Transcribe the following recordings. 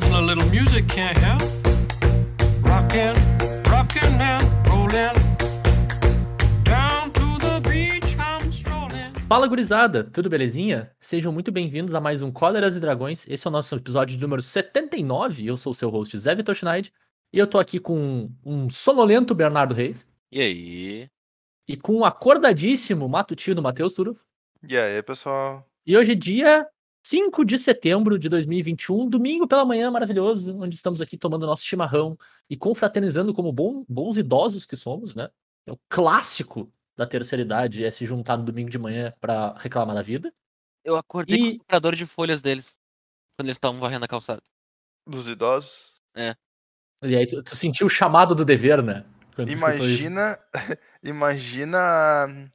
A little music can't help. Rockin', rockin' and rollin'. Down to the beach I'm strolling. Fala gurizada, tudo belezinha? Sejam muito bem-vindos a mais um Cóleras e Dragões. Esse é o nosso episódio número 79. Eu sou o seu host Zé Vitor Schneid. E eu tô aqui com um sonolento Bernardo Reis. E aí? E com um acordadíssimo matutino Matheus Turov. E aí, pessoal? E hoje é dia 5 de setembro de 2021, domingo pela manhã maravilhoso, onde estamos aqui tomando nosso chimarrão e confraternizando como bom- bons idosos que somos, né? É o clássico da terceira idade é se juntar no domingo de manhã pra reclamar da vida. Eu acordei com o E- soprador de folhas deles. Quando eles estavam varrendo a calçada. Dos idosos? E aí tu, tu sentiu o chamado do dever, né? Quando. Imagina, imagina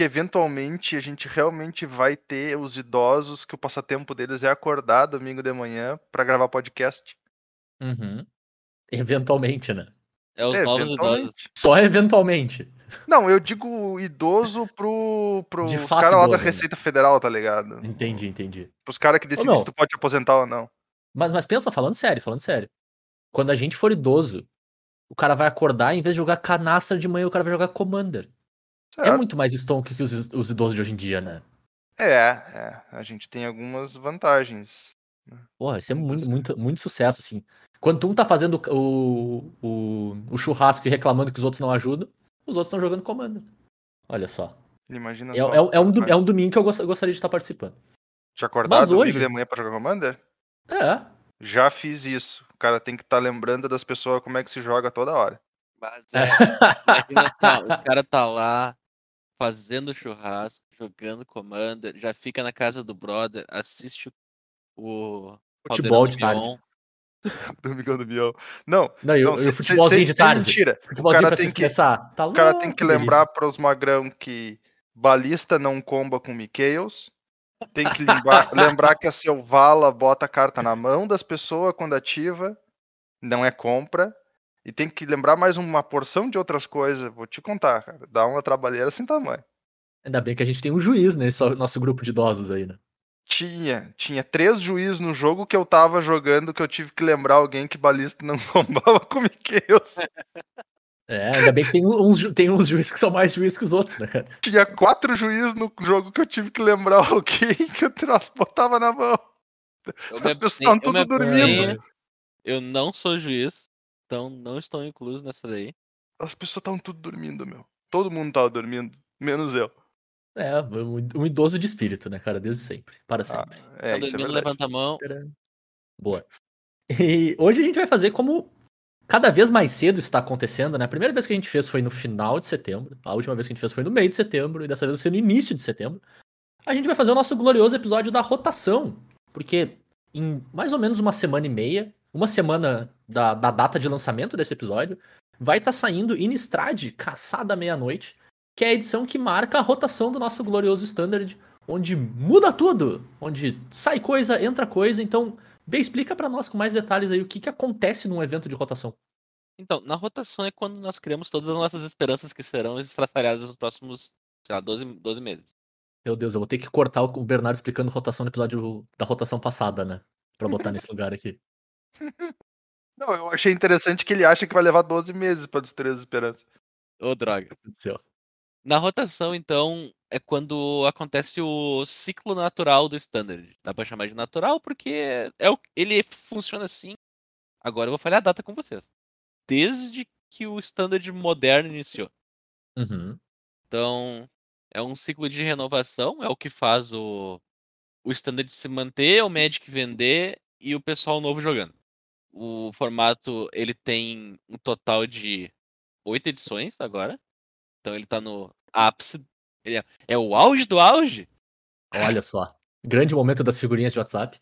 que eventualmente a gente realmente vai ter os idosos que o passatempo deles é acordar domingo de manhã pra gravar podcast. Uhum. Eventualmente, né? É os É, novos idosos. Só eventualmente. Não, eu digo idoso pro, De pros fato caras lá da né? Receita Federal, tá ligado? Entendi, entendi. Pros caras que decidem não. se tu pode te aposentar ou não. Mas, mas pensa, falando sério, falando sério. Quando a gente for idoso, o cara vai acordar, em vez de jogar canastra de manhã, o cara vai jogar Commander. É muito mais stonk que os, os idosos de hoje em dia, né? É, é. A gente tem algumas vantagens. Porra, isso é muito, muito, muito sucesso, assim. Quando um tá fazendo o, o, o churrasco e reclamando que os outros não ajudam, os outros estão jogando Commander. Olha só. Imagina É, só. é, é um, é um domingo que eu gos- eu gostaria de estar participando. Te acordar domingo hoje- de manhã pra jogar Commander? É. Já fiz isso. O cara tem que estar lembrando das pessoas como é que se joga toda hora. Mas é, imagina só, o cara tá lá fazendo churrasco, jogando Commander, já fica na casa do brother, assiste o Futebol Caldeirão de do tarde. Mion. Domingão do Bião. Não, Não, e, o- não, e o futebolzinho de tarde. mentira. Futebolzinho cara pra se tem que- estressar. Tá O cara tem que lembrar para os magrão que balista não comba com Michaels. Tem que lembrar, lembrar que a Selvala bota a carta na mão das pessoas quando ativa, não é compra. E tem que lembrar mais uma porção de outras coisas. Vou te contar, cara. Dá uma trabalheira sem tamanho. Ainda bem que a gente tem um juiz nesse nosso grupo de idosos aí, né? Tinha, tinha três juízes no jogo que eu tava jogando que eu tive que lembrar alguém que balista não combava com Michaels. É, ainda bem que tem uns, tem uns juízes que são mais juízes que os outros, né, cara? Tinha quatro juízes no jogo que eu tive que lembrar alguém que o troço botava na mão. Eu As pessoas eu me tudo dormindo. abstenho, Eu não sou juiz, então não estou incluso nessa daí. As pessoas estavam tudo dormindo, meu. Todo mundo tava dormindo, menos eu. É, um, idoso de espírito, né, cara? Desde sempre. Para Ah, sempre. é, tá é dormindo, verdade. levanta a mão. Boa. E hoje a gente vai fazer como cada vez mais cedo está acontecendo, né? A primeira vez que a gente fez foi no final de setembro. A última vez que a gente fez foi no meio de setembro. E dessa vez vai ser no início de setembro. A gente vai fazer o nosso glorioso episódio da rotação. Porque em mais ou menos uma semana e meia, uma semana da, da data de lançamento desse episódio, vai estar saindo Innistrad, Caçada Meia-Noite, que é a edição que marca a rotação do nosso glorioso Standard, onde muda tudo, onde sai coisa, entra coisa. Então, B, explica pra nós com mais detalhes aí o que, que acontece num evento de rotação. Então, na rotação é quando nós criamos todas as nossas esperanças que serão estraçalhadas nos próximos, sei lá, 12, 12 meses. Meu Deus, eu vou ter que cortar o Bernardo explicando rotação no episódio da rotação passada, né? Pra botar nesse lugar aqui. Não, eu achei interessante que ele acha que vai levar 12 meses pra destruir as esperanças. Ô, droga. Na rotação, então, é quando acontece o ciclo natural do standard. Dá pra chamar de natural porque é o, ele funciona assim. Agora eu vou falhar a data com vocês. Desde que o standard moderno iniciou. Uhum. Então, é um ciclo de renovação, é o que faz o, o standard se manter, o Magic vender e o pessoal novo jogando. O formato, ele tem um total de oito edições agora. Então ele tá no ápice. É, é o auge do auge. Olha só. Grande momento das figurinhas de WhatsApp.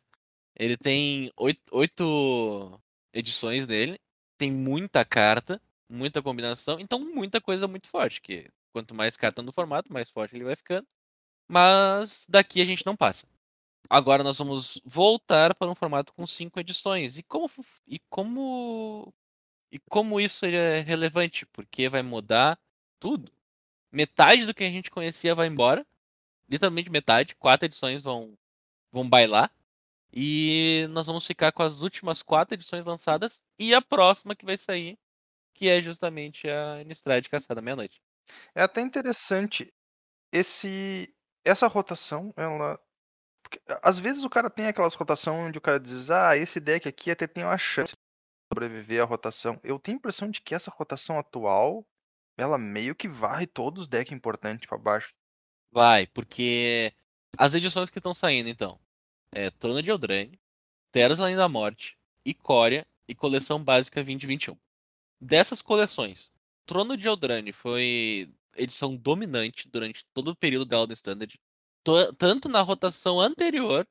Ele tem oito, oito edições dele. Tem muita carta, muita combinação. Então muita coisa muito forte. Que quanto mais carta no formato, mais forte ele vai ficando. Mas daqui a gente não passa. Agora nós vamos voltar para um formato com cinco edições. E como e como e como isso é relevante? Porque vai mudar tudo. Metade do que a gente conhecia vai embora. Literalmente metade. Quatro edições vão vão bailar. E nós vamos ficar com as últimas quatro edições lançadas e a próxima que vai sair, que é justamente a Innistrad Caçada Meia-Noite. É até interessante esse essa rotação, ela porque, às vezes o cara tem aquelas rotação onde o cara diz: "Ah, esse deck aqui até tem uma chance de sobreviver à rotação". Eu tenho a impressão de que essa rotação atual, ela meio que varre todos os decks importantes pra baixo. Vai, porque as edições que estão saindo, então, é Trono de Eldraine, Teros Além da Morte, Icória e Coleção Básica 2021. Dessas coleções, Trono de Eldraine foi edição dominante durante todo o período dela no Standard, to- tanto na rotação anterior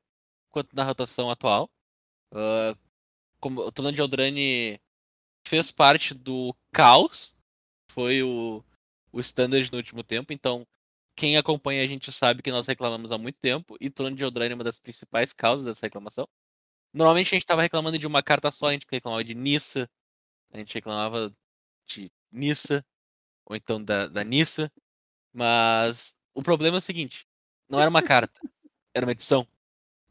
quanto na rotação atual. Ah, como o Trono de Eldraine fez parte do caos, foi o, o Standard no último tempo, então quem acompanha a gente sabe que nós reclamamos há muito tempo, e Trono de Eldraine é uma das principais causas dessa reclamação. Normalmente a gente estava reclamando de uma carta só, a gente reclamava de Nissa, a gente reclamava de Nissa, ou então da, da Nissa, mas o problema é o seguinte, não era uma carta, era uma edição.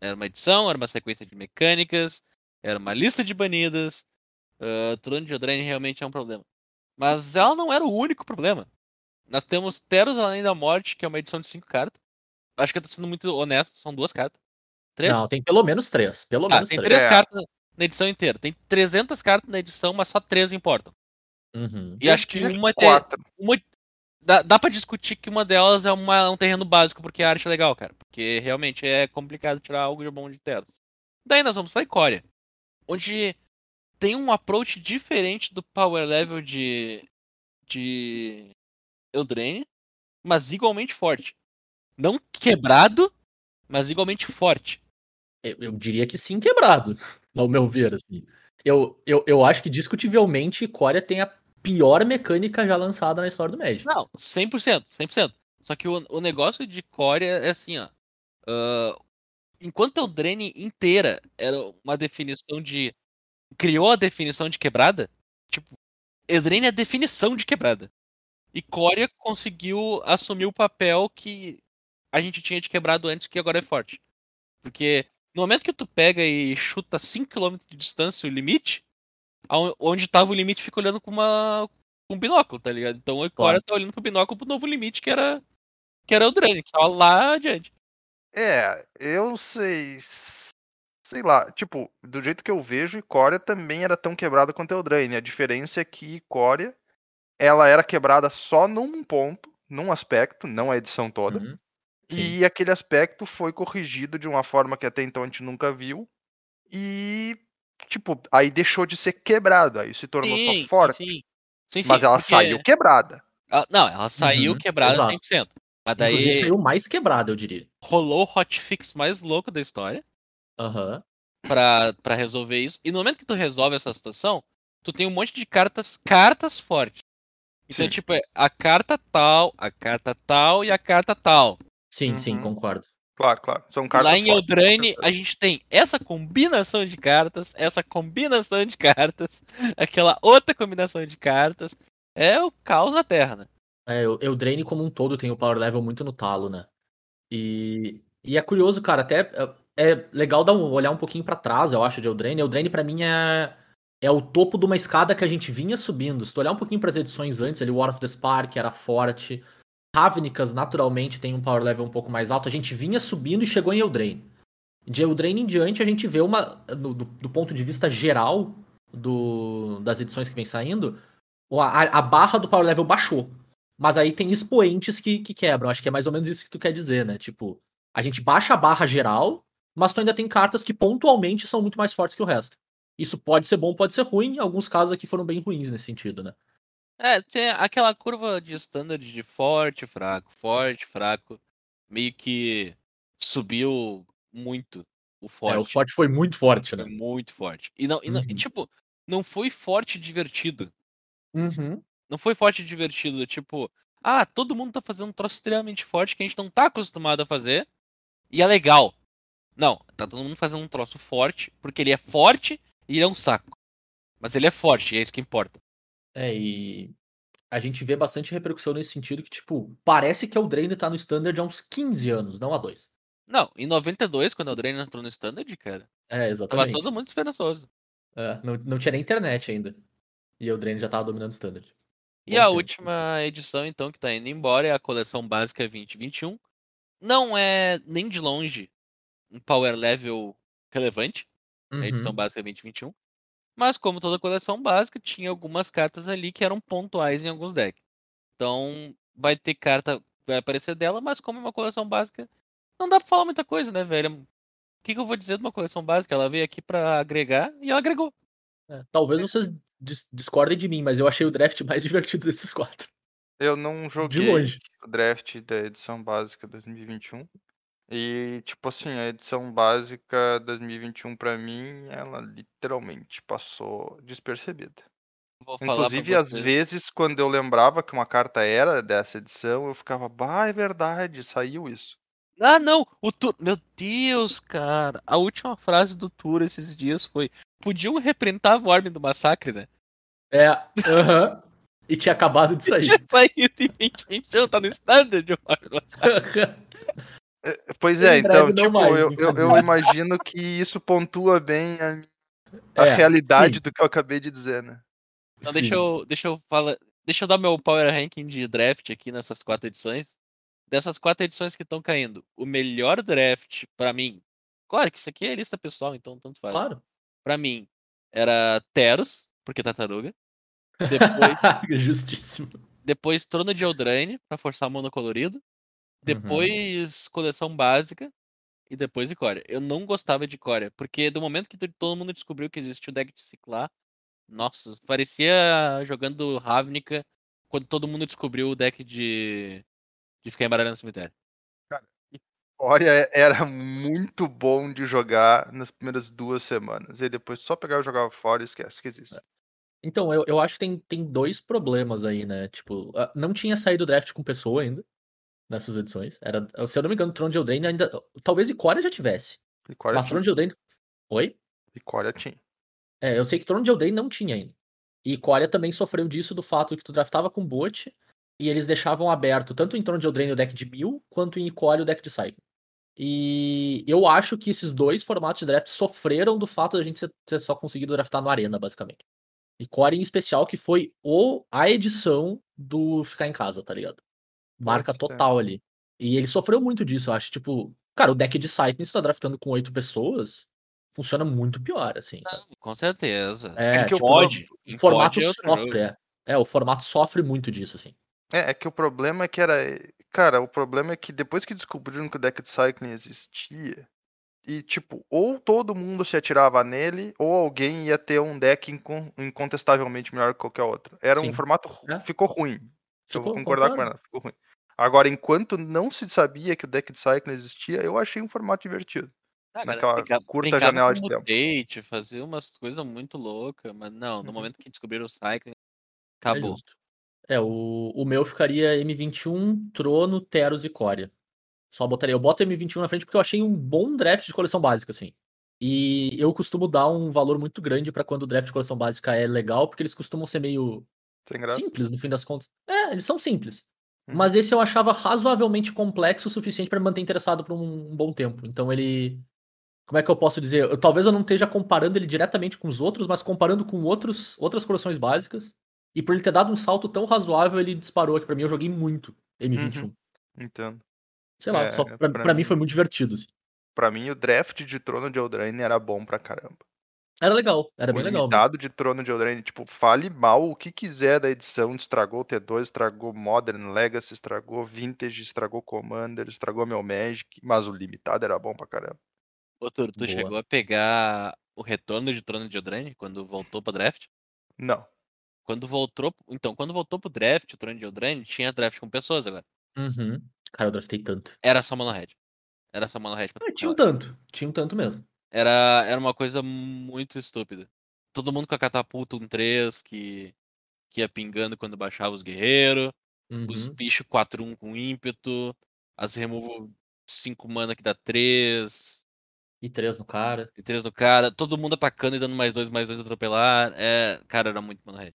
Era uma edição, era uma sequência de mecânicas, era uma lista de banidas, uh, Trono de Eldraine realmente é um problema. Mas ela não era o único problema. Nós temos Teros Além da Morte, que é uma edição de cinco cartas. Acho que eu tô sendo muito honesto, são duas cartas. Três? Não, tem pelo menos três. Pelo Ah, menos tem três. três É. cartas na edição inteira. Tem 300 cartas na edição, mas só três importam. Uhum. E acho que uma, te- uma dá, dá pra discutir que uma delas é uma- um terreno básico, porque a arte é legal, cara. Porque realmente é complicado tirar algo de bom de Teros. Daí nós vamos pra Icória, onde tem um approach diferente do power level de, de Eldraine, mas igualmente forte. Não quebrado, mas igualmente forte. Eu, eu diria que sim quebrado, ao meu ver, assim. Eu, eu, eu acho que discutivelmente Coreia tem a pior mecânica já lançada na história do Magic. Não, 100%, 100%. Só que o, o negócio de Corea é assim, ó. ah, enquanto Eldraine inteira era uma definição de. Criou a definição de quebrada, tipo, Eldraine é a definição de quebrada. E Corea conseguiu assumir o papel que a gente tinha de quebrado antes, que agora é forte. Porque no momento que tu pega e chuta 5km de distância o limite, onde tava o limite fica olhando com uma com um binóculo, tá ligado? Então o Claro. tá olhando pro binóculo pro novo limite, que era que era o Drane, que tava lá adiante. É, eu sei. Sei lá, tipo, do jeito que eu vejo, Icória também era tão quebrada quanto Eldraine. A diferença é que Icória, ela era quebrada só num ponto, num aspecto, não a edição toda. Uhum. Sim. E aquele aspecto foi corrigido de uma forma que até então a gente nunca viu. E, tipo, aí deixou de ser quebrado, aí se tornou só forte. Sim, sim. Sim, Mas sim, ela porque- saiu quebrada. Não, ela saiu Uhum, quebrada exato. 100%. Mas Inclusive daí saiu mais quebrado, eu diria. rolou o hotfix mais louco da história Aham. pra, pra resolver isso. E no momento que tu resolve essa situação, tu tem um monte de cartas, cartas fortes. Então, Sim. tipo, é a carta tal, a carta tal e a carta tal. Sim, sim, Uhum. concordo. Claro, claro. São cartas Lá em Eldraine, a gente tem essa combinação de cartas, essa combinação de cartas, aquela outra combinação de cartas. É o caos na Terra, né? É, o Eldraine como um todo tem o power level muito no talo, né? E, e é curioso, cara, até é, é legal dar um, olhar um pouquinho pra trás, eu acho, de Eldraine. Eldraine pra mim é, é o topo de uma escada que a gente vinha subindo. Se tu olhar um pouquinho pras edições antes, ali, War of the Spark era forte. Ravnicas, naturalmente, tem um power level um pouco mais alto. A gente vinha subindo e chegou em Eldraine. De Eldraine em diante, a gente vê uma, do, do- ponto de vista geral do, das edições que vem saindo, a, a barra do power level baixou. Mas aí tem expoentes que, que quebram. Acho que é mais ou menos isso que tu quer dizer, né? Tipo, a gente baixa a barra geral, mas tu ainda tem cartas que pontualmente são muito mais fortes que o resto. Isso pode ser bom, pode ser ruim. Alguns casos aqui foram bem ruins nesse sentido, né? É, tem aquela curva de standard de forte, fraco, forte, fraco. Meio que subiu muito o forte. É, o forte foi muito forte, Foi né? muito forte. E, não, e, não- e, Uhum. tipo, não foi forte divertido. Uhum. Não foi forte divertido. Tipo, ah, todo mundo tá fazendo um troço extremamente forte que a gente não tá acostumado a fazer. E é legal. Não, tá todo mundo fazendo um troço forte, porque ele é forte e ele é um saco. Mas ele é forte, e é isso que importa. É, e a gente vê bastante repercussão nesse sentido que, tipo, parece que o Drain tá no standard há uns 15 anos, não há dois. Não, em 92, quando o Eldraine entrou no Standard, cara, É, tava exatamente. todo mundo esperançoso. É, não, não tinha nem internet ainda. E o Drain já tava dominando o standard. E Bom a tempo. última edição, então, que tá indo embora é a coleção básica 2021. Não é nem de longe um power level relevante, a edição Uhum. básica 2021. Mas como toda coleção básica, tinha algumas cartas ali que eram pontuais em alguns decks. Então, vai ter carta, vai aparecer dela, mas como é uma coleção básica, não dá pra falar muita coisa, né, velho? O que, que eu vou dizer de uma coleção básica? Ela veio aqui pra agregar e ela agregou. É, talvez vocês dis- discordem de mim, mas eu achei o draft mais divertido desses quatro. Eu não joguei longe. o draft da edição básica 2021. E, tipo assim, a edição básica 2021 pra mim, ela literalmente passou despercebida. Vou Inclusive, às vezes, quando eu lembrava que uma carta era dessa edição, eu ficava, bah, é verdade, saiu isso. Ah, não! O Tur... Meu Deus, cara! A última frase do Tour esses dias foi: podiam reprintar a Worm do Massacre, né? É, aham. E tinha acabado de sair. Tinha saído em 2021, tá no standard de Worm do Massacre. Pois Em é, então, tipo, mais, eu, eu, eu imagino que isso pontua bem a, a É, realidade sim, do que eu acabei de dizer, né? Então sim. deixa eu, deixa eu falar. Deixa eu dar meu power ranking de draft aqui nessas quatro edições. Dessas quatro edições que estão caindo, o melhor draft pra mim. Claro que isso aqui é lista pessoal, então tanto faz. Claro. Pra mim, era Teros, porque tartaruga. Depois, Justíssimo. depois Trono de Eldraine, pra forçar monocolorido. Depois coleção básica. E depois Icória. Eu não gostava de Icória, porque do momento que to- todo mundo descobriu que existia o deck de ciclar, nossa, parecia jogando Ravnica quando todo mundo descobriu o deck de, de ficar embaralhando no cemitério. Olha, era muito bom de jogar nas primeiras duas semanas. E depois só pegar e jogar fora e esquece que existe. Então, eu, eu acho que tem, tem dois problemas aí, né? Tipo, ah, não tinha saído o draft com pessoa ainda, nessas edições. Era, se eu não me engano, Tron de Eldraine ainda. Talvez Icória já tivesse. Icória Mas tinha. Tron de Eldraine. Oi? Icória tinha. É, eu sei que Tron de Eldraine não tinha ainda. E Icória também sofreu disso do fato que tu draftava com bot e eles deixavam aberto tanto em Tron de Eldraine o deck de mil, quanto em Icória o deck de Cycle. E eu acho que esses dois formatos de draft sofreram do fato da gente ter só conseguido draftar no Arena, basicamente. Icória em especial, que foi o, a edição do ficar em casa, tá ligado? Marca ser. total ali. E ele sofreu muito disso, eu acho. Tipo, cara, o deck de Cycling, se tu tá draftando com oito pessoas, funciona muito pior, assim, sabe? Não, com certeza. É, que o tipo, o em formato é sofre, é. É, o formato sofre muito disso, assim. É, é que o problema é que era. Cara, o problema é que depois que descobriram que o deck de Cycling existia, e tipo, ou todo mundo se atirava nele, ou alguém ia ter um deck incon- incontestavelmente melhor que qualquer outro. Era um Sim. formato. ru- É. Ficou ruim. eu Ficou, vou concordar com concordo. ela, ficou ruim. Agora, enquanto não se sabia que o deck de Cycling existia, eu achei um formato divertido. Ah, cara, naquela brinca- curta brincava janela de tempo. mutate, fazia umas coisas muito loucas, mas não, no Uhum. momento que descobriram o Cycling, É acabou. justo. É, o, o meu ficaria M21, Trono, Teros e Coria. Só botaria. Eu boto M21 na frente porque eu achei um bom draft de coleção básica, assim. E eu costumo dar um valor muito grande pra quando o draft de coleção básica é legal, porque eles costumam ser meio Sem graça. simples, no fim das contas. É, eles são simples. Uhum. Mas esse eu achava razoavelmente complexo o suficiente pra me manter interessado por um, um bom tempo. Então ele. Como é que eu posso dizer? Eu- talvez eu não esteja comparando ele diretamente com os outros, mas comparando com outros, outras coleções básicas. E por ele ter dado um salto tão razoável, ele disparou aqui pra mim. Eu joguei muito M21. Entendo. Sei lá, É, só pra, pra pra mim mim- foi muito divertido. assim. Pra mim, o draft de Trono de Eldraine era bom pra caramba. Era legal, era o bem legal. limitado de Trono de Eldraine, tipo, fale mal o que quiser da edição, estragou o T2, estragou Modern, Legacy, estragou Vintage, estragou Commander, estragou meu Magic, mas o limitado era bom pra caramba. Ô, Turo, tu Boa. chegou a pegar o retorno de Trono de Eldraine quando voltou pra draft? Não. Quando voltou, então, quando voltou pro draft, o Trono de Eldraine tinha draft com pessoas agora. Uhum. Cara, eu draftei tanto. Era só mono red. Era só mono red pra É, tinha um tanto. Tinha um tanto mesmo. Era, era uma coisa muito estúpida. Todo mundo com a catapulta 1-3 que, que ia pingando quando baixava os guerreiros. Os Uhum. bichos 4-1 com ímpeto. As removal 5 mana que dá 3. E três no cara. E 3 no cara. Todo mundo atacando e dando mais 2, mais 2 atropelar. É, cara, era muito mono red.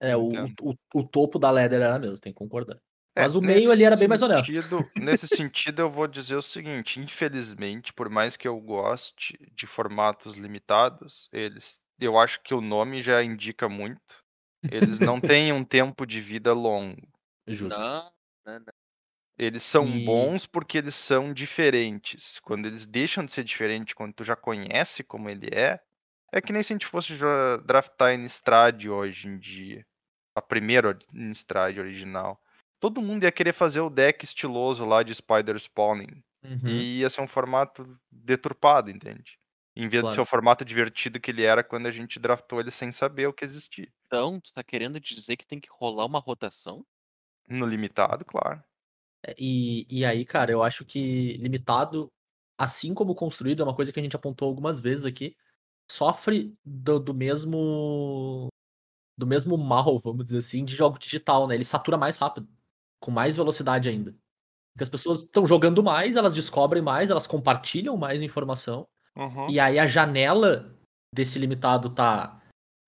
É, o, o, o topo da ladder era mesmo, tem que concordar. É, Mas o meio ali era bem mais honesto. sentido- Nesse sentido, eu vou dizer o seguinte: infelizmente, por mais que eu goste de formatos limitados, eles, eu acho que o nome já indica muito. Eles não têm um tempo de vida longo. Justo. Não, não, não. Eles são E- bons porque eles são diferentes. Quando eles deixam de ser diferentes, quando tu já conhece como ele é, é que nem se a gente fosse draftar em Strad hoje em dia. A primeira Strad original. Todo mundo ia querer fazer o deck estiloso lá de Spider Spawning. Uhum. E ia ser um formato deturpado, entende? Em vez de ser Claro. o formato divertido que ele era quando a gente draftou ele sem saber o que existia. Então, tu tá querendo dizer que tem que rolar uma rotação? No limitado, claro. É, E, e aí, cara, eu acho que limitado, assim como construído, é uma coisa que a gente apontou algumas vezes aqui, sofre do, do mesmo do mesmo mal, vamos dizer assim, de jogo digital, né? Ele satura mais rápido, com mais velocidade ainda. Porque as pessoas estão jogando mais, elas descobrem mais, elas compartilham mais informação, Uhum. e aí a janela desse limitado tá,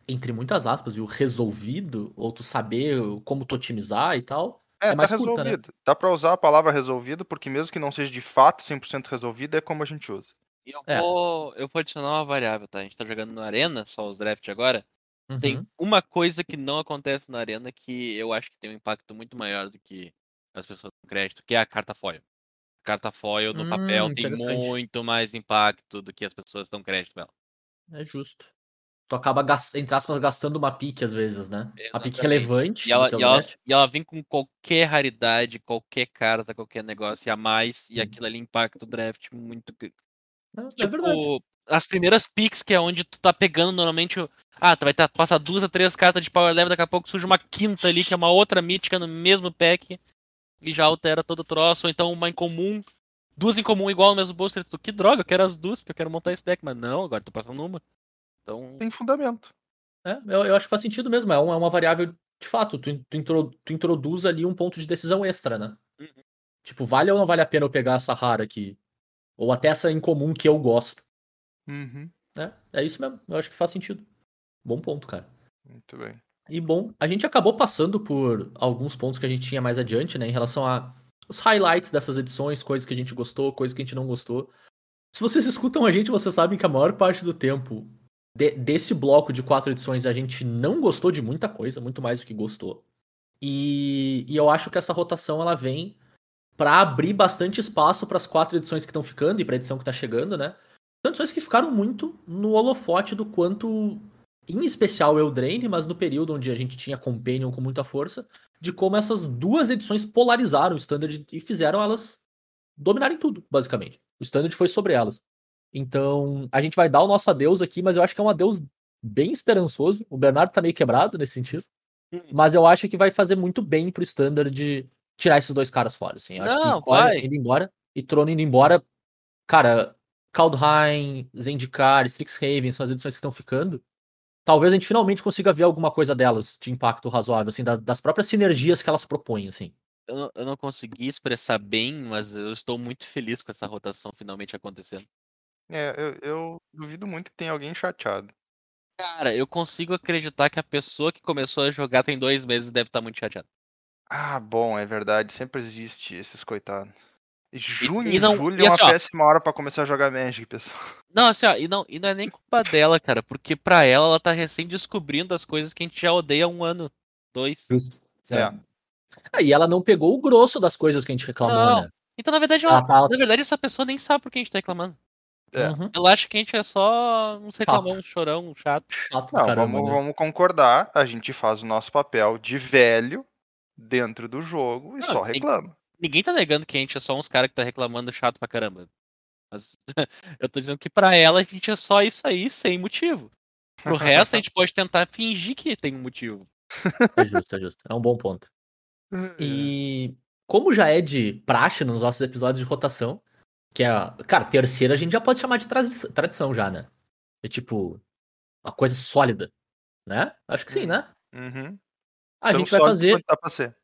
entre muitas aspas, viu, resolvido, ou tu saber como tu otimizar e tal. É, é tá mais curta, né? resolvido. Dá pra usar a palavra resolvido, porque mesmo que não seja de fato 100% resolvido, é como a gente usa. E eu É. vou, eu vou adicionar uma variável, tá? A gente tá jogando no Arena, só os draft agora. Tem Uhum. uma coisa que não acontece na Arena que eu acho que tem um impacto muito maior do que as pessoas dão crédito, que é a carta foil. Carta foil no papel Hum, tem interessante. muito mais impacto do que as pessoas dão crédito nela. É justo. Tu acaba, entre aspas, gastando uma pique às vezes, né? A pique Exatamente. relevante. E ela, e, ela, e ela vem com qualquer raridade, qualquer carta, qualquer negócio a mais, e aquilo ali impacta o draft muito. É, é Tipo, verdade. As primeiras picks, que é onde tu tá pegando normalmente. o- Ah, tu vai tá, passar duas a três cartas de power level, daqui a pouco surge uma quinta ali, que é uma outra mítica no mesmo pack, e já altera todo o troço, ou então uma em comum. Duas em comum igual no mesmo booster. Tu, que droga, eu quero as duas, porque eu quero montar esse deck, mas não, agora tô passando uma. Então. Tem fundamento. É, eu, eu acho que faz sentido mesmo. É uma, é uma variável, de fato, tu, tu, intro- tu introduz ali um ponto de decisão extra, né? Uhum. Tipo, vale ou não vale a pena eu pegar essa rara aqui? Ou até essa incomum que eu gosto. Uhum. É, é isso mesmo. Eu acho que faz sentido. Bom ponto, cara. Muito bem. E bom, a gente acabou passando por alguns pontos que a gente tinha mais adiante, né? Em relação a os highlights dessas edições, coisas que a gente gostou, coisas que a gente não gostou. Se vocês escutam a gente, vocês sabem que a maior parte do tempo de- desse bloco de quatro edições a gente não gostou de muita coisa, muito mais do que gostou. E, e eu acho que essa rotação ela vem pra abrir bastante espaço para as quatro edições que estão ficando e pra edição que tá chegando, né? Edições que ficaram muito no holofote do quanto em especial Eldraine, mas no período onde a gente tinha Companion com muita força, de como essas duas edições polarizaram o Standard e fizeram elas dominarem tudo, basicamente. O Standard foi sobre elas. Então, a gente vai dar o nosso adeus aqui, mas eu acho que é um adeus bem esperançoso. O Bernardo tá meio quebrado nesse sentido. Hum. Mas eu acho que vai fazer muito bem pro Standard de tirar esses dois caras fora, assim. Eu acho Não, que Core vai. indo embora e Trono indo embora, cara, Kaldheim, Zendikar, Strixhaven são as edições que estão ficando. Talvez a gente finalmente consiga ver alguma coisa delas de impacto razoável, assim, da- das próprias sinergias que elas propõem, assim. Eu não, eu não consegui expressar bem, mas eu estou muito feliz com essa rotação finalmente acontecendo. É, eu, eu duvido muito que tenha alguém chateado. Cara, eu consigo acreditar que a pessoa que começou a jogar tem dois meses deve estar muito chateada. Ah, bom, é verdade. Sempre existe esses coitados. Junho e e não- julho e é uma assim, ó. péssima hora pra começar a jogar Magic, pessoal. Não, assim, ó, e não, e não é nem culpa dela, cara, porque pra ela, ela tá recém descobrindo as coisas que a gente já odeia há um ano, dois. Justo. É. É, e ela não pegou o grosso das coisas que a gente reclamou, Não. né? Então, na verdade, Ela ela- tá- na verdade, essa pessoa nem sabe por que a gente tá reclamando. É. Uhum. Ela acha que a gente é só um reclamão, um chorão, um chato. Chato Não, caramba, vamos, né? vamos concordar. A gente faz o nosso papel de velho dentro do jogo e Não, só tem- reclama. Ninguém tá negando que a gente é só uns caras que tá reclamando chato pra caramba. Mas eu tô dizendo que pra ela a gente é só isso aí, sem motivo. Pro resto, a gente pode tentar fingir que tem um motivo. É justo, é justo. É um bom ponto. E como já é de praxe nos nossos episódios de rotação, que é, a- cara, terceira a gente já pode chamar de tradi- tradição já, né? É tipo, uma coisa sólida, né? Acho que sim, Hum. né? Uhum. A Tão gente vai fazer, pra ser.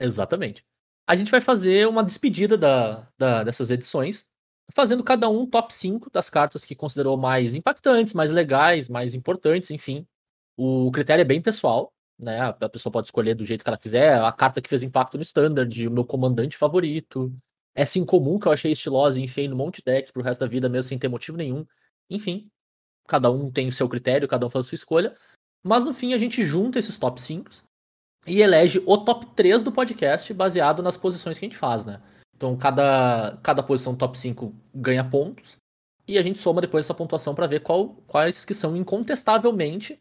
exatamente. A gente vai fazer uma despedida da, da- dessas edições, fazendo cada um top 5 das cartas que considerou mais impactantes, mais legais, mais importantes, enfim. O critério é bem pessoal. né? A pessoa pode escolher do jeito que ela quiser, a carta que fez impacto no standard, o meu comandante favorito. Essa incomum que eu achei estilosa e enfiei no monte de deck pro resto da vida, mesmo sem ter motivo nenhum. Enfim, cada um tem o seu critério, cada um faz a sua escolha. Mas no fim a gente junta esses top 5 e elege o top 3 do podcast baseado nas posições que a gente faz, né? Então cada, cada posição top 5 ganha pontos e a gente soma depois essa pontuação para ver qual, quais que são incontestavelmente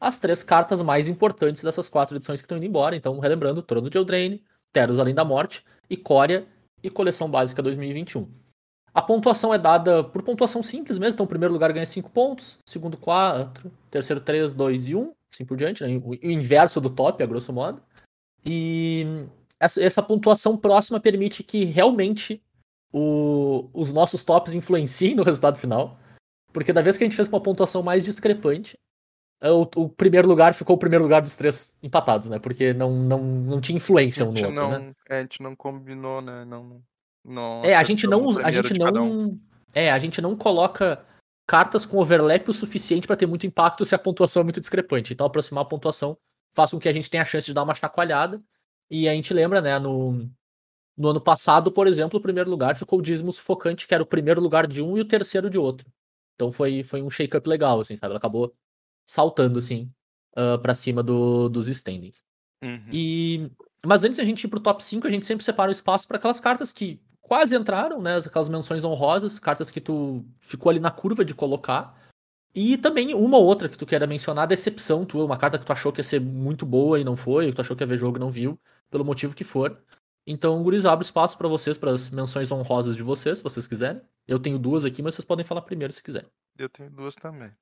as três cartas mais importantes dessas quatro edições que estão indo embora. Então, relembrando, Trono de Eldraine, Teros Além da Morte, Icória e Coleção Básica 2021. A pontuação é dada por pontuação simples mesmo, então o primeiro lugar ganha 5 pontos, segundo 4, terceiro 3, 2 e 1, assim por diante, né? o inverso do top, a grosso modo. E essa, essa pontuação próxima permite que realmente o- os nossos tops influenciem no resultado final, porque da vez que a gente fez com uma pontuação mais discrepante, é, o, o primeiro lugar ficou o primeiro lugar dos três empatados, né? Porque não, não, não tinha influência um no outro, não, né? é, a gente não combinou, né? Não, não É, a gente acertou não, a gente cada um. não, é, a gente não coloca cartas com overlap o suficiente para ter muito impacto se a pontuação é muito discrepante. Então aproximar a pontuação faz com que a gente tenha a chance de dar uma chacoalhada. E a gente lembra, né, no, no ano passado, por exemplo, o primeiro lugar ficou o dízimo sufocante, que era o primeiro lugar de um e o terceiro de outro. Então foi, foi um shake-up legal, assim, sabe? Ela acabou saltando, assim, ah, pra cima do- dos standings. Uhum. E mas antes de a gente ir pro top 5, a gente sempre separa o espaço para aquelas cartas que quase entraram, né? Aquelas menções honrosas, cartas que tu ficou ali na curva de colocar. E também uma ou outra que tu queira mencionar, decepção tua, uma carta que tu achou que ia ser muito boa e não foi, que tu achou que ia ver jogo e não viu, pelo motivo que for. Então, Guris, abre espaço para vocês, para as menções honrosas de vocês, se vocês quiserem. Eu tenho duas aqui, mas vocês podem falar primeiro se quiserem. Eu tenho duas também.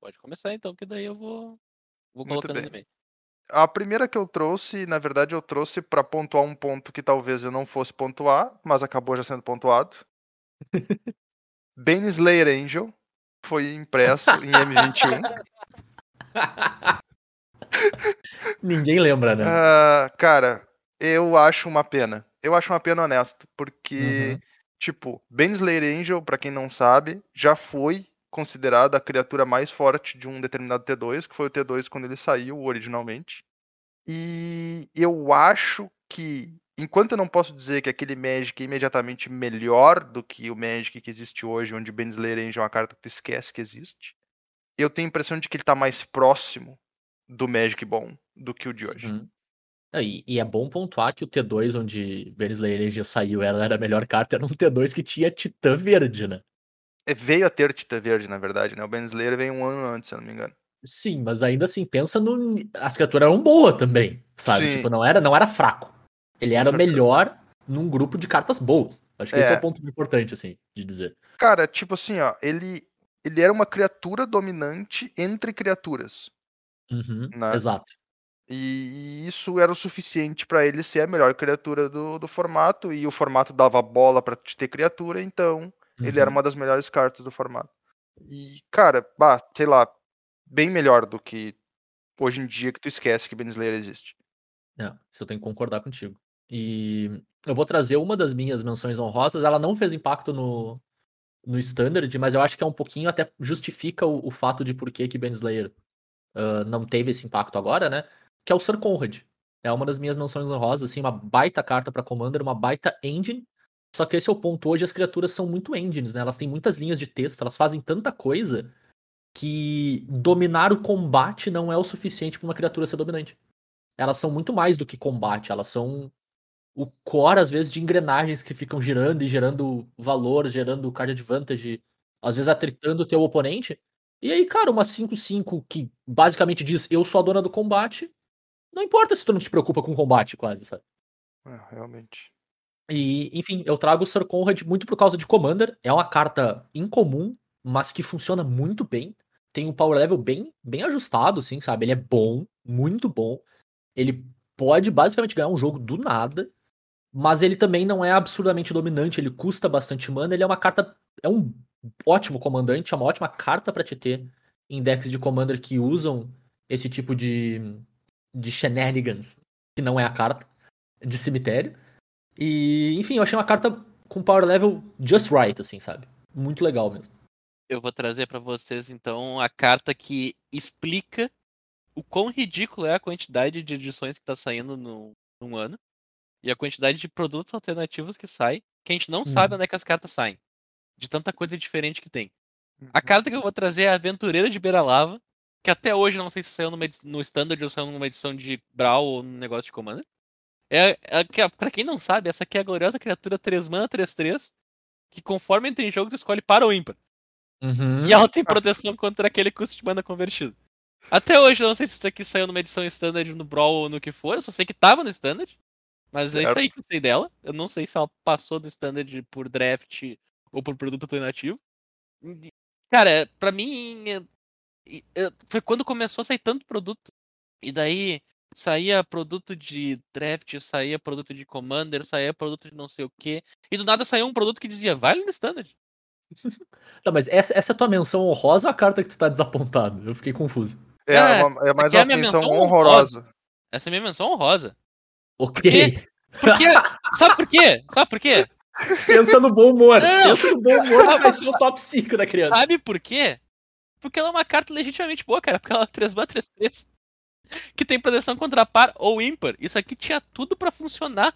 Pode começar então, que daí eu vou, vou colocando no meio. A primeira que eu trouxe, na verdade, eu trouxe para pontuar um ponto que talvez eu não fosse pontuar, mas acabou já sendo pontuado. Bane Slayer Angel foi impresso em M21. Ninguém lembra, né? Ah, cara, eu acho uma pena. Eu acho uma pena honesto, porque, Uhum. tipo, Bane Slayer Angel, pra quem não sabe, já foi considerada a criatura mais forte de um determinado T2, que foi o T2 quando ele saiu originalmente. E eu acho que, enquanto eu não posso dizer que aquele Magic é imediatamente melhor do que o Magic que existe hoje, onde Bane Slayer Angel é uma carta que tu esquece que existe, eu tenho a impressão de que ele tá mais próximo do Magic bom do que o de hoje. É, E, e é bom pontuar que o T2, onde Slayer Angel saiu, ela era a melhor carta, era um T2 que tinha Titã Verde, né? É, veio a ter Tita Verde, na verdade, né? O Ben Slayer veio um ano antes, se eu não me engano. Sim, mas ainda assim, pensa no. As criaturas eram boas também, sabe? Sim. Tipo, não era, não era fraco. Ele era o melhor num grupo de cartas boas. Acho que esse é É. o ponto importante, assim, de dizer. Cara, tipo assim, ó, ele, ele era uma criatura dominante entre criaturas. Uhum, Né? Exato. E, e isso era o suficiente pra ele ser a melhor criatura do, do formato. E o formato dava bola pra te ter criatura, então ele era Uhum. uma das melhores cartas do formato. E, cara, bah, sei lá, bem melhor do que hoje em dia que tu esquece que Ben Slayer existe. É, isso eu tenho que concordar contigo. E eu vou trazer uma das minhas menções honrosas. Ela não fez impacto no, no Standard, mas eu acho que é um pouquinho até justifica o, o fato de por que que Ben Slayer ah, não teve esse impacto agora, né? Que é o Sir Conrad. É uma das minhas menções honrosas, assim, uma baita carta pra Commander, uma baita engine. Só que esse é o ponto. Hoje as criaturas são muito engines, né? Elas têm muitas linhas de texto, elas fazem tanta coisa que dominar o combate não é o suficiente pra uma criatura ser dominante elas são muito mais do que combate, elas são o core, às vezes, de engrenagens que ficam girando e gerando valor, gerando card advantage, às vezes atritando o teu oponente. E aí, cara, uma 5-5 que basicamente diz eu sou a dona do combate, não importa se tu não te preocupa com combate, quase, sabe? É, realmente. E, enfim, eu trago o Sir Conrad muito por causa de Commander. É uma carta incomum, mas que funciona muito bem. Tem um power level bem, bem ajustado, assim, sabe? Ele é bom, muito bom. Ele pode basicamente ganhar um jogo do nada, mas ele também não é absurdamente dominante. Ele custa bastante mana. Ele é uma carta. É um ótimo comandante, é uma ótima carta pra te ter em decks de Commander que usam esse tipo de, de shenanigans, que não é a carta, de cemitério. E, enfim, eu achei uma carta com power level just right, assim, sabe? Muito legal mesmo. Eu vou trazer pra vocês então a carta que explica o quão ridículo é a quantidade de edições que tá saindo no, num ano e a quantidade de produtos alternativos que sai, que a gente não sabe Uhum. onde é que as cartas saem. De tanta coisa diferente que tem. Uhum. A carta que eu vou trazer é a Aventureira de Beira Lava, que até hoje eu não sei se saiu numa no Standard ou saiu numa edição de Brawl ou num negócio de Commander. É, é, pra quem não sabe, essa aqui é a gloriosa criatura 3 mana 3-3, que conforme entra em jogo, tu escolhe para ou ímpar. Uhum. E ela tem proteção contra aquele custo de mana convertido. Até hoje eu não sei se isso aqui saiu numa edição standard no Brawl ou no que for, eu só sei que tava no standard. Mas é isso aí que eu sei dela. Eu não sei se ela passou do standard por draft ou por produto alternativo. Cara, pra mim é- é- foi quando começou a sair tanto produto. E daí saía produto de draft, saía produto de commander, saía produto de não sei o que. E do nada saiu um produto que dizia, vai no standard. Tá, mas essa, essa é a tua menção honrosa ou a carta que tu tá desapontado? Eu fiquei confuso. É, é essa- uma- é mais é a uma minha menção menção honrosa. Essa é a minha menção honrosa. Ok. Porque. sabe por quê? Sabe por quê? Pensa no bom humor. Não. Pensa no bom humor que vai ser o top 5 da criança. Sabe por quê? Porque ela é uma carta legitimamente boa, cara. Porque ela é 3 3 3 Que tem proteção contra par ou ímpar. Isso aqui tinha tudo pra funcionar.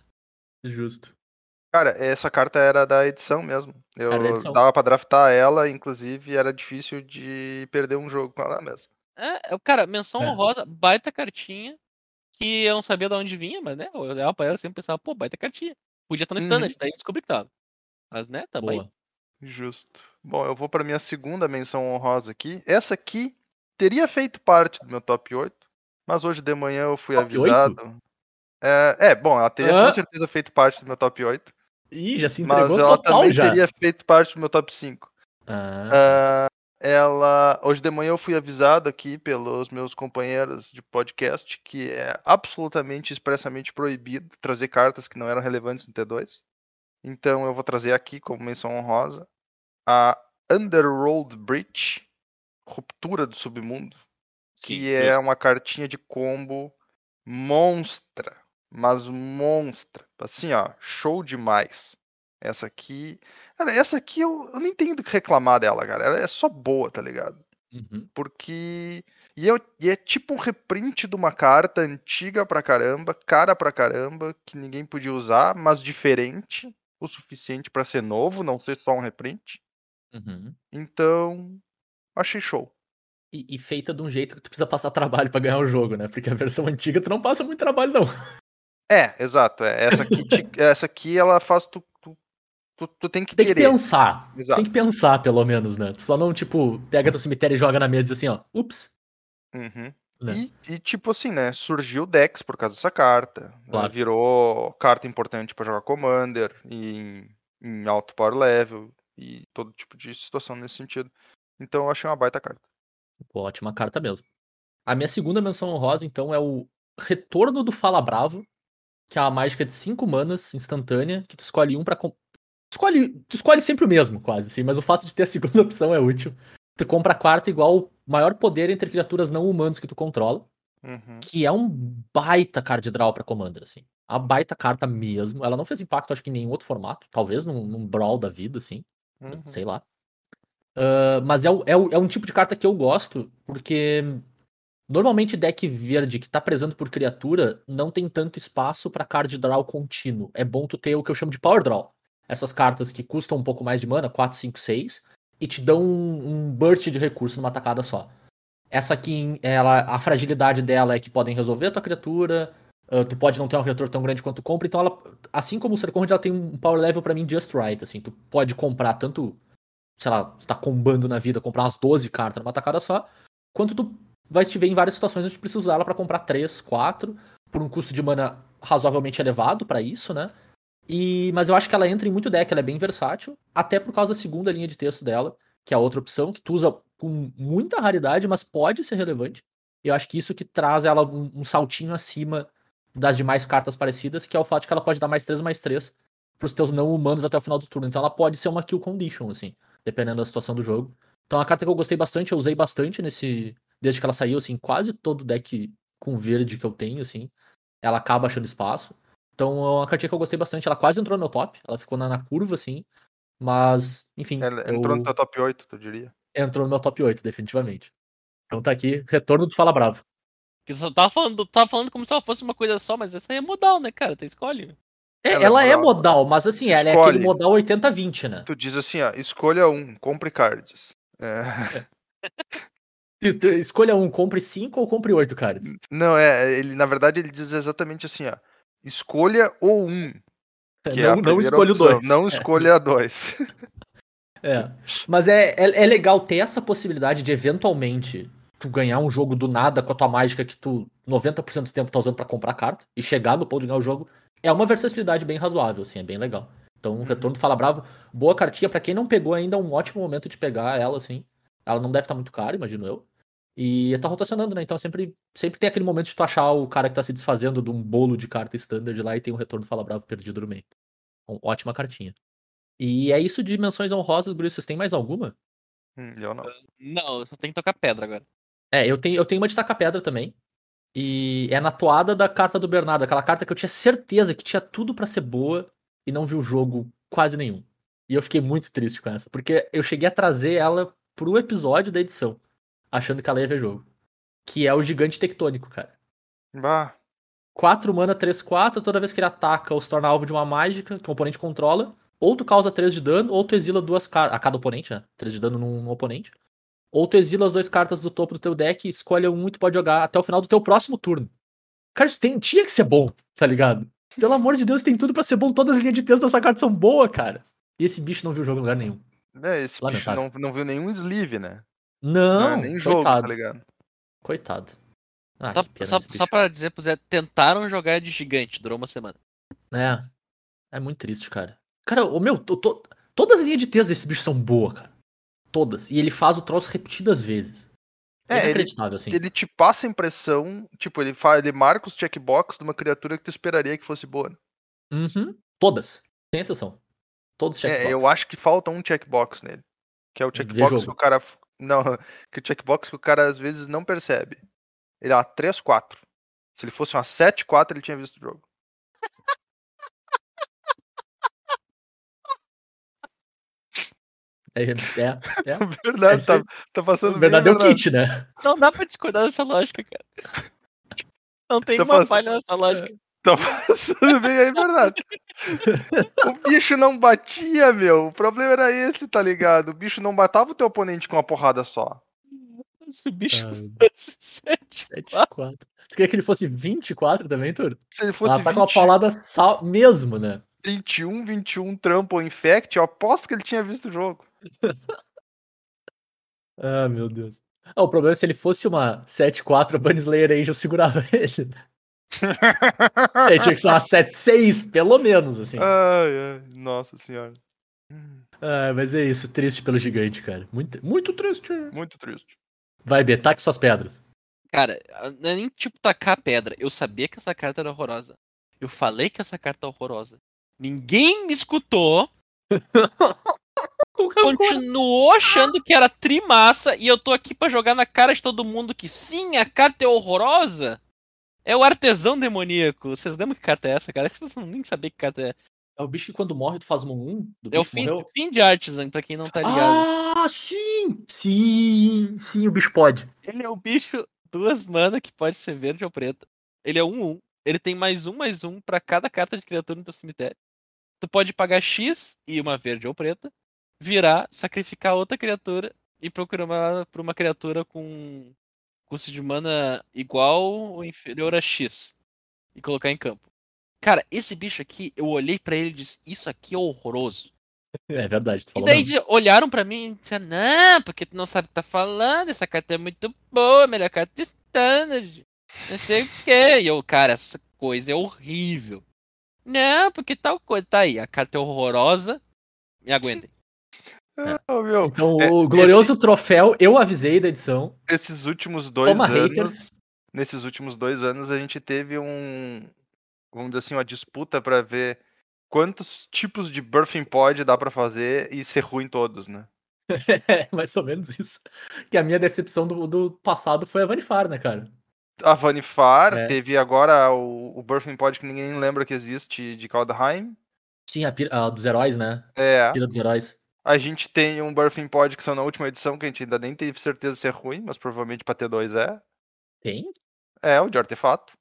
Justo. Cara, essa carta era da edição mesmo. Eu Era edição. dava pra draftar ela, inclusive era difícil de perder um jogo com ela mesmo. É, cara, menção É. honrosa, baita cartinha. Que eu não sabia de onde vinha, mas né, eu olhava pra ela e sempre pensava, pô, baita cartinha. Podia estar no Uhum. standard, daí eu descobri que tava. Mas né, aí. Boa. Justo. Bom, eu vou pra minha segunda menção honrosa aqui. Essa aqui teria feito parte do meu top 8, mas hoje de manhã eu fui Top avisado. É, é, bom, ela teria Hã? com certeza feito parte do meu top 8, Ih, já se mas entregou ela total também já. teria feito parte do meu top 5. Ah, Ah, ela hoje de manhã eu fui avisado aqui pelos meus companheiros de podcast que é absolutamente expressamente proibido trazer cartas que não eram relevantes no T2. Então eu vou trazer aqui como menção honrosa a Underworld Breach, ruptura do submundo, que Sim, é justo. uma cartinha de combo monstra, mas monstra. Assim, ó, show demais. Essa aqui, cara, essa aqui eu, eu nem tenho do que reclamar dela, cara. Ela é só boa, tá ligado? uhum. Porque. E é, e é tipo um reprint de uma carta antiga pra caramba, cara pra caramba, que ninguém podia usar, mas diferente o suficiente pra ser novo, não ser só um reprint. Uhum. Então, achei show. E, e feita de um jeito que tu precisa passar trabalho pra ganhar o jogo, né? Porque a versão antiga tu não passa muito trabalho, não. É, exato. é, essa, aqui, essa aqui ela faz tu. Tu, tu, tu tem que Tu tem que querer. pensar. Tu Exato. tem que pensar, pelo menos, né? Tu só não, tipo, pega teu cemitério e joga na mesa e assim, ó. Ups. Uhum. Né? E, e, tipo assim, né? Surgiu Dex por causa dessa carta. Ela Claro. virou carta importante pra jogar Commander em, em alto power level e todo tipo de situação nesse sentido. Então eu achei uma baita carta. Pô, ótima carta mesmo. A minha segunda menção honrosa, então, é o Retorno do Fala Bravo, que é uma mágica de 5 manas instantânea, que tu escolhe um pra. Com... Escolhe, tu escolhe sempre o mesmo, quase, assim, mas o fato de ter a segunda opção é útil. Tu compra a quarta igual o maior poder entre criaturas não humanos que tu controla, Uhum. que é um baita card draw pra Commander, assim. A baita carta mesmo. Ela não fez impacto, acho que em nenhum outro formato. Talvez num, num Brawl da vida, assim. Uhum. Sei lá. Ah, mas é, é, é um tipo de carta que eu gosto, porque normalmente deck verde que tá prezando por criatura não tem tanto espaço pra card draw contínuo. É bom tu ter o que eu chamo de power draw. Essas cartas que custam um pouco mais de mana, 4, 5, 6, e te dão um, um burst de recurso numa tacada só. Essa aqui, ela, a fragilidade dela é que podem resolver a tua criatura, ah, tu pode não ter uma criatura tão grande quanto compra, então ela, assim como o Serconde, ela tem um power level pra mim just right, assim, tu pode comprar tanto sei lá, tu tá combando na vida, comprar umas 12 cartas numa tacada só, quanto tu vai te ver em várias situações onde tu precisa usar ela pra comprar 3, 4, por um custo de mana razoavelmente elevado pra isso, né? E, mas eu acho que ela entra em muito deck, ela é bem versátil, até por causa da segunda linha de texto dela, que é a outra opção, que tu usa com muita raridade, mas pode ser relevante. Eu acho que isso que traz ela um, um saltinho acima das demais cartas parecidas, que é o fato de que ela pode dar mais 3, mais 3 pros teus não humanos até o final do turno. Então ela pode ser uma kill condition, assim dependendo da situação do jogo. Então é uma carta que eu gostei bastante, eu usei bastante nesse. Desde que ela saiu, assim, quase todo deck com verde que eu tenho, assim. Ela acaba achando espaço. Então é uma cartinha que eu gostei bastante. Ela quase entrou no meu top. Ela ficou na, na curva, assim. Mas, enfim. Ela eu- entrou no teu top 8, tu diria. entrou no meu top 8, definitivamente. Então tá aqui, retorno do Fala Bravo. Porque você tava falando, tava falando como se ela fosse uma coisa só, mas essa aí é modal, né, cara? Tu escolhe. É, Ela é ela é modal. modal, mas assim, ela é Escolhe. aquele modal 80-20, né? Tu diz assim, ó, escolha um, compre cards. É, Escolha um, compre 5 ou compre 8 cards. não, é, ele na verdade ele diz exatamente assim, ó. Escolha o um. Que é não, não primeira escolha opção, 2. Não escolha a dois. É. Mas é, é, é legal ter essa possibilidade de eventualmente tu ganhar um jogo do nada com a tua mágica que tu 90% do tempo tá usando pra comprar carta e chegar no ponto de ganhar o jogo. É uma versatilidade bem razoável, assim, é bem legal. Então, o Retorno do Fala Bravo, boa cartinha. Pra quem não pegou ainda, é um ótimo momento de pegar ela, assim. Ela não deve estar muito cara, imagino eu. E tá rotacionando, né? Então sempre, sempre tem aquele momento de tu achar o cara que tá se desfazendo de um bolo de carta standard lá e tem um Retorno do Fala Bravo perdido no meio. Então, ótima cartinha. E é isso de menções honrosas, Guri. Vocês têm mais alguma? Hum, eu não. Não, eu só tenho que tocar pedra agora. É, eu tenho, eu tenho uma de taca-pedra também. E é na toada da carta do Bernardo. Aquela carta que eu tinha certeza que tinha tudo pra ser boa e não vi o jogo quase nenhum. E eu fiquei muito triste com essa. Porque eu cheguei a trazer ela pro episódio da edição. Achando que ela ia ver jogo. Que é o Gigante Tectônico, cara. Bah, 4 mana, 3, 4. Toda vez que ele ataca ou se torna alvo de uma mágica que o oponente controla, ou tu causa 3 de dano, ou tu exila duas cartas. A cada oponente, né? 3 de dano num oponente. Ou tu exila as duas cartas do topo do teu deck, escolhe um e tu pode jogar até o final do teu próximo turno. Cara, isso tem, tinha que ser bom, tá ligado? Pelo amor de Deus, tem tudo pra ser bom. Todas as linhas de texto dessa carta são boas, cara. E esse bicho não viu jogo em lugar nenhum. é, esse bicho não, não viu nenhum sleeve, né? Não, Não, nem jogo, coitado. tá ligado? Coitado. Ah, só, pena só, só pra dizer pro Zé, tentaram jogar de gigante, durou uma semana. É. É muito triste, cara. Cara, o meu, to- to- todas as linhas de texto desse bicho são boas, cara. Todas. E ele faz o troço repetidas vezes. É, É, ele- inacreditável, assim. Ele te passa a impressão, tipo, ele, fa... ele marca os checkbox de uma criatura que tu esperaria que fosse boa. né? Uhum. Todas. Sem exceção. Todos os É, checkbox. eu acho que falta um checkbox nele. Que é o checkbox que o cara. Não, que o checkbox que o cara às vezes não percebe. Ele é uma 3-4. Se ele fosse uma 7-4, ele tinha visto o jogo. É, é, é. Verdade, isso tá, tá passando O bem. verdade. kit, né? Não dá pra discordar dessa lógica, cara. Não tem Tá uma passando- falha nessa lógica. Tá passando bem aí, verdade. o bicho não batia, meu. O problema era esse, tá ligado? O bicho não matava o teu oponente com uma porrada só. Se o bicho Ah, fosse sete, 7, 4. Tu queria que ele fosse 24 também, Tur? Se ele fosse Ela tá com uma 20, paulada sal mesmo, né? 21, 21 trampo ou infect, eu aposto que ele tinha visto o jogo. Ah, meu Deus. Ah, o problema é se ele fosse uma 7-4, a Bunny Slayer Angel segurava ele. né? Ele tinha que ser uma 7-6, pelo menos, assim. ai, ai, nossa senhora. Ah, mas é isso, triste pelo gigante, cara. Muito, muito triste. Muito triste. Vai, B, taque suas pedras. Cara, não é nem tipo tacar a pedra. Eu sabia que essa carta era horrorosa. Eu falei que essa carta é horrorosa. Ninguém me escutou. Continuou achando que era trimassa e eu tô aqui pra jogar na cara de todo mundo que sim, a carta é horrorosa. É o artesão demoníaco. Vocês lembram que carta é essa, cara? Acho que vocês não nem sabiam que carta é. É o bicho que quando morre tu faz uma 1? Do É o fim, morreu? fim de Artisan, pra quem não tá ligado. Ah, sim! Sim, sim, o bicho pode. Ele é o bicho duas mana que pode ser verde ou preta. Ele é um 1. Ele tem mais um, mais um pra cada carta de criatura no teu cemitério. Tu pode pagar X e uma verde ou preta, virar, sacrificar outra criatura e procurar por uma criatura com custo de mana igual ou inferior a X e colocar em campo. Cara, esse bicho aqui, eu olhei pra ele e disse: Isso aqui é horroroso. É verdade, tu E falou daí mesmo. olharam pra mim e disseram, não, porque tu não sabe o que tá falando, essa carta é muito boa, melhor carta de standard. Não sei o quê. E eu, cara, essa coisa é horrível. Não, porque tal coisa. Tá aí, a carta é horrorosa. Me aguentem. Ô, meu, Então, É, o glorioso troféu, eu avisei da edição. esses últimos dois Toma, anos. haters. Nesses últimos dois anos a gente teve um. Vamos dizer assim, uma disputa pra ver quantos tipos de birthing pod dá pra fazer e ser ruim todos, né? É, mais ou menos isso. Que a minha decepção do, do passado foi a Vanifar, né, cara? A Vanifar, É. teve agora o, o birthing pod que ninguém lembra que existe de Kaldheim. Sim, a, a dos heróis, né? É. Pira dos heróis. A gente tem um birthing pod que são na última edição, que a gente ainda nem teve certeza se é ruim, mas provavelmente pra ter dois é. Tem? É, o de artefato.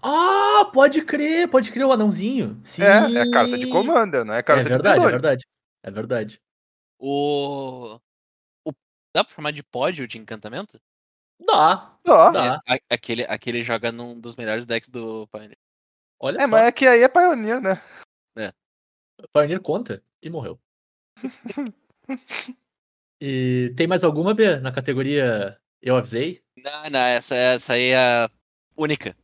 Ah, pode crer, pode crer o anãozinho. Sim. É, é carta de Commander, não é carta É verdade, de é T2. verdade. É verdade. O... o. Dá pra chamar de pódio de encantamento? Dá, Ó, dá. É, aquele, aquele joga num dos melhores decks do Pioneer. Olha É, só. mas é que aí é Pioneer, né? Pioneer conta e morreu. e tem mais alguma, B, na categoria Eu Avisei? Não, não, essa, essa aí é a única.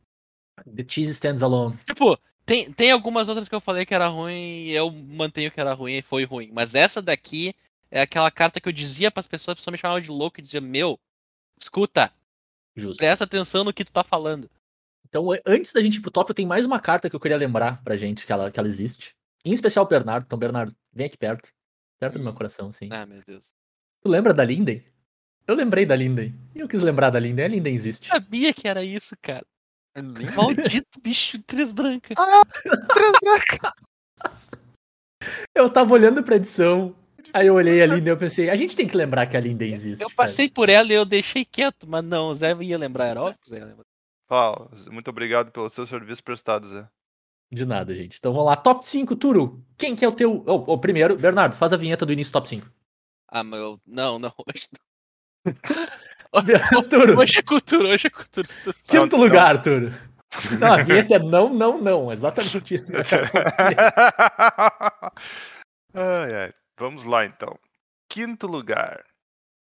The Cheese Stands Alone. Tipo, tem, tem algumas outras que eu falei que era ruim e eu mantenho que era ruim e foi ruim. Mas essa daqui é aquela carta que eu dizia pras pessoas, a pessoa me chamava de louco e dizia, meu, escuta, Justo. presta atenção no que tu tá falando. Então, antes da gente ir pro top, eu tenho mais uma carta que eu queria lembrar pra gente que ela, que ela existe. Em especial o Bernardo. Então, Bernardo, vem aqui perto. Perto do meu coração, sim. Ah, meu Deus. Tu lembra da Linden? Eu lembrei da Linden. E eu quis lembrar da Linden. A Linden existe. Sabia que era isso, cara. Lindo. Maldito bicho, três brancas. Eu tava olhando pra edição. Aí eu olhei a Linden e eu pensei, a gente tem que lembrar que a Linden existe. Eu cara. passei por ela e eu deixei quieto, mas não, o Zé ia lembrar, era óbvio que o Zé ia lembrar. Ó, muito obrigado pelo seu serviço prestado, Zé. De nada, gente. Então vamos lá. Top 5, Turo. Quem que é o teu. O oh, primeiro, Bernardo, faz a vinheta do início top 5. Ah, mas eu... Não, não, hoje Turo, não. Hoje é cultura, hoje é cultura. quinto Não, lugar, Turo. Não, a vinheta é não, não, não. Exatamente isso. ai, ai. Vamos lá, então. Quinto lugar.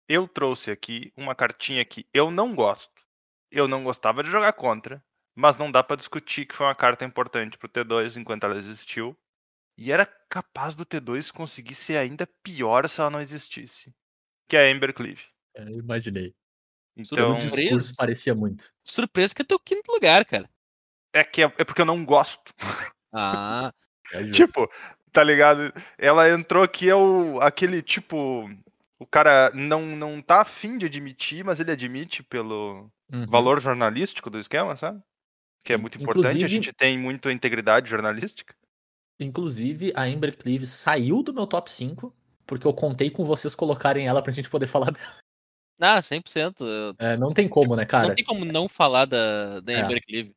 Eu trouxe aqui uma cartinha que eu não gosto. Eu não gostava de jogar contra, mas não dá pra discutir que foi uma carta importante pro T2 enquanto ela existiu. E era capaz do T2 conseguir ser ainda pior se ela não existisse. Que é a Embercleave. É, eu imaginei. Então, o Surpreso. discurso parecia muito. Surpresa que é teu quinto lugar, cara. é que é, é porque eu não gosto. Ah, É. Tipo, tá ligado? Ela entrou aqui, é o, aquele tipo. O cara não, não tá afim de admitir, mas ele admite pelo Uhum. valor jornalístico do esquema, sabe? Que é muito importante, a inclusive- gente tem muita integridade jornalística. Inclusive, a Ember Cleave saiu do meu top 5, porque eu contei com vocês colocarem ela pra gente poder falar dela. ah 100%. eu- É, não tem como, né, cara? não tem como não falar da, da É. Embercleave.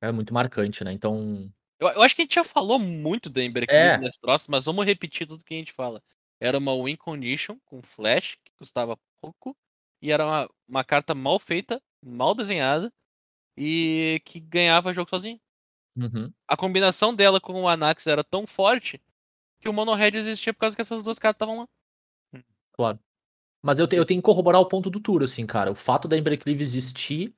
É muito marcante, né? Então. Eu, eu acho que a gente já falou muito da É. Embercleave nesse troço, mas vamos repetir tudo que a gente fala. Era uma win condition com flash, que custava pouco, e era uma, uma carta mal feita, mal desenhada, e que ganhava jogo sozinho. Uhum. A combinação dela com o Anax era tão forte que o Mono Red existia por causa que essas duas cartas estavam lá. Mas eu, te- eu tenho que corroborar o ponto do Turo, assim, cara. O fato da Ember Cleave existir,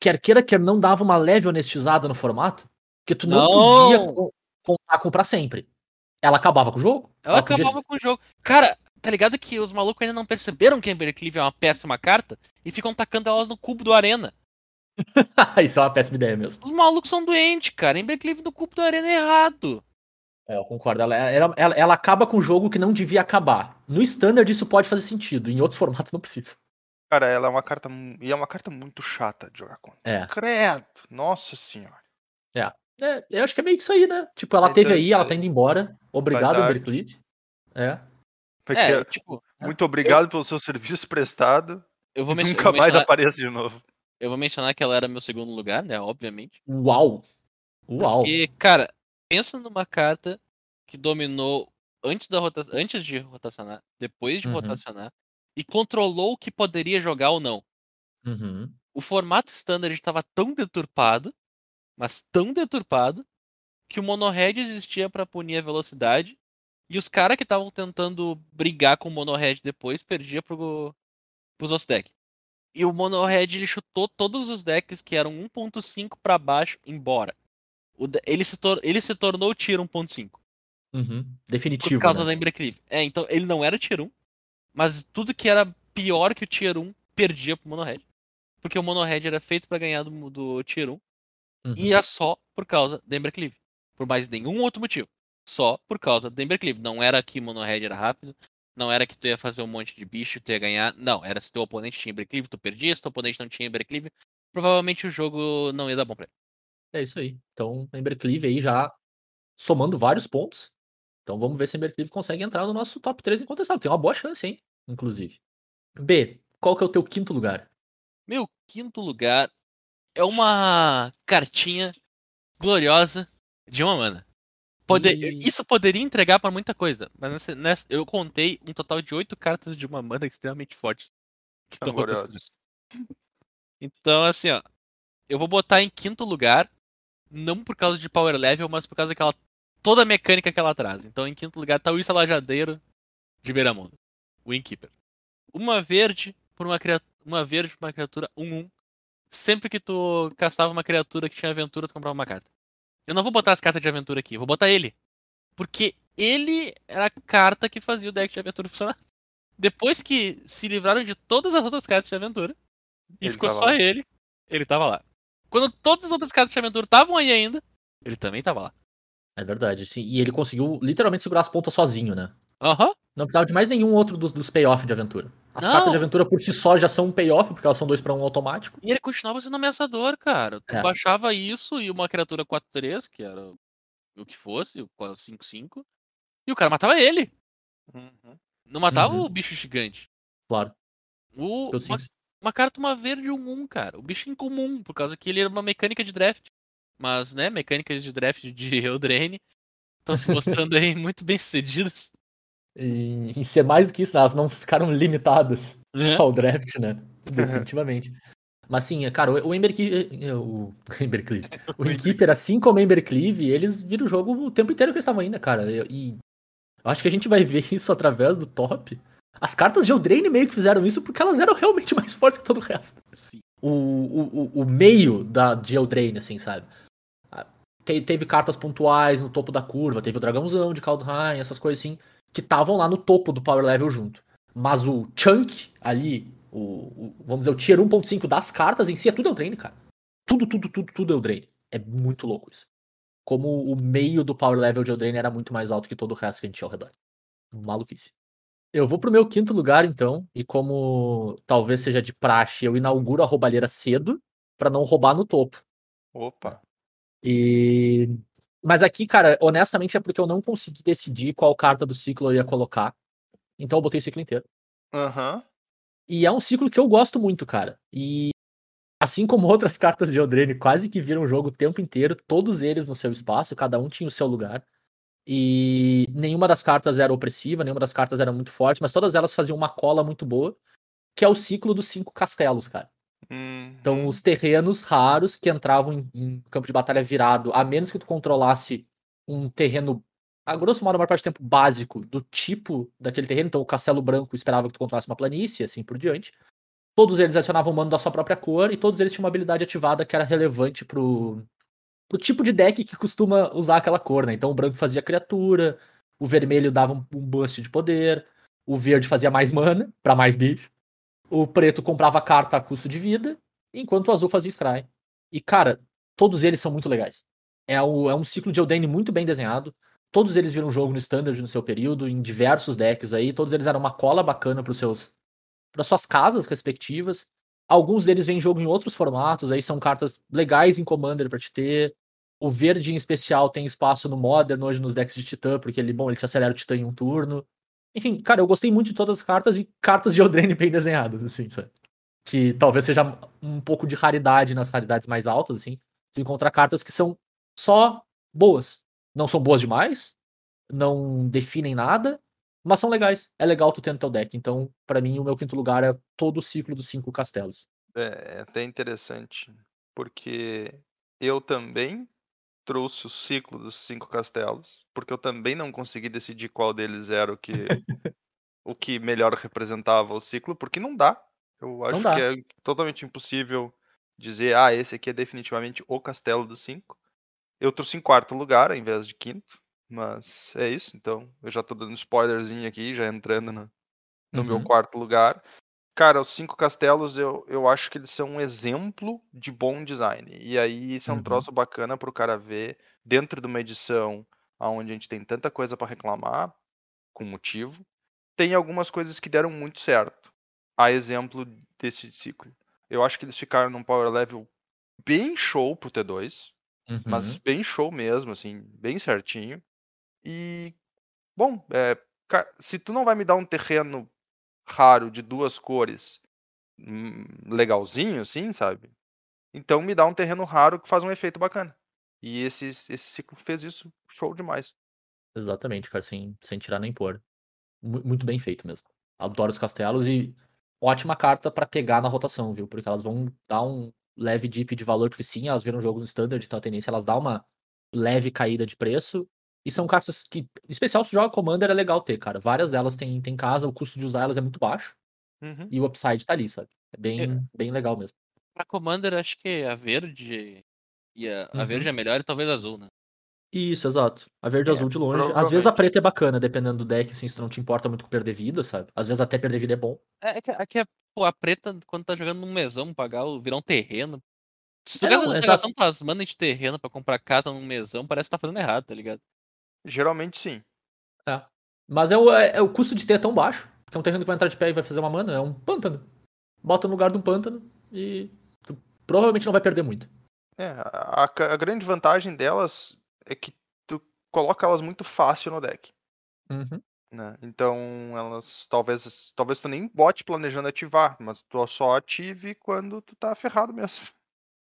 quer queira, quer não, dava uma leve honestizada no formato, porque tu não, Não! podia co- contar com pra sempre. Ela acabava com o jogo? Ela podia- acabava com o jogo. Cara, tá ligado que os malucos ainda não perceberam que a Embercleave é uma péssima carta e ficam tacando elas no cubo do Arena. Isso é uma péssima ideia mesmo. Os malucos são doentes, cara. Embercleave no cubo do Arena é errado. É, eu concordo. Ela, ela, ela, ela acaba com o jogo que não devia acabar. No standard isso pode fazer sentido, em outros formatos não precisa. Cara, ela é uma carta. E é uma carta muito chata de jogar contra. É. Credo! Nossa senhora. É, eu acho que é meio que isso aí, né? Tipo, ela Então, teve aí, isso ela aí. tá indo embora. Obrigado, Cleave. É. Porque, É, tipo, muito obrigado pelo seu serviço prestado. eu vou, eu Nunca mais apareça de novo. Eu vou mencionar que ela era meu segundo lugar, né? Obviamente. Uau! Uau! Porque, cara, pensa numa carta que dominou antes da rotação, antes de rotacionar, depois de Uhum. rotacionar e controlou o que poderia jogar ou não. Uhum. O formato standard estava tão deturpado, mas tão deturpado, que o monohead existia para punir a velocidade e os caras que estavam tentando brigar com o monohead depois perdia pro, outros decks. E o monohead ele chutou todos os decks que eram 1.5 para baixo embora. Ele, se ele se tornou tier 1.5 Uhum. por Definitivo. causa né? da Embercleave. É, então ele não era tier 1, mas tudo que era pior que o tier 1 perdia pro monohead. Porque o monohead era feito para ganhar do, do tier 1 Uhum. e é só por causa da Embercleave. Por mais nenhum outro motivo. Só por causa da Embercleave. Não era que Monohead era rápido. Não era que tu ia fazer um monte de bicho, tu ia ganhar. Não, era se teu oponente tinha Embercleave, tu perdia. Se teu oponente não tinha Embercleave, provavelmente o jogo não ia dar bom pra ele. É isso aí. Então, Embercleave aí já somando vários pontos. Então vamos ver se Embercleave consegue entrar no nosso top 3 incontestável. Tem uma boa chance, hein? Inclusive. B, qual que é o teu quinto lugar? Meu quinto lugar é uma cartinha gloriosa de uma mana. Poder, E- Isso poderia entregar pra muita coisa, mas nessa, nessa- eu contei um total de oito cartas de uma mana extremamente fortes. Que estão. Então, assim, ó. Eu vou botar em quinto lugar, não por causa de power level, mas por causa daquela. toda a mecânica que ela traz. Então, em quinto lugar tá o Instalajadeiro de Beiramundo. O Innkeeper. Uma verde por uma criatura. Uma verde por uma criatura 1-1. Sempre que tu castava uma criatura que tinha aventura, tu comprava uma carta. Eu não vou botar as cartas de aventura aqui, vou botar ele. Porque ele era a carta que fazia o deck de aventura funcionar. Depois que se livraram de todas as outras cartas de aventura, e Ele ficou só lá. ele, ele tava lá. Quando todas as outras cartas de aventura estavam aí ainda, ele também tava lá. É verdade, sim. E ele conseguiu literalmente segurar as pontas sozinho, né? Aham. Não precisava de mais nenhum outro dos, dos payoff de aventura. As Não. cartas de aventura por si só já são um payoff, porque elas são dois pra um automático. E ele continuava sendo ameaçador, cara. Tu É. baixava isso e uma criatura 4-3, que era o que fosse, o 5-5, e o cara matava ele. Uhum. Não matava Uhum. o bicho gigante. Claro. O, Eu uma, sim. uma carta, uma verde, um 1, cara. O bicho incomum, por causa que ele era uma mecânica de draft. Mas, né, mecânicas de draft de Eldraine estão se mostrando aí muito bem sucedidas. E, e ser mais do que isso, elas não ficaram limitadas Né? ao draft, né? Definitivamente. Mas sim, cara, o, o Embercleave. O Embercleave. O Innkeeper, assim como o Embercleave, eles viram o jogo o tempo inteiro que eles estavam ainda, cara. E, e eu acho que a gente vai ver isso através do top. As cartas de Eldraine meio que fizeram isso porque elas eram realmente mais fortes que todo o resto. Sim. O, o, o- meio da, de Eldraine, assim, sabe? Te- teve cartas pontuais no topo da curva, teve o Dragãozão de Kaldheim, essas coisas assim, que estavam lá no topo do power level junto. Mas o chunk ali, o, o- vamos dizer, o tier 1.5 das cartas em si é tudo Eldraine, cara. Tudo, tudo, tudo, tudo Eldraine. É muito louco isso. Como o meio do power level de Eldraine era muito mais alto que todo o resto que a gente tinha ao redor. Maluquice. Eu vou pro meu quinto lugar, então, e como talvez seja de praxe, eu inauguro a roubalheira cedo, pra não roubar no topo. Opa. E... Mas aqui, cara, honestamente é porque eu não consegui decidir qual carta do ciclo eu ia colocar. Então eu botei o ciclo inteiro. Aham. E é um ciclo que eu gosto muito, cara. E assim como outras cartas de Eldraine quase que viram o jogo o tempo inteiro, todos eles no seu espaço, cada um tinha o seu lugar. E nenhuma das cartas era opressiva, nenhuma das cartas era muito forte, mas todas elas faziam uma cola muito boa, que é o ciclo dos cinco castelos, cara. Uhum. Então, os terrenos raros que entravam em, em campo de batalha virado, a menos que tu controlasse um terreno, a grosso modo, a maior parte do tempo básico do tipo daquele terreno. Então, o castelo branco esperava que tu controlasse uma planície, assim por diante. Todos eles adicionavam mano da sua própria cor e todos eles tinham uma habilidade ativada que era relevante pro, pro tipo de deck que costuma usar aquela cor, né? Então, o branco fazia criatura, o vermelho dava um, um boost de poder, o verde fazia mais mana pra mais bicho. O preto comprava carta a custo de vida, enquanto o azul fazia scry. E, cara, todos eles são muito legais. É, o- é um ciclo de Eldraine muito bem desenhado. Todos eles viram jogo no Standard no seu período, em diversos decks aí. Todos eles eram uma cola bacana para seus para suas casas respectivas. Alguns deles vêm jogo em outros formatos, aí são cartas legais em Commander para te ter. O verde em especial tem espaço no Modern hoje nos decks de Titã, porque ele, bom, ele te acelera o Titã em um turno. Enfim, cara, eu gostei muito de todas as cartas e cartas de Eldraine bem desenhadas, assim, sabe? Que talvez seja um pouco de raridade nas raridades mais altas, assim. Tu encontrar cartas que são só boas. Não são boas demais, não definem nada, mas são legais. É legal tu no teu deck. Então, pra mim, o meu quinto lugar é todo o ciclo dos cinco castelos. É, é até interessante, porque eu também trouxe o ciclo dos cinco castelos, porque eu também não consegui decidir qual deles era o que o que melhor representava o ciclo, porque não dá. Eu acho dá. que é totalmente impossível dizer, ah, esse aqui é definitivamente o castelo dos cinco. Eu trouxe em quarto lugar, ao invés de quinto, mas é isso, então eu já tô dando spoilerzinho aqui, já entrando no, no meu Uhum. quarto lugar. Cara, os cinco castelos eu, eu acho que eles são um exemplo de bom design. E aí isso é um Uhum. troço bacana pro cara ver dentro de uma edição onde a gente tem tanta coisa pra reclamar, com motivo. Tem algumas coisas que deram muito certo. A exemplo desse ciclo. Eu acho que eles ficaram num power level bem show pro T2 Uhum. mas bem show mesmo, assim, bem certinho. E, bom, é, se tu não vai me dar um terreno raro de duas cores hum, legalzinho, assim, sabe? Então me dá um terreno raro que faz um efeito bacana. E esse, esse ciclo fez isso, show demais. Exatamente, cara, sem, sem tirar nem pôr. Mu- Muito bem feito mesmo. Adoro os castelos e ótima carta pra pegar na rotação, viu? Porque elas vão dar um leve dip de valor, porque sim, elas viram jogo no standard, então a tendência é elas dar uma leve caída de preço. E são cartas que, em especial se joga Commander, é legal ter, cara. Várias delas tem, tem casa, o custo de usar elas é muito baixo Uhum. e o upside tá ali, sabe? É bem, bem legal mesmo. Pra Commander, acho que a verde. E a, a Uhum. verde é melhor e talvez a azul, né? Isso, exato. A verde e É, azul de longe. Às vezes a preta é bacana, dependendo do deck, assim, se tu não te importa muito com perder vida, sabe? Às vezes até perder vida é bom. É, é que, é que pô, a preta, quando tá jogando num mesão, pagar, virar um terreno. Se tu É, gasta exato. gastando tuas manas de terreno pra comprar carta num mesão, parece que tá fazendo errado, tá ligado? Geralmente sim. É. Mas é o, é, é o custo de ter é tão baixo, que é um terreno que vai entrar de pé e vai fazer uma mana, é um pântano. Bota no lugar de um pântano e tu provavelmente não vai perder muito. É, a, a- a grande vantagem delas é que tu coloca elas muito fácil no deck. Uhum. né? Então elas talvez talvez tu nem bote planejando ativar, mas tu só ative quando tu tá ferrado mesmo.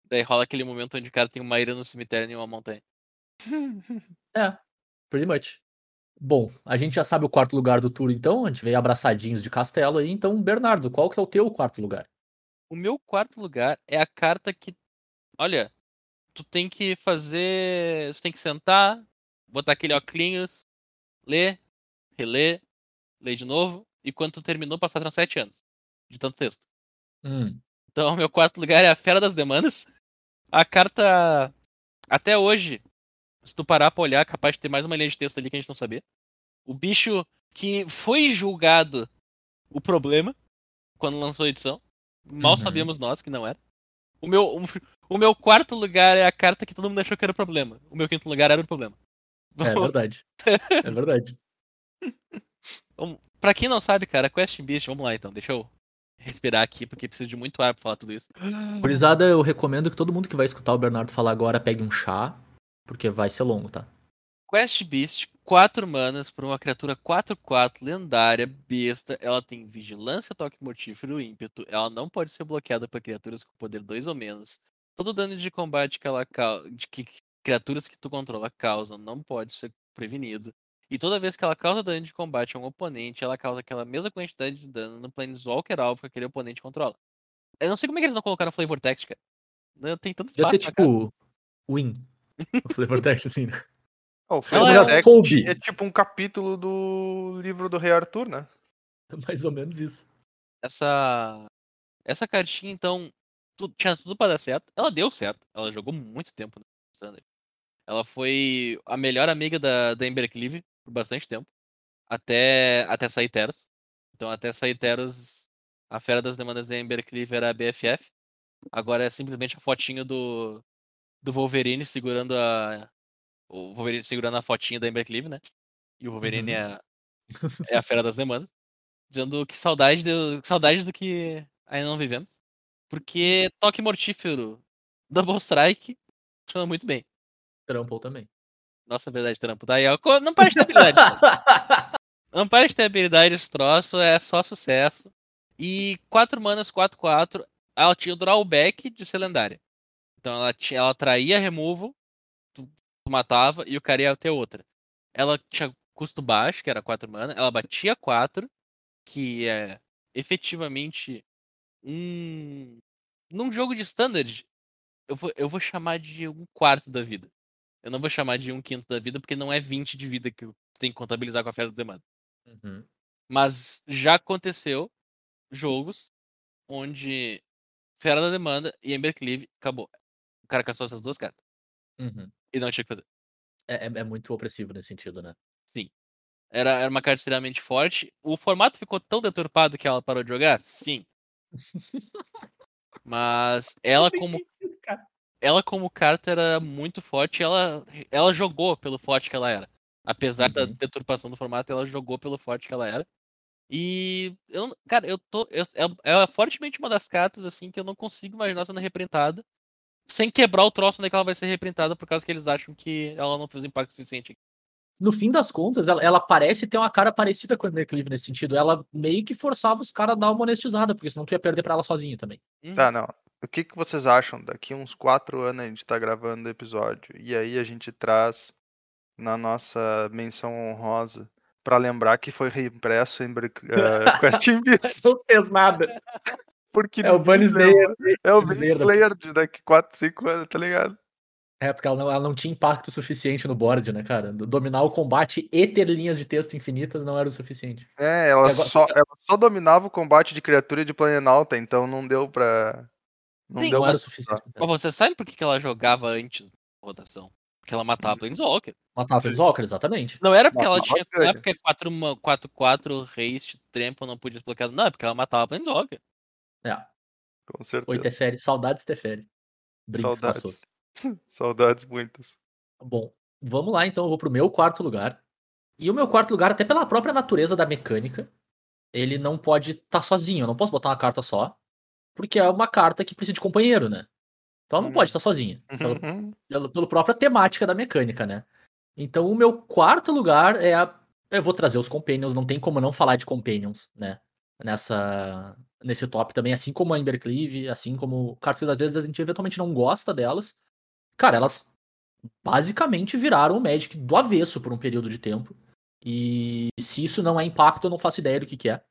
Daí rola aquele momento onde o cara tem uma ira no cemitério e uma montanha. É, pretty much. Bom, a gente já sabe o quarto lugar do tour, então. A gente veio abraçadinhos de castelo aí. Então, Bernardo, qual que é o teu quarto lugar? O meu quarto lugar é a carta que. Olha, tu tem que fazer. Tu tem que sentar, botar aquele óculos, ler, reler, ler de novo, e quando tu terminou, passaram sete anos de tanto texto. Hum, Então, meu quarto lugar é a Fera das Demandas. A carta, até hoje, se tu parar pra olhar, é capaz de ter mais uma linha de texto ali que a gente não sabia. O bicho que foi julgado o problema quando lançou a edição. Mal Uhum. sabíamos nós que não era. O meu, o, o meu quarto lugar é a carta que todo mundo achou que era o problema. O meu quinto lugar era o problema. é Vamos- verdade. É verdade. pra quem não sabe, cara, Quest Beast, vamos lá então, deixa eu respirar aqui, porque preciso de muito ar pra falar tudo isso. Curizada, eu recomendo que todo mundo que vai escutar o Bernardo falar agora pegue um chá, porque vai ser longo, tá? Quest Beast, 4 manas para uma criatura 4-4 lendária, besta. Ela tem vigilância, toque mortífero, ímpeto. Ela não pode ser bloqueada por criaturas com poder 2 ou menos. Todo dano de combate que ela de que criaturas que tu controla causam não pode ser prevenido. E toda vez que ela causa dano de combate a um oponente, ela causa aquela mesma quantidade de dano no Planeswalker alvo que aquele oponente controla. Eu não sei como é que eles não colocaram Flavor Text, cara. Não tem tanto Ia espaço ser na carta. tipo. Win. O flavor text, assim, né? Oh, o Flavor é- Text Kobe. é tipo um capítulo do livro do Rei Arthur, né? Mais ou menos isso. essa essa cartinha então tu- tinha tudo pra dar certo. Ela deu certo. Ela jogou muito tempo no Standard. Ela foi a melhor amiga da, da Embercleave por bastante tempo. Até até sair Teros. Então até sair Teros, a fera das demandas da Embercleave era a BFF. Agora é simplesmente a fotinha do do Wolverine segurando a o Wolverine segurando a fotinha da Embercleave, né? E o Wolverine Uhum. é, a, é a fera das demandas. Dizendo que saudade do, que saudade do que ainda não vivemos. Porque toque mortífero, Double Strike, funciona muito bem. Trample também. Nossa, verdade, trampo. Daí, co- não para de ter habilidade. não para de ter habilidade esse troço, é só sucesso. E 4 manas, 4, 4. Ela tinha o drawback de ser lendária. Então ela, tinha, ela traía removal, tu, tu matava e o cara ia ter outra. Ela tinha custo baixo, que era 4 mana. Ela batia 4, que é efetivamente um. Num jogo de standard, eu vou, eu vou chamar de um quarto da vida. Eu não vou chamar de um quinto da vida, porque não é 20 de vida que tenho que contabilizar com a fera do demanda. Uhum. Mas já aconteceu jogos onde Fera da Demanda e Embercleave acabou. Cara caçou essas duas cartas. Uhum. E não tinha o que fazer. É, é- é muito opressivo nesse sentido, né? Sim. Era, era uma carta extremamente forte. O formato ficou tão deturpado que ela parou de jogar? Sim. Mas ela como ela como carta era muito forte, ela ela jogou pelo forte que ela era. Apesar da Uhum. deturpação do formato, ela jogou pelo forte que ela era. E eu, cara, eu tô eu, é, é fortemente uma das cartas assim que eu não consigo imaginar sendo reprintada sem quebrar o troço onde é que ela vai ser reprintada por causa que eles acham que ela não fez impacto suficiente. No fim das contas, ela, ela parece ter uma cara parecida com a Embercleave nesse sentido. Ela meio que forçava os caras a dar uma monetizada, porque senão tu ia perder pra ela sozinho também. Uhum. Tá, não. o que, que vocês acham? Daqui uns quatro anos a gente tá gravando o episódio. E aí a gente traz na nossa menção honrosa pra lembrar que foi reimpresso em eh, Quest Beast. Não fez nada. Porque É o Bunny. Slayer. É o Bunny Slayer de daqui 4, 5 anos, tá ligado? É, porque ela não, ela não tinha impacto suficiente no board, né, cara? Dominar o combate e ter linhas de texto infinitas não era o suficiente. É, ela, Agora- só, ela só dominava o combate de criatura de Planalta, então não deu pra. Não Sim, deu Não era o suficiente. Mas você sabe por que, ela jogava antes da rotação? Porque ela matava Planeswalker. Sim. Planeswalker, exatamente. Não era porque ela não, tinha. Não é porque 4-4 haste, trample não podia desbloquear. Não, é porque ela matava Planeswalker. É, Com certeza. foi Teferi. Saudades Teferi. Brinks passou. Saudades. Saudades muitas. Bom, vamos lá então, eu vou pro meu quarto lugar. E o meu quarto lugar, até pela própria natureza da mecânica, ele não pode estar sozinho. Eu não posso botar uma carta só, porque é uma carta que precisa de companheiro, né? Então ela não Hum. pode estar sozinha. Pelo, Uhum. pelo, pelo própria temática da mecânica, né? Então o meu quarto lugar é a. Eu vou trazer os Companions, não tem como não falar de Companions, né? Nessa. Nesse top também, assim como a Embercleave, assim como. Cara, que às vezes a gente eventualmente não gosta delas. Cara, elas basicamente viraram o Magic do avesso por um período de tempo. E se isso não é impacto, eu não faço ideia do que, que é.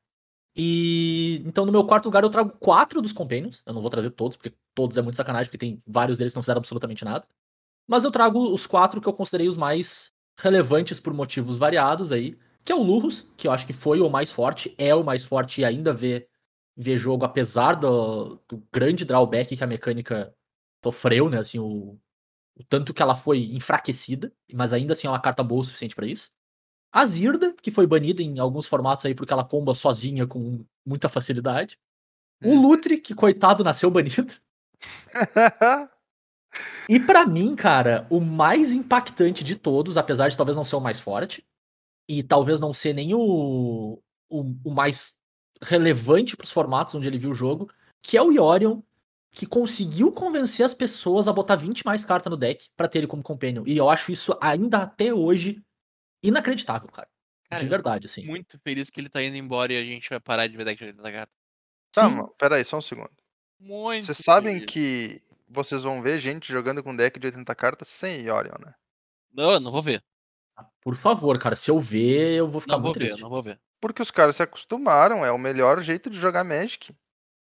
E então no meu quarto lugar eu trago quatro dos Companions. Eu não vou trazer todos, porque todos é muito sacanagem, porque tem vários deles que não fizeram absolutamente nada. Mas eu trago os quatro que eu considerei os mais relevantes por motivos variados aí, que é o Lurrus, que eu acho que foi o mais forte, é o mais forte e ainda vê, vê jogo, apesar do, do grande drawback que a mecânica sofreu, né? Assim, o, o tanto que ela foi enfraquecida, mas ainda assim é uma carta boa o suficiente pra isso. A Zirda, que foi banida em alguns formatos aí porque ela comba sozinha com muita facilidade. O Lutre, que coitado nasceu banido. E pra mim, cara, o mais impactante de todos, apesar de talvez não ser o mais forte, e talvez não ser nem o, o, o mais relevante pros formatos onde ele viu o jogo, que é o Yorion, que conseguiu convencer as pessoas a botar 20 mais cartas no deck pra ter ele como companion. E eu acho isso ainda até hoje inacreditável, cara. Cara, de verdade, assim. Muito feliz que ele tá indo embora e a gente vai parar de ver deck de 80 cartas. Tá, mas peraí, só um segundo. Muito. Vocês sabem feliz. que vocês vão ver gente jogando com deck de 80 cartas sem Yorion, né? Não, eu não vou ver. Por favor, cara, se eu ver, eu vou ficar Não vou muito ver, triste. não vou ver. Porque os caras se acostumaram, é o melhor jeito de jogar Magic.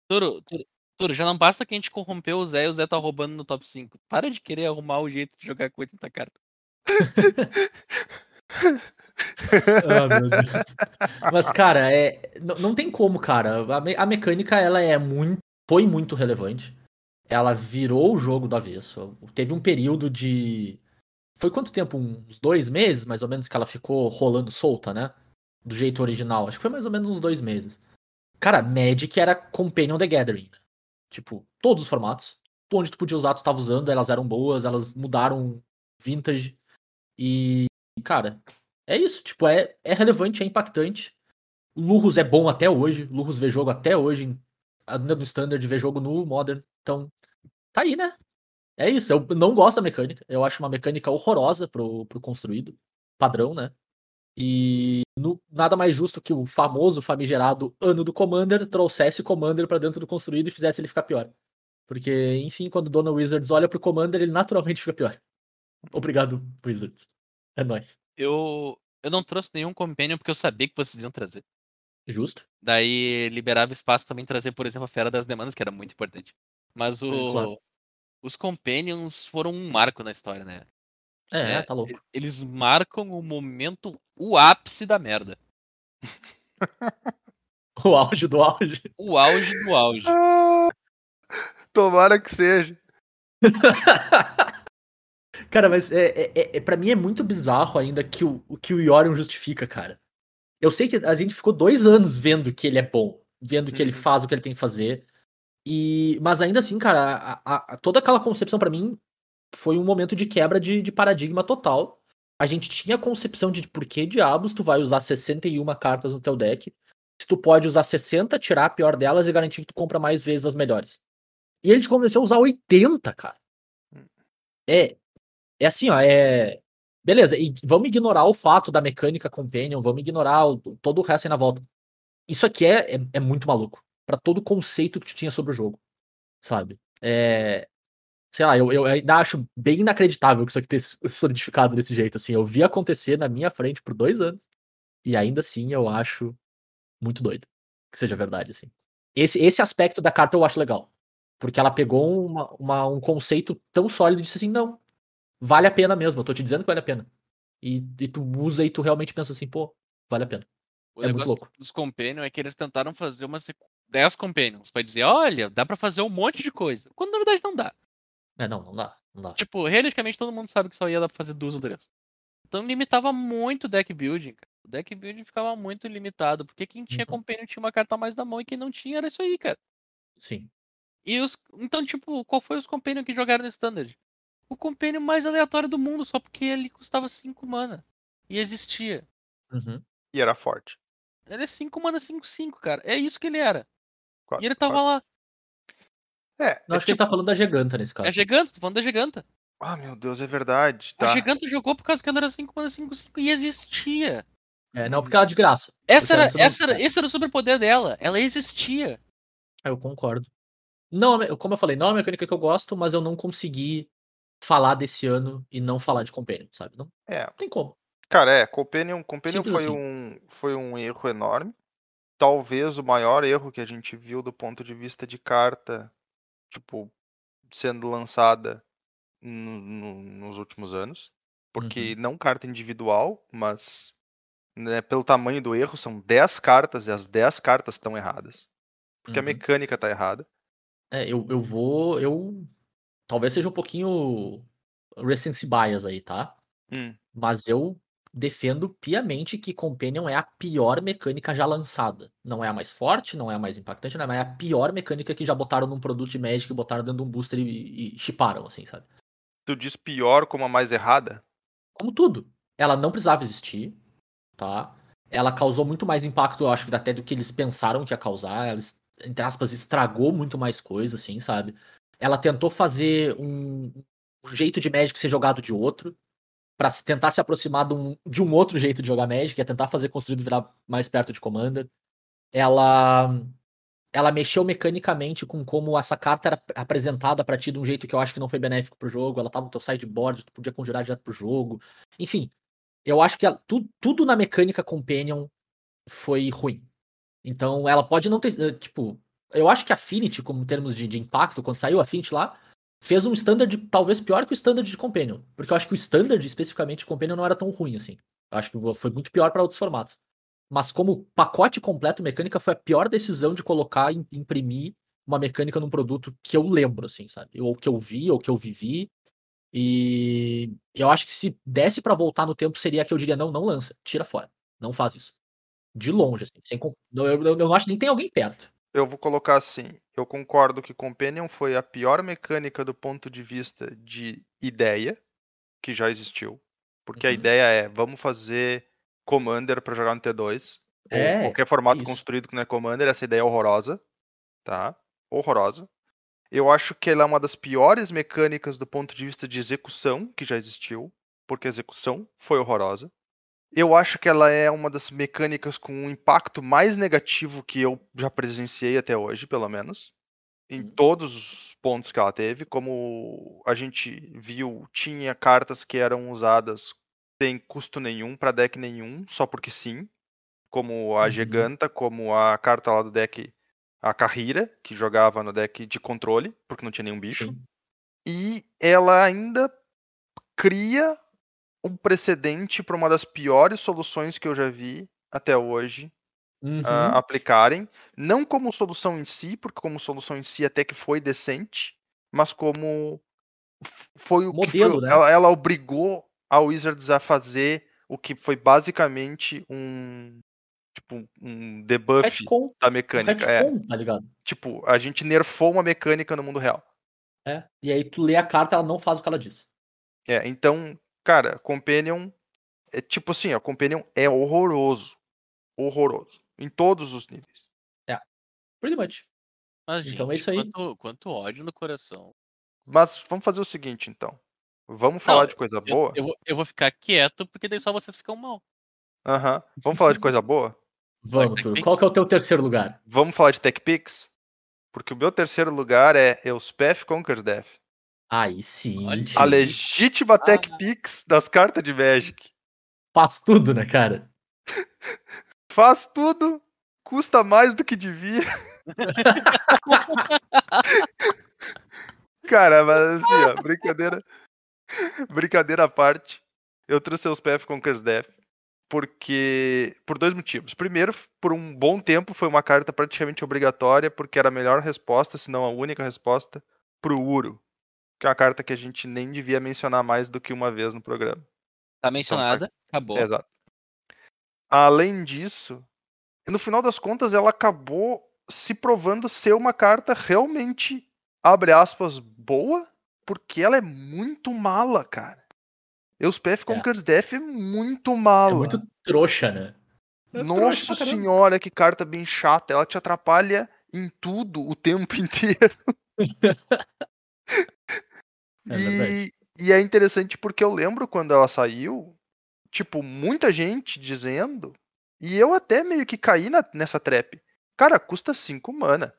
Turo, Turo, Turo, já não basta que a gente corrompeu o Zé e o Zé tá roubando no top 5. Para de querer arrumar o jeito de jogar com 80 cartas. Ah, meu Deus. Mas, cara, é, não, não tem como, cara. A, me- a mecânica, ela é muito. Foi muito relevante. Ela virou o jogo do avesso. Teve um período de. Foi quanto tempo? Uns dois meses, mais ou menos, que ela ficou rolando solta, né? Do jeito original. Acho que foi mais ou menos uns dois meses. Cara, Magic era Companion the Gathering. Tipo, todos os formatos. Onde tu podia usar, tu tava usando, elas eram boas, elas mudaram vintage. E, cara, é isso, tipo, é, é relevante, é impactante. Lurrus é bom até hoje. Lurrus vê jogo até hoje. Ainda no Standard, vê jogo no Modern. Então, tá aí, né? É isso. Eu não gosto da mecânica. Eu acho uma mecânica horrorosa pro, pro construído. Padrão, né? E no- nada mais justo que o famoso, famigerado ano do Commander trouxesse Commander pra dentro do construído e fizesse ele ficar pior. Porque, enfim, quando Dona Wizards olha pro Commander, ele naturalmente fica pior. Obrigado, Wizards. É nóis. Eu, eu não trouxe nenhum Companion porque eu sabia que vocês iam trazer. Justo? Daí liberava espaço pra mim trazer, por exemplo, a Fera das Demandas, que era muito importante. Mas o. os Companions foram um marco na história, né? É, É, tá louco. Eles marcam o momento, o ápice da merda. O auge do auge. O auge do auge. Ah, tomara que seja. cara, mas é, é, é, é- pra mim é muito bizarro ainda que o, o que o Yorion justifica, cara. Eu sei que a gente ficou dois anos vendo que ele é bom, vendo que ele Uhum. faz o que ele tem que fazer. E, mas ainda assim, cara, a- a- a- toda aquela concepção pra mim foi um momento de quebra de, de paradigma total. A gente tinha a concepção de por que diabos tu vai usar 61 cartas no teu deck se tu pode usar 60, tirar a pior delas e garantir que tu compra mais vezes as melhores. E ele te convenceu a usar 80, cara. É, é assim, ó, é. Beleza, e vamos ignorar o fato da mecânica Companion, vamos ignorar o- todo o resto aí na volta. Isso aqui é, é, é muito maluco. Pra todo o conceito que tu tinha sobre o jogo. Sabe? É, sei lá, eu, eu ainda acho bem inacreditável que isso aqui tenha se solidificado desse jeito, assim. Eu vi acontecer na minha frente por dois anos, e ainda assim eu acho muito doido que seja verdade, assim. Esse, esse aspecto da carta eu acho legal. Porque ela pegou uma, uma- um conceito tão sólido e disse assim, não, vale a pena mesmo, eu tô te dizendo que vale a pena. E, e tu usa e tu realmente pensa assim, pô, vale a pena. O É muito negócio louco. dos Companion é que eles tentaram fazer umas 10 Companions pra dizer, olha, dá pra fazer um monte de coisa. Quando na verdade não dá. É, não, não dá, não dá. Tipo, realisticamente todo mundo sabe que só ia dar pra fazer duas ou três. Então limitava muito o deck building, cara. O deck building ficava muito limitado, porque quem tinha Uhum. Companion tinha uma carta a mais na mão e quem não tinha era isso aí, cara. Sim. E os. Então, tipo, qual foi os Companion que jogaram no Standard? O Companion mais aleatório do mundo, só porque ele custava 5 mana. E existia. Uhum. E era forte. Ele é 5 mana 5-5, cara. É isso que ele era. Quatro, E ele tava quatro. lá. É, Não, é acho que ele tá falando da Giganta nesse caso. É Giganta, tô falando da Giganta. Ah, meu Deus, é verdade. A Tá. Giganta jogou por causa que ela era 5 mana 5-5 e existia. É, não, porque ela é de graça. Essa era, não- essa era, esse era o superpoder dela. Ela existia. É, Eu concordo. Não, é- como eu falei, não é uma mecânica que eu gosto, mas eu não consegui falar desse ano e não falar de Companion, sabe? Não É, tem como. cara, é, Companion, Companion Simples foi, assim. um, foi um erro enorme. Talvez o maior erro que a gente viu do ponto de vista de carta, tipo, sendo lançada no- no- nos últimos anos. Porque não carta individual, mas né, pelo tamanho do erro, são 10 cartas e as 10 cartas estão erradas. Porque a Uhum. mecânica tá errada. É, eu, eu vou. Eu. Talvez seja um pouquinho recency bias aí, tá? Hum, Mas eu defendo piamente que Companion é a pior mecânica já lançada. Não é a mais forte, não é a mais impactante, não é, mas é a pior mecânica que já botaram num produto de Magic, botaram dentro de um booster e, e chiparam, assim, sabe? tu diz pior como a mais errada? Como tudo. Ela não precisava existir, tá? Ela causou muito mais impacto, eu acho, que até do que eles pensaram que ia causar. Ela, entre aspas, estragou muito mais coisa, assim, sabe? Ela tentou fazer um, um jeito de Magic ser jogado de outro, se- tentar se aproximar de um, de um outro jeito de jogar Magic, é tentar fazer construído virar mais perto de Commander. Ela ela mexeu mecanicamente com como essa carta era apresentada pra ti de um jeito que eu acho que não foi benéfico pro jogo. Ela tava no teu sideboard, tu podia conjurar direto pro jogo. Enfim, eu acho que ela- tu- tudo na mecânica Companion foi ruim. Então ela pode não ter. eh, Tipo, eu acho que a Affinity, como em termos de, de impacto, quando saiu a Affinity lá, fez um standard talvez pior que o standard de Companion. Porque eu acho que o standard, especificamente, de Companion não era tão ruim assim. Eu acho que foi muito pior para outros formatos. Mas como pacote completo mecânica, foi a pior decisão de colocar e imprimir uma mecânica num produto que eu lembro, assim, sabe? Ou que eu vi, ou que eu vivi. E eu acho que se desse pra voltar no tempo, seria que eu diria, não, não lança, tira fora. Não faz isso. De longe, assim. Sem, eu, eu, eu não acho que nem tem alguém perto. Eu vou colocar assim. Eu concordo que Companion foi a pior mecânica do ponto de vista de ideia que já existiu. Porque a Uhum. ideia é, vamos fazer Commander pra jogar no T2. Ou É, qualquer formato isso. construído que não é Commander, essa ideia é horrorosa. Tá? Horrorosa. Eu acho que ela é uma das piores mecânicas do ponto de vista de execução que já existiu. Porque a execução foi horrorosa. Eu acho que ela é uma das mecânicas com um impacto mais negativo que eu já presenciei até hoje, pelo menos. Em Hum. todos os pontos que ela teve. Como a gente viu, tinha cartas que eram usadas sem custo nenhum, para deck nenhum, só porque sim. Como a Uhum. Giganta, como a carta lá do deck, a Carrira, que jogava no deck de controle, porque não tinha nenhum bicho. Sim. E ela ainda cria um precedente para uma das piores soluções que eu já vi até hoje Uhum. ah, aplicarem. Não como solução em si, porque como solução em si até que foi decente, mas como foi o que Modelo, foi, né? ela, ela obrigou a Wizards a fazer o que foi basicamente um tipo um debuff da mecânica. É, tá ligado? tipo, a gente nerfou uma mecânica no mundo real. É. E aí tu lê a carta, ela não faz o que ela diz. É, então, cara, Companion é tipo assim, a Companion é horroroso. Horroroso. Em todos os níveis. Pretty much. Mas, Então é gente, isso aí. Quanto, quanto ódio no coração. Mas vamos fazer o seguinte, então. Vamos falar Não, de coisa Eu, boa? eu, vou, eu vou ficar quieto, porque daí só vocês ficam mal. Aham. Vamos falar de coisa boa? Vamos. Pix? Qual que é o teu terceiro lugar? Vamos falar de TechPix? Porque o meu terceiro lugar é Elspeth Conquers Death. Aí sim. Olha. A legítima Tech Ah. Pix das cartas de Magic. Faz tudo, né, cara? Faz tudo, custa mais do que devia. Cara, mas assim, ó, brincadeira. Brincadeira à parte. Eu trouxe os PF Conquers Death. Porque. Por dois motivos. Primeiro, por um bom tempo foi uma carta praticamente obrigatória, porque era a melhor resposta, se não a única resposta, pro Uro. Que é uma carta que a gente nem devia mencionar mais do que uma vez no programa. Tá mencionada, acabou. Exato. Além disso, no final das contas, ela acabou se provando ser uma carta realmente, abre aspas, boa, porque ela é muito mala, cara. Euspeth Conquers Death é muito mala. É muito trouxa, né? É trouxa Nossa caramba. senhora, que carta bem chata. Ela te atrapalha em tudo o tempo inteiro. É e, e é interessante porque eu lembro quando ela saiu, tipo, muita gente dizendo, e eu até meio que caí na- nessa trap. Cara, custa 5 mana.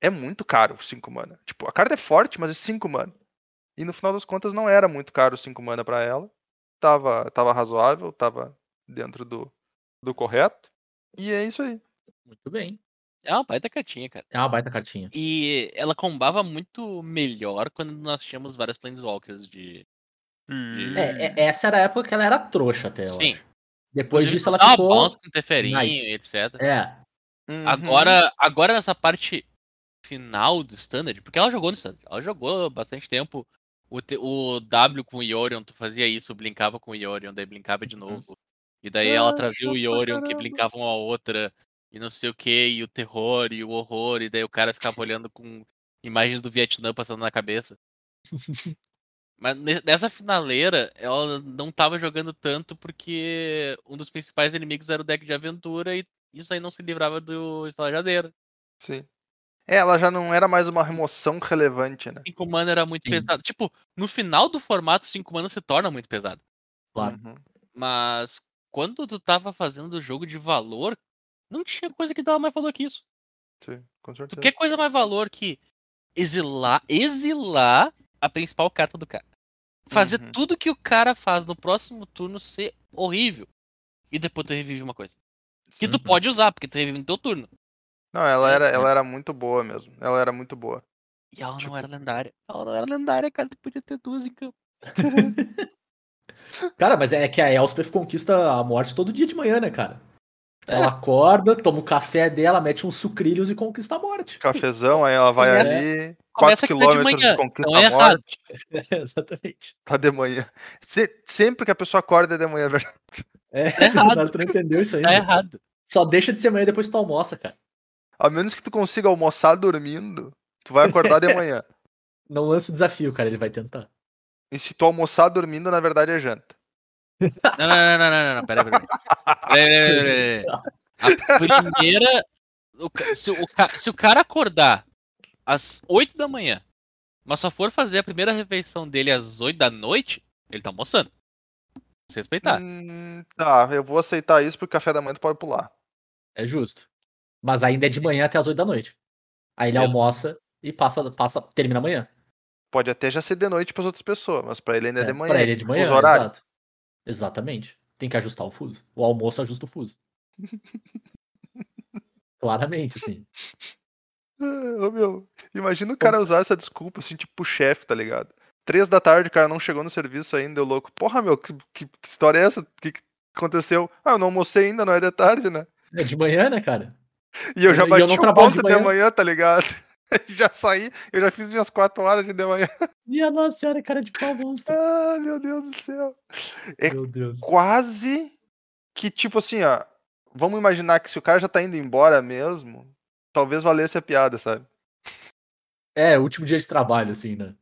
É muito caro 5 mana. Tipo, a carta é forte, mas é 5 mana. E no final das contas não era muito caro 5 mana pra ela. Tava, tava razoável, tava dentro do, do correto. E é isso aí. Muito bem. É uma baita cartinha, cara. É uma baita cartinha. E ela combava muito melhor quando nós tínhamos vários Planeswalkers de. É, é- essa era a época que ela era trouxa até, eu Sim. acho. Depois disso ela ficou... bounce com Teferinho, nice. etc. É, Uhum. Agora, agora nessa parte final do Standard, porque ela jogou no Standard, ela jogou bastante tempo. O, te- o W com o Yorion, tu fazia isso, blinkava com o Yorion, daí blinkava de novo. E daí ela Ah, trazia o Yorion que blinkava uma a outra, e não sei o que, e o terror, e o horror, e daí o cara ficava olhando com imagens do Vietnã passando na cabeça. Mas ne- nessa finaleira, ela não tava jogando tanto porque um dos principais inimigos era o deck de aventura e isso aí não se livrava do estalajadeiro. Sim. É, ela já não era mais uma remoção relevante, né? 5 mana era muito Sim. pesado. Tipo, no final do formato, 5 mana se torna muito pesado. claro. Uhum. Mas quando tu tava fazendo o jogo de valor, não tinha coisa que dava mais valor que isso. Sim, com Tu certeza. quer coisa mais valor que exilar, exilar a principal carta do cara. Fazer Uhum. tudo que o cara faz no próximo turno ser horrível. E depois tu revive uma coisa. Que tu pode usar, porque tu revive no teu turno. Não, ela É, era, é. ela era muito boa mesmo. Ela era muito boa. E ela Tipo- não era lendária. Ela não era lendária, cara. Tu podia ter duas em campo. Cara, mas é que a Elspeth conquista a morte todo dia de manhã, né, cara? Ela acorda, toma o café dela, mete uns sucrilhos e conquista a morte. Cafezão, aí ela vai Começa- ali, começa 4 que tá de quilômetros manhã, de conquista então é a morte, Exatamente. tá de manhã. Se- sempre que a pessoa acorda é de manhã, é verdade. É, Tá errado. tu não entendeu isso ainda. Tá errado. Só deixa de ser manhã depois que tu almoça, cara. A menos que tu consiga almoçar dormindo, tu vai acordar de manhã. Não lança o desafio, cara, ele vai tentar. E se tu almoçar dormindo, na verdade é janta. Não, não, não, não, não, não, pera, pera. pera, pera, pera, pera. A primeira. o se, o, se o cara acordar às 8 da manhã, mas só for fazer a primeira refeição dele às 8 da noite, ele tá almoçando. Se respeitar. Hum, tá, eu vou aceitar isso porque café da manhã tu pode pular. É justo. Mas ainda é de manhã até as 8 da noite. Aí ele Beleza. almoça e passa, passa, termina amanhã. Pode até já ser de noite pras outras pessoas, mas pra ele ainda é, de manhã. Pra ele é de manhã, exato. Exatamente. Tem que ajustar o fuso. O almoço ajusta o fuso. Claramente, assim. Ah, ô, meu, imagina o cara usar essa desculpa, assim, tipo, chefe, tá ligado? Três da tarde, o cara não chegou no serviço ainda, eu louco. Porra, meu, que, que- que história é essa? O que, que aconteceu? Ah, eu não almocei ainda, não é de tarde, né? É de manhã, né, cara? E eu já E eu bati não o ponto de manhã. manhã, tá ligado? já saí, eu já fiz minhas quatro horas de manhã. Minha nossa senhora, cara de pau monstro. Ah, meu Deus do céu. É Meu Deus. Quase que, tipo assim, ó. Vamos imaginar que se o cara já tá indo embora mesmo, talvez valesse a piada, sabe? É, último dia de trabalho, assim, né?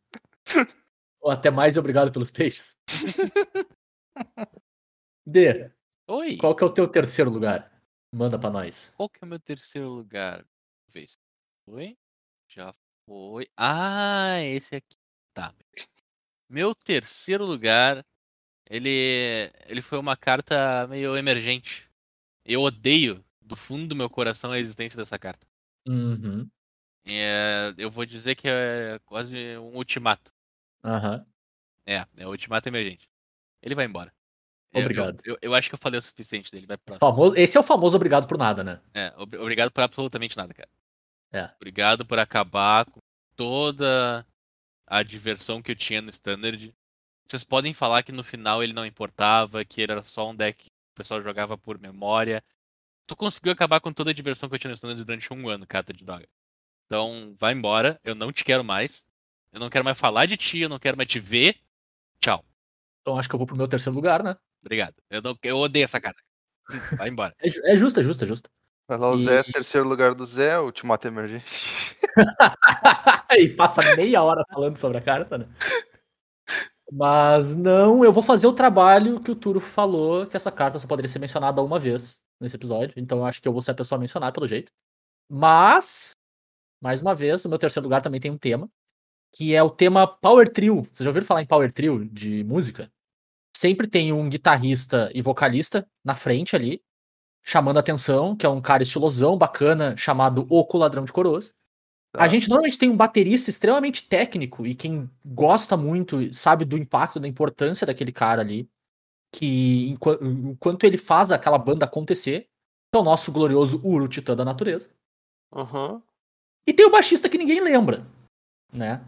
Ou até mais e obrigado pelos peixes. D, Oi, qual que é o teu terceiro lugar? Manda pra nós. qual que é o meu terceiro lugar? Se foi. Já foi. Ah, esse aqui. Tá. Meu terceiro lugar, ele, ele foi uma carta meio emergente. Eu odeio do fundo do meu coração a existência dessa carta. Uhum. É, eu vou dizer que é quase um ultimato. Aham. É, é o ultimato emergente. Ele vai embora. Eu- eu- Obrigado. Eu, eu acho que eu falei o suficiente dele. Vai pro próximo. Famoso, esse é o famoso obrigado por nada, né? É, ob- obrigado por absolutamente nada, cara. É. Obrigado por acabar com toda a diversão que eu tinha no Standard. Vocês podem falar que no final ele não importava, que ele era só um deck que o pessoal jogava por memória. Tu conseguiu acabar com toda a diversão que eu tinha no Standard durante um ano, carta de droga. Então, vai embora. Eu não te quero mais. Eu não quero mais falar de ti, eu não quero mais te ver. Tchau. Então acho que eu vou pro meu terceiro lugar, né? Obrigado. Eu, não, eu odeio essa carta. Vai embora. É, é justo, é justo, é justo. Vai lá o E- Zé, terceiro lugar do Zé, ultimato emergente. e passa meia hora falando sobre a carta, né? Mas não, eu vou fazer o trabalho que o Turo falou, que essa carta só poderia ser mencionada uma vez nesse episódio. Então eu acho que eu vou ser a pessoa a mencionar, pelo jeito. Mas, mais uma vez, o meu terceiro lugar também tem um tema, que é o tema Power Trio. Vocês já ouviram falar em Power Trio de música? Sempre tem um guitarrista e vocalista na frente ali, chamando a atenção, que é um cara estilosão, bacana, chamado Oco Ladrão de Coroas. Tá. A gente normalmente tem um baterista extremamente técnico e quem gosta muito sabe do impacto, da importância daquele cara ali, que enqua- enquanto ele faz aquela banda acontecer, que é o nosso glorioso Uru Titã da Natureza. Aham. E tem o baixista que ninguém lembra, né?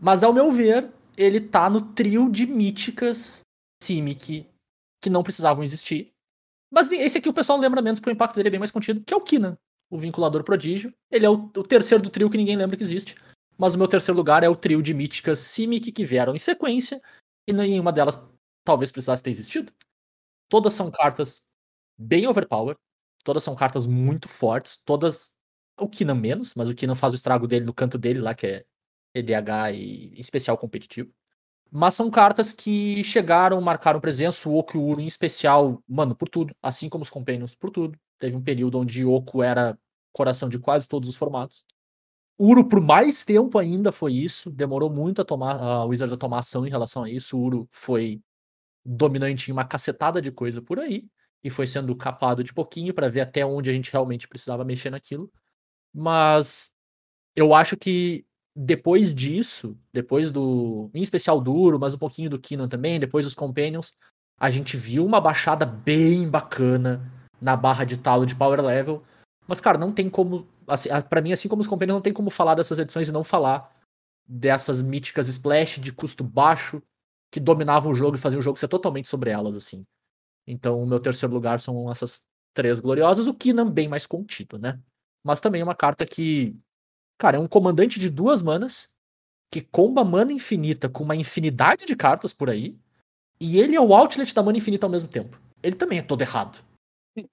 Mas ao meu ver, ele tá no trio de míticas Simic que não precisavam existir. Mas esse aqui o pessoal lembra menos porque o impacto dele é bem mais contido, que é o Kinan, o vinculador prodígio. Ele é o, o terceiro do trio que ninguém lembra que existe. Mas o meu terceiro lugar é o trio de míticas Simic que vieram em sequência e nenhuma delas talvez precisasse ter existido. Todas são cartas bem overpower, todas são cartas muito fortes, todas o Kinan menos, mas o Kinan faz o estrago dele no canto dele lá, que é EDH e especial competitivo. Mas são cartas que chegaram, marcaram presença, o Oco e o Uro em especial, mano, por tudo, assim como os Companions, por tudo. Teve um período onde Oco era coração de quase todos os formatos. Uro, por mais tempo ainda, foi isso. Demorou muito a tomar a Wizards a tomar ação em relação a isso. O Uro foi dominante em uma cacetada de coisa por aí. E foi sendo capado de pouquinho para ver até onde a gente realmente precisava mexer naquilo. Mas eu acho que depois disso, depois do. Em especial do Uro, mas um pouquinho do Kinan também, depois dos Companions, a gente viu uma baixada bem bacana na barra de talo de power level. Mas, cara, não tem como. Assim, para mim, assim como os Companions, não tem como falar dessas edições e não falar dessas míticas Splash de custo baixo que dominavam o jogo e faziam o jogo ser totalmente sobre elas, assim. Então, o meu terceiro lugar são essas três gloriosas, o Kinan bem mais contido, né? Mas também é uma carta que, cara, é um comandante de duas manas que comba mana infinita com uma infinidade de cartas por aí, e ele é o outlet da mana infinita ao mesmo tempo. Ele também é todo errado.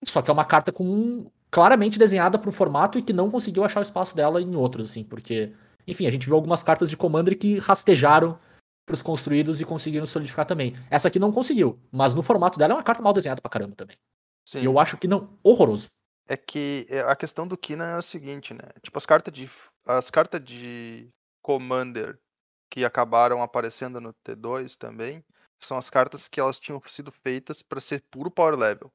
Só que é uma carta com claramente desenhada para um formato e que não conseguiu achar o espaço dela em outros, assim, porque, enfim, a gente viu algumas cartas de Commander que rastejaram pros construídos e conseguiram solidificar também. Essa aqui não conseguiu, mas no formato dela é uma carta mal desenhada pra caramba também. Sim. E eu acho que não, horroroso. É que é, a questão do Kina é o seguinte, né? Tipo, as cartas de. As cartas de Commander que acabaram aparecendo no T2 também são as cartas que elas tinham sido feitas para ser puro power level.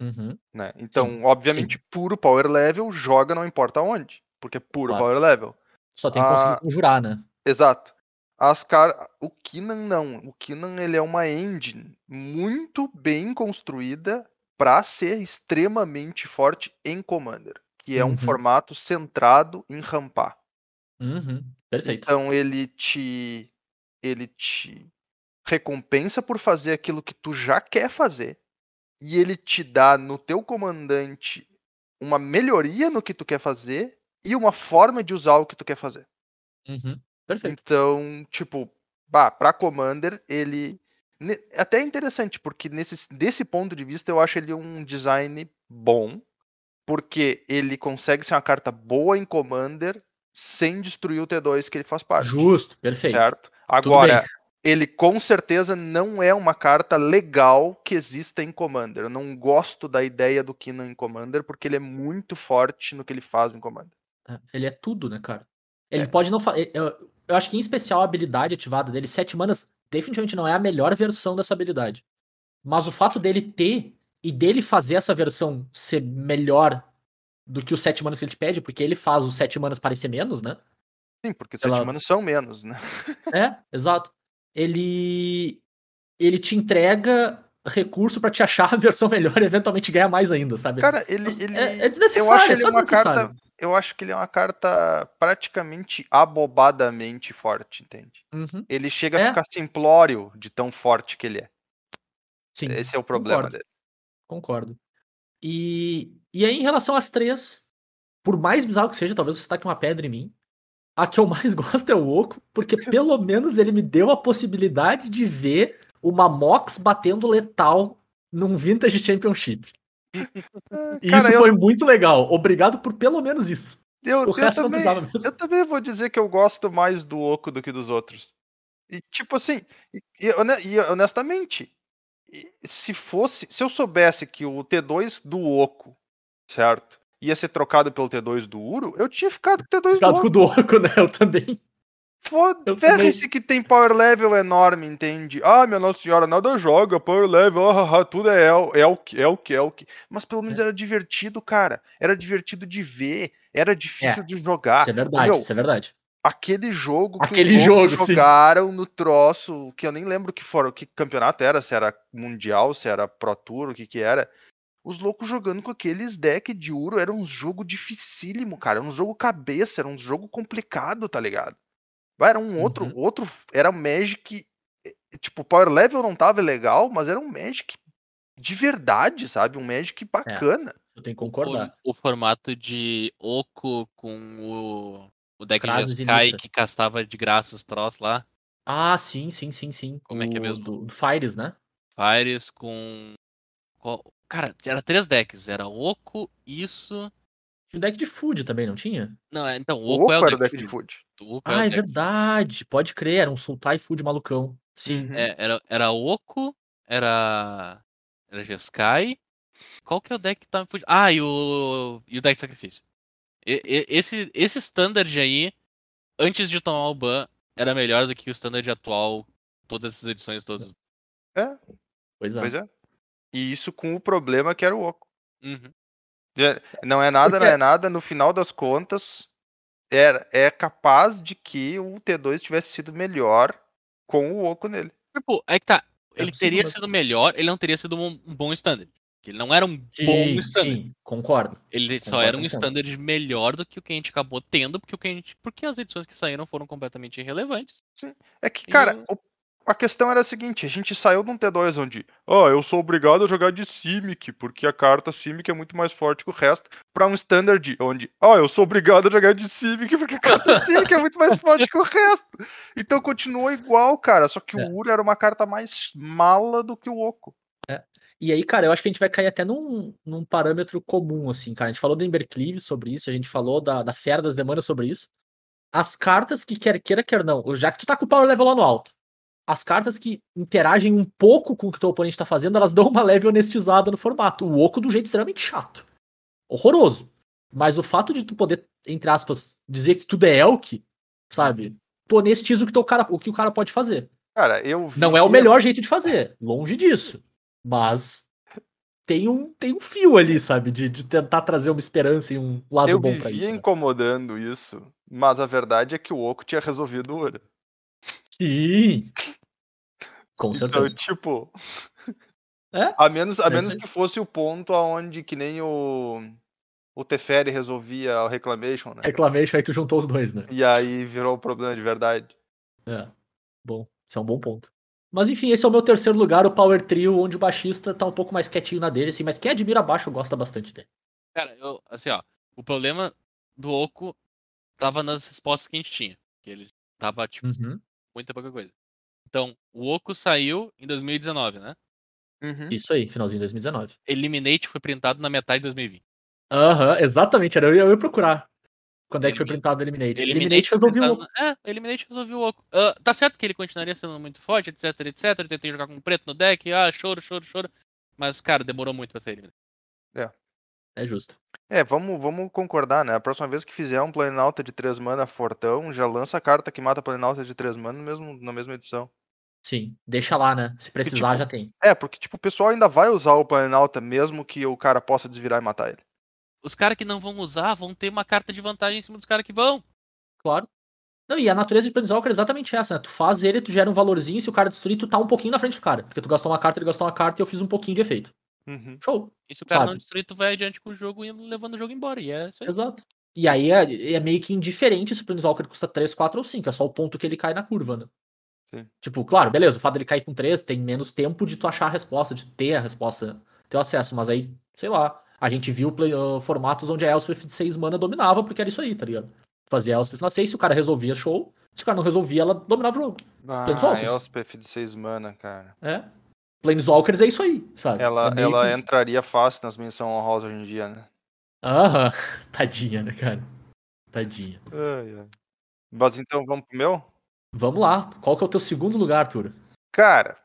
Uhum. Né? Então, obviamente, puro power level joga não importa onde. Porque é puro Claro. power level. Só tem que Ah. conseguir conjurar, né? Exato. As car... O Kinan não. O Kinan ele é uma engine muito bem construída para ser extremamente forte em Commander, que é um Uhum. formato centrado em rampar. Uhum. Perfeito. Então ele te ele te recompensa por fazer aquilo que tu já quer fazer e ele te dá no teu comandante uma melhoria no que tu quer fazer e uma forma de usar o que tu quer fazer. Uhum. Perfeito. Então, tipo, bah, pra Commander, ele. Até é interessante, porque nesse, desse ponto de vista eu acho ele um design bom, porque ele consegue ser uma carta boa em Commander sem destruir o T2 que ele faz parte. Justo, perfeito. Certo? Agora, ele com certeza não é uma carta legal que exista em Commander. Eu não gosto da ideia do Kinan em Commander, porque ele é muito forte no que ele faz em Commander. É, Ele é tudo, né, cara? Ele É. pode não fazer. Eu, eu acho que em especial a habilidade ativada dele, sete manas, definitivamente não é a melhor versão dessa habilidade. Mas o fato dele ter e dele fazer essa versão ser melhor do que os 7 manas que ele te pede, porque ele faz os 7 manas parecer menos, né? Sim, porque Ela- sete manos são menos, né? É, exato. Ele ele te entrega recurso pra te achar a versão melhor e eventualmente ganhar mais ainda, sabe? Cara, ele. Ele é, é eu desnecessário, acho é ele só uma desnecessário. carta. Eu acho que ele é uma carta praticamente abobadamente forte, entende? Uhum, Ele chega É. a ficar simplório de tão forte que ele é. sim, Esse é o problema concordo. dele. Concordo. E, e aí, em relação às três, por mais bizarro que seja, talvez você taque uma pedra em mim. A que eu mais gosto é o Oco, porque pelo menos ele me deu a possibilidade de ver uma Mox batendo letal num Vintage Championship. E Cara, isso eu- foi muito legal. Obrigado por pelo menos isso. Eu, O eu resto não também, precisava mesmo. eu também vou dizer que eu gosto mais do Oco do que dos outros. E tipo assim, e, e hone- e honestamente, se fosse, se eu soubesse que o T2 do Oco, certo, ia ser trocado pelo T2 do Uro, eu tinha ficado com o T2 do Oco. com o do Oco, né? Eu também. Foda, Eu ferre-se que tem power level enorme, entende? Ah, minha Nossa Senhora, nada joga, power level, ah, ah, ah, tudo é El, Elk, Elk, Elk. Mas pelo menos era divertido, cara. Era divertido de ver, era difícil de jogar. Isso é verdade, meu, isso é verdade. Aquele jogo que Aquele os loucos jogo, sim. jogaram no troço, que eu nem lembro que fora, que campeonato era, se era mundial, se era Pro Tour, o que que era. Os loucos jogando com aqueles deck de Uro era um jogo dificílimo, cara, era um jogo cabeça, era um jogo complicado, tá ligado? Vai, Era um outro, Uhum. outro, era um Magic, eh, tipo, Power Level não tava legal, mas era um Magic de verdade, sabe? Um Magic bacana. Eu tenho que concordar. O, o formato de Oco com o, o deck de Sky que castava de graça os troços lá. Ah, sim, sim, sim, sim. Como é que é O mesmo? Do, do Fires, né? Fires com. Cara, era três decks. Era Oco, isso. Tinha o deck de food também, não tinha? Não, é- então, o O Oco Oco é o era deck, o deck de food. food. O Oco é Ah, o é deck verdade. Pode crer, era um Sultai Food malucão. Sim. Uhum. É, era, era Oco, era. Era Jeskai. Qual que é o deck que tá me fugindo? Ah, e o. E o deck de sacrifício. Esse, esse standard aí, antes de tomar o ban, era melhor do que o standard atual, todas essas edições todas. É, Pois é. pois é. E isso com o problema que era o Oco. Uhum. É, Não é nada, não Porque- é nada. No final das contas, é, é capaz de que o T2 tivesse sido melhor com o Oco nele. Tipo, aí que tá. É Ele possível teria sido melhor, ele não teria sido um, um bom standard. Que Ele não era um bom Sim, standard. sim, concordo. Ele só Concordo era um 100%. standard melhor do que o que a gente acabou tendo, porque, o que a gente, porque as edições que saíram foram completamente irrelevantes. É que, E cara, o- a questão era a seguinte: a gente saiu de um T2 onde, ó, eu sou obrigado a jogar de Simic, porque a carta Simic é muito mais forte que o resto, pra um Standard onde, ó, eu sou obrigado a jogar de Simic, porque a carta Simic é muito mais forte que o resto. Então continua igual, cara, só que É. o Uro era uma carta mais mala do que o Oco. E aí, cara, eu acho que a gente vai cair até num, num parâmetro comum, assim, cara. A gente falou do Embercleave sobre isso, a gente falou da, da Fera das Demandas sobre isso. As cartas que quer queira, quer não, já que tu tá com o power level lá no alto, as cartas que interagem um pouco com o que o teu oponente tá fazendo, elas dão uma leve honestizada no formato. O Oco de um jeito extremamente chato. Horroroso. Mas o fato de tu poder, entre aspas, dizer que tudo é Elk, sabe? Tu honestiza o que, teu cara, o que o cara pode fazer. Cara, eu vi. Não é o melhor jeito de fazer, longe disso. Mas tem um, tem um fio ali, sabe? De, de tentar trazer uma esperança e um lado Eu bom pra vivia isso. né? incomodando isso, mas a verdade é que o Oco tinha resolvido o Uro. Sim. Com Então, certeza. tipo. É? A menos, a É menos que fosse o ponto aonde que nem o. O Teferi resolvia o Reclamation, né? Reclamation, aí tu juntou os dois, né? E aí virou o problema de verdade. É. Bom, isso é um bom ponto. Mas enfim, esse é o meu terceiro lugar, o Power Trio, onde o baixista tá um pouco mais quietinho na dele, assim, mas quem admira baixo gosta bastante dele. Cara, eu, assim, ó, o problema do Oco tava nas respostas que a gente tinha. Que ele tava, tipo, Uhum. muita pouca coisa. Então, o Oco saiu em 2019, né? Uhum. Isso aí, finalzinho de 2019. Eliminate foi printado na metade de 2020. Aham, exatamente, era eu, eu ia procurar. Quando é que foi printado o Eliminate? Eliminate, Eliminate resolveu printado na- É, Eliminate resolveu o Oco. Ah, tá certo que ele continuaria sendo muito forte, etc, etc. Eu tentei jogar com preto no deck, ah, choro, choro, choro. Mas, cara, demorou muito pra ser eliminado. É justo. É, vamos, vamos concordar, né? A próxima vez que fizer um Planalta de 3 mana fortão, já lança a carta que mata Planalta de 3 mana mesmo, na mesma edição. Sim, deixa lá, né? Se precisar, tipo, já tem. É, porque tipo, o pessoal ainda vai usar o Planalta mesmo que o cara possa desvirar e matar ele. Os caras que não vão usar vão ter uma carta de vantagem em cima dos caras que vão. Claro. Não, e a natureza de Planeswalker é exatamente essa, né? Tu faz ele, tu gera um valorzinho, se o cara destruir, tu tá um pouquinho na frente do cara. Porque tu gastou uma carta, ele gastou uma carta e eu fiz um pouquinho de efeito. Uhum. Show. E se o cara não Sabe. destruir, tu vai adiante com o jogo e levando o jogo embora. E é isso aí. Exato. E aí é, é meio que indiferente se o Planeswalker custa 3, 4 ou 5. É só o ponto que ele cai na curva, né? Sim. Tipo, claro, beleza, o fato dele cair com 3 tem menos tempo de tu achar a resposta, de ter a resposta, ter o acesso. Mas aí, sei lá, a gente viu play- ah, formatos onde a Elspeth de 6 mana dominava porque era isso aí, tá ligado? Fazia Elspeth na 6, se o cara resolvia, show. Se o cara não resolvia, ela dominava o jogo. Ah. Elspeth de 6 mana, cara. É. Planeswalkers é isso aí, sabe? Ela, É ela isso. entraria fácil nas menções honrosas hoje em dia, né? Aham. Tadinha, né, cara? Tadinha. Ai, ai. Mas então vamos pro meu? Vamos lá. Qual que é o teu segundo lugar, Arthur? Cara,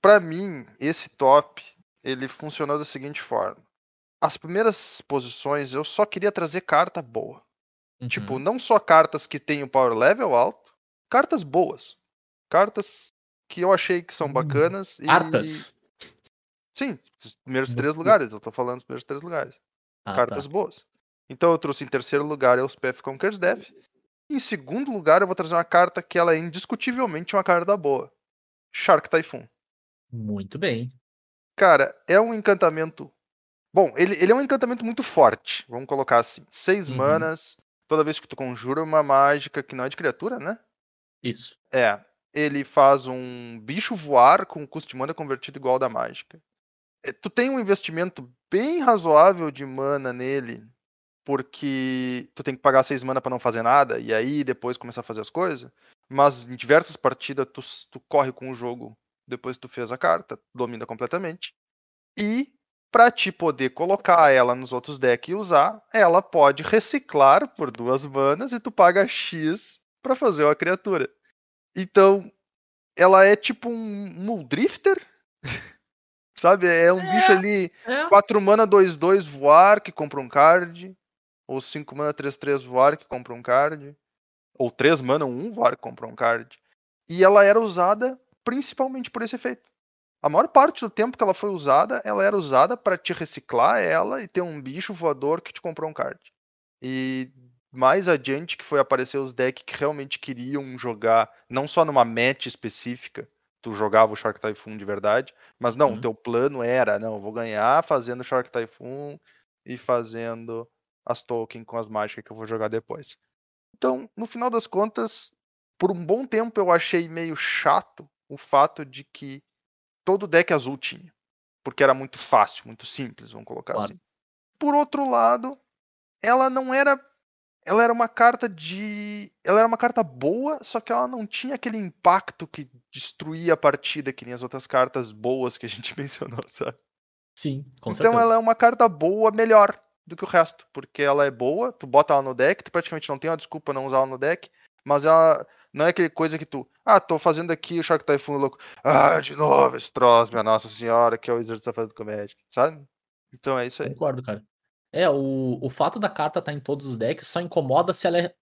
pra mim, esse top, ele funcionou da seguinte forma. As primeiras posições eu só queria trazer carta boa. Tipo, Uhum. não só cartas que têm o power level alto, cartas boas. Cartas que eu achei que são Hum, bacanas e. Cartas. Sim, os primeiros três lugares, eu tô falando dos primeiros três lugares. Ah, cartas tá. boas. Então eu trouxe em terceiro lugar Elspeth Conquers Death. Em segundo lugar, eu vou trazer uma carta que ela é indiscutivelmente uma carta boa. Shark Typhoon. Muito bem. Cara, é um encantamento. Bom, ele, ele é um encantamento muito forte. Vamos colocar assim. Seis Uhum. manas. Toda vez que tu conjura uma mágica que não é de criatura, né? Isso. É. Ele faz um bicho voar com custo de mana convertido igual ao da mágica. É, Tu tem um investimento bem razoável de mana nele, porque tu tem que pagar seis mana pra não fazer nada, e aí depois começar a fazer as coisas. Mas em diversas partidas tu, tu corre com o jogo depois que tu fez a carta, domina completamente. E pra te poder colocar ela nos outros decks e usar, ela pode reciclar por duas manas e tu paga X pra fazer uma criatura. Então, ela é tipo um Muldrifter? Sabe? É um bicho ali, É. 4 mana 2-2 voar, que compra um card. Ou 5 mana 3-3 voar, que compra um card. Ou 3 mana 1 voar, que compra um card. E ela era usada principalmente por esse efeito. A maior parte do tempo que ela foi usada, ela era usada para te reciclar ela e ter um bicho voador que te comprou um card. E mais adiante que foi aparecer os decks que realmente queriam jogar, não só numa match específica, tu jogava o Shark Typhoon de verdade, mas não, o Uhum. teu plano era, não, eu vou ganhar fazendo Shark Typhoon e fazendo as tokens com as mágicas que eu vou jogar depois. Então, no final das contas, por um bom tempo eu achei meio chato o fato de que todo deck azul tinha. Porque era muito fácil, muito simples, vamos colocar Claro. assim. Por outro lado, ela não era. Ela era uma carta de. Ela era uma carta boa, só que ela não tinha aquele impacto que destruía a partida, que nem as outras cartas boas que a gente mencionou, sabe? Sim, com então certeza. ela é uma carta boa melhor do que o resto. Porque ela é boa, tu bota ela no deck, tu praticamente não tem uma desculpa não usar ela no deck, mas ela não é aquele coisa que tu. Ah, tô fazendo aqui o Shark Typhoon louco. Ah, de novo esse troço, minha Nossa Senhora, que é o Wizard tá fazendo com o Magic, sabe? Então é isso aí. Concordo, cara. É, o, o fato da carta estar em todos os decks só incomoda se ela é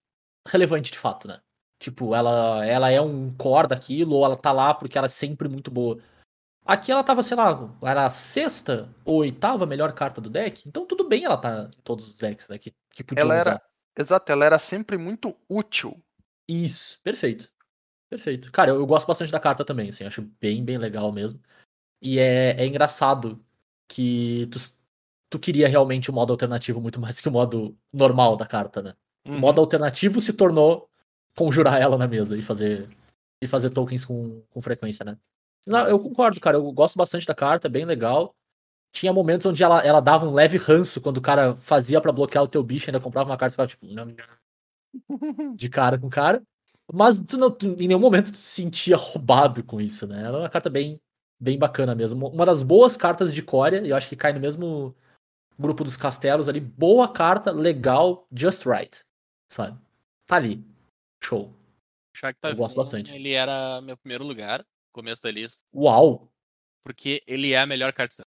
relevante de fato, né? Tipo, ela, ela é um core daquilo, ou ela tá lá porque ela é sempre muito boa. Aqui ela tava, sei lá, era a sexta ou oitava melhor carta do deck, então tudo bem ela tá em todos os decks, né? Que, que podiam Ela era. usar. Exato, ela era sempre muito útil. Isso, perfeito. Perfeito. Cara, eu, eu gosto bastante da carta também, assim, acho bem, bem legal mesmo. E é, é engraçado que tu, tu queria realmente o modo alternativo muito mais que o modo normal da carta, né? O Uhum. modo alternativo se tornou conjurar ela na mesa e fazer e fazer tokens com, com frequência, né? Não, eu concordo, cara. Eu gosto bastante da carta, é bem legal. Tinha momentos onde ela, ela dava um leve ranço quando o cara fazia pra bloquear o teu bicho, ainda comprava uma carta e ficava tipo, de cara com cara. Mas tu não, tu- em nenhum momento tu se sentia roubado com isso, né? Ela é uma carta bem, bem bacana mesmo. Uma das boas cartas de Corea, e eu acho que cai no mesmo grupo dos castelos ali. Boa carta, legal, just right. Sabe? Tá ali. Show. Shark Eu gosto bastante. Ele era meu primeiro lugar, começo da lista, Uau! porque ele é a melhor carta.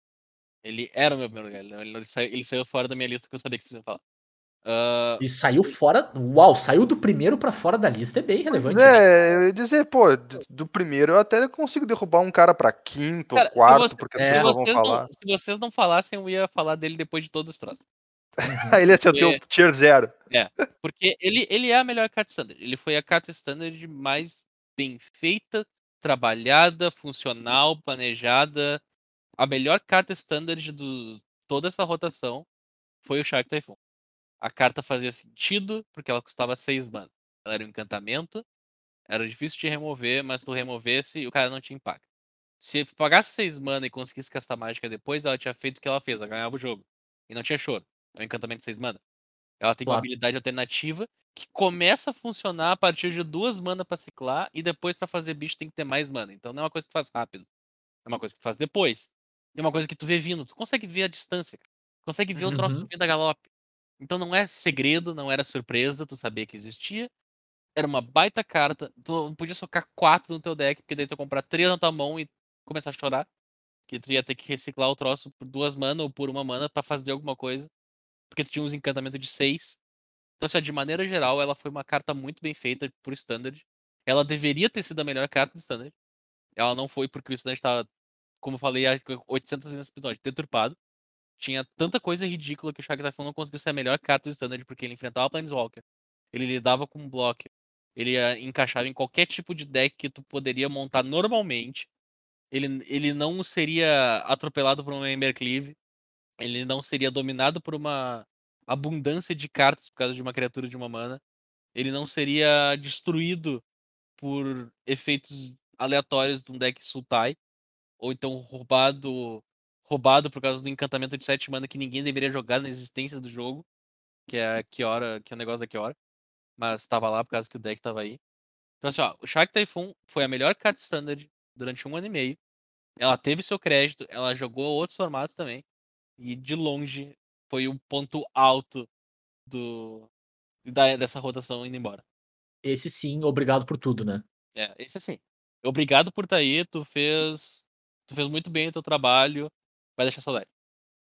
Ele era o meu primeiro lugar. Ele saiu, ele saiu fora da minha lista que eu sabia que vocês iam falar. Ah, E saiu fora. Uau, saiu do primeiro pra fora da lista. É bem relevante. né? é, eu ia dizer, pô, do primeiro eu até consigo derrubar um cara pra quinto Cara, ou quarto, se, você- porque as pessoas vão vocês não, falar. se vocês não falassem, eu ia falar dele depois de todos os troços. Aí ele ia ser o teu Porque- tier zero. Porque ele, ele é a melhor carta standard. Ele foi a carta standard mais bem feita, trabalhada, funcional, planejada. A melhor carta standard de toda essa rotação foi o Shark Typhoon. A carta fazia sentido porque ela custava 6 mana. Ela era um encantamento, era difícil de remover, mas tu removesse o cara não tinha impacto. Se pagasse 6 mana e conseguisse castar mágica depois, ela tinha feito o que ela fez, ela ganhava o jogo. E não tinha choro. É um encantamento de 6 mana. Ela tem uma Claro. habilidade alternativa que começa a funcionar a partir de duas mana pra ciclar e depois pra fazer bicho tem que ter mais mana. Então não é uma coisa que tu faz rápido. É uma coisa que tu faz depois. E é uma coisa que tu vê vindo. Tu consegue ver a distância. Consegue ver o troço Uhum. vindo a galope. Então não é segredo, não era surpresa, tu sabia que existia. Era uma baita carta. Tu não podia socar quatro no teu deck, porque daí tu ia comprar três na tua mão e começar a chorar. Que tu ia ter que reciclar o troço por duas mana ou por uma mana pra fazer alguma coisa. Porque tu tinha uns encantamentos de seis. Então, assim, de maneira geral, ela foi uma carta muito bem feita por Standard. Ela deveria ter sido a melhor carta do Standard. Ela não foi porque o Standard tava, como eu falei, há 800 vezes nesse episódio, deturpado. Tinha tanta coisa ridícula que o Shark Typhoon não conseguiu ser a melhor carta do Standard, porque ele enfrentava Planeswalker. Ele lidava com blocker. Ele ah, encaixava em qualquer tipo de deck que tu poderia montar normalmente. Ele, ele não seria atropelado por um Embercleave. Ele não seria dominado por uma abundância de cartas por causa de uma criatura de uma mana. Ele não seria destruído por efeitos aleatórios de um deck Sultai. Ou então roubado roubado por causa do encantamento de 7 mana que ninguém deveria jogar na existência do jogo. Que é a Kiora, que é o negócio da Kiora. Mas tava lá por causa que o deck tava aí. Então assim, ó, o Shark Typhoon foi a melhor carta standard durante um ano e meio. Ela teve seu crédito, ela jogou outros formatos também. E de longe foi o ponto alto do da, dessa rotação indo embora. Esse sim, obrigado por tudo, né? É, esse assim. Obrigado por estar aí, tu fez. Tu fez muito bem o teu trabalho. Vai deixar saudade.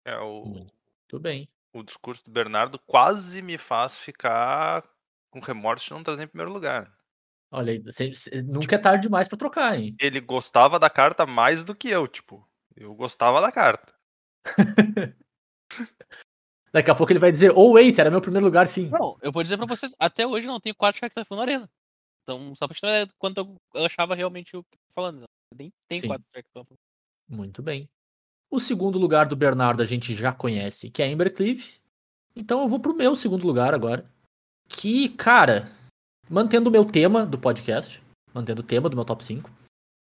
É, o, Muito bem. o discurso do Bernardo quase me faz ficar com remorso de não trazer em primeiro lugar. Olha nunca é tarde demais pra trocar, hein? Ele gostava da carta mais do que eu, tipo. Eu gostava da carta. Daqui a pouco ele vai dizer, oh, wait, era meu primeiro lugar, sim. Não, eu vou dizer pra vocês, até hoje eu não tenho quatro Shark Typhoon na arena. Então, só pra te quanto eu- achava realmente o que eu tô falando. Eu nem tem Sim. quatro. Muito bem. O segundo lugar do Bernardo a gente já conhece, que é Embercleave. Então eu vou pro meu segundo lugar agora. Que, cara, mantendo o meu tema do podcast, mantendo o tema do meu top 5,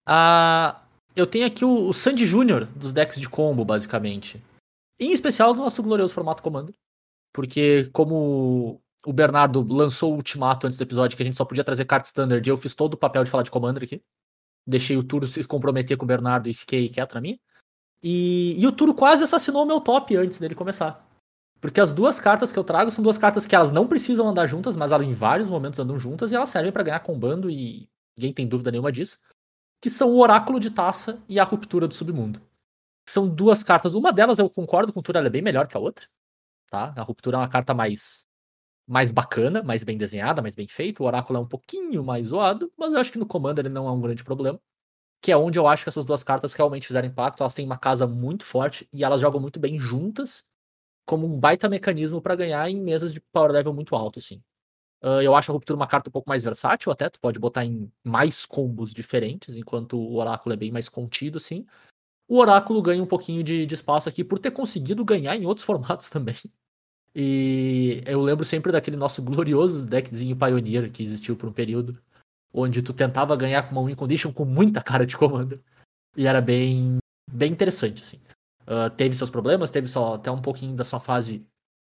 ah, eu tenho aqui o, o Sandy Júnior dos decks de combo, basicamente. Em especial do nosso glorioso formato Commander. Porque, como o Bernardo lançou o ultimato antes do episódio que a gente só podia trazer carta standard, eu fiz todo o papel de falar de Commander aqui. Deixei o Turo se comprometer com o Bernardo e fiquei quieto na minha. E, e o Turo quase assassinou o meu top antes dele começar. Porque as duas cartas que eu trago são duas cartas que elas não precisam andar juntas, mas elas em vários momentos andam juntas e elas servem pra ganhar combando e ninguém tem dúvida nenhuma disso. Que são o Oráculo de Taça e a Ruptura do Submundo. São duas cartas, uma delas eu concordo com o Turo, ela é bem melhor que a outra. Tá? A Ruptura é uma carta mais mais bacana, mais bem desenhada, mais bem feita. O Oráculo é um pouquinho mais zoado, mas eu acho que no Commander ele não é um grande problema que é onde eu acho que essas duas cartas realmente fizeram impacto. Elas têm uma casa muito forte e elas jogam muito bem juntas, como um baita mecanismo para ganhar em mesas de power level muito alto, assim. Ah, eu acho a Ruptura uma carta um pouco mais versátil até, tu pode botar em mais combos diferentes, enquanto o Oráculo é bem mais contido, assim. O Oráculo ganha um pouquinho de, de espaço aqui por ter conseguido ganhar em outros formatos também. E eu lembro sempre daquele nosso glorioso deckzinho Pioneer que existiu por um período, onde tu tentava ganhar com uma win condition com muita cara de comando. E era bem, bem interessante, assim. Ah, teve seus problemas, teve só até um pouquinho da sua fase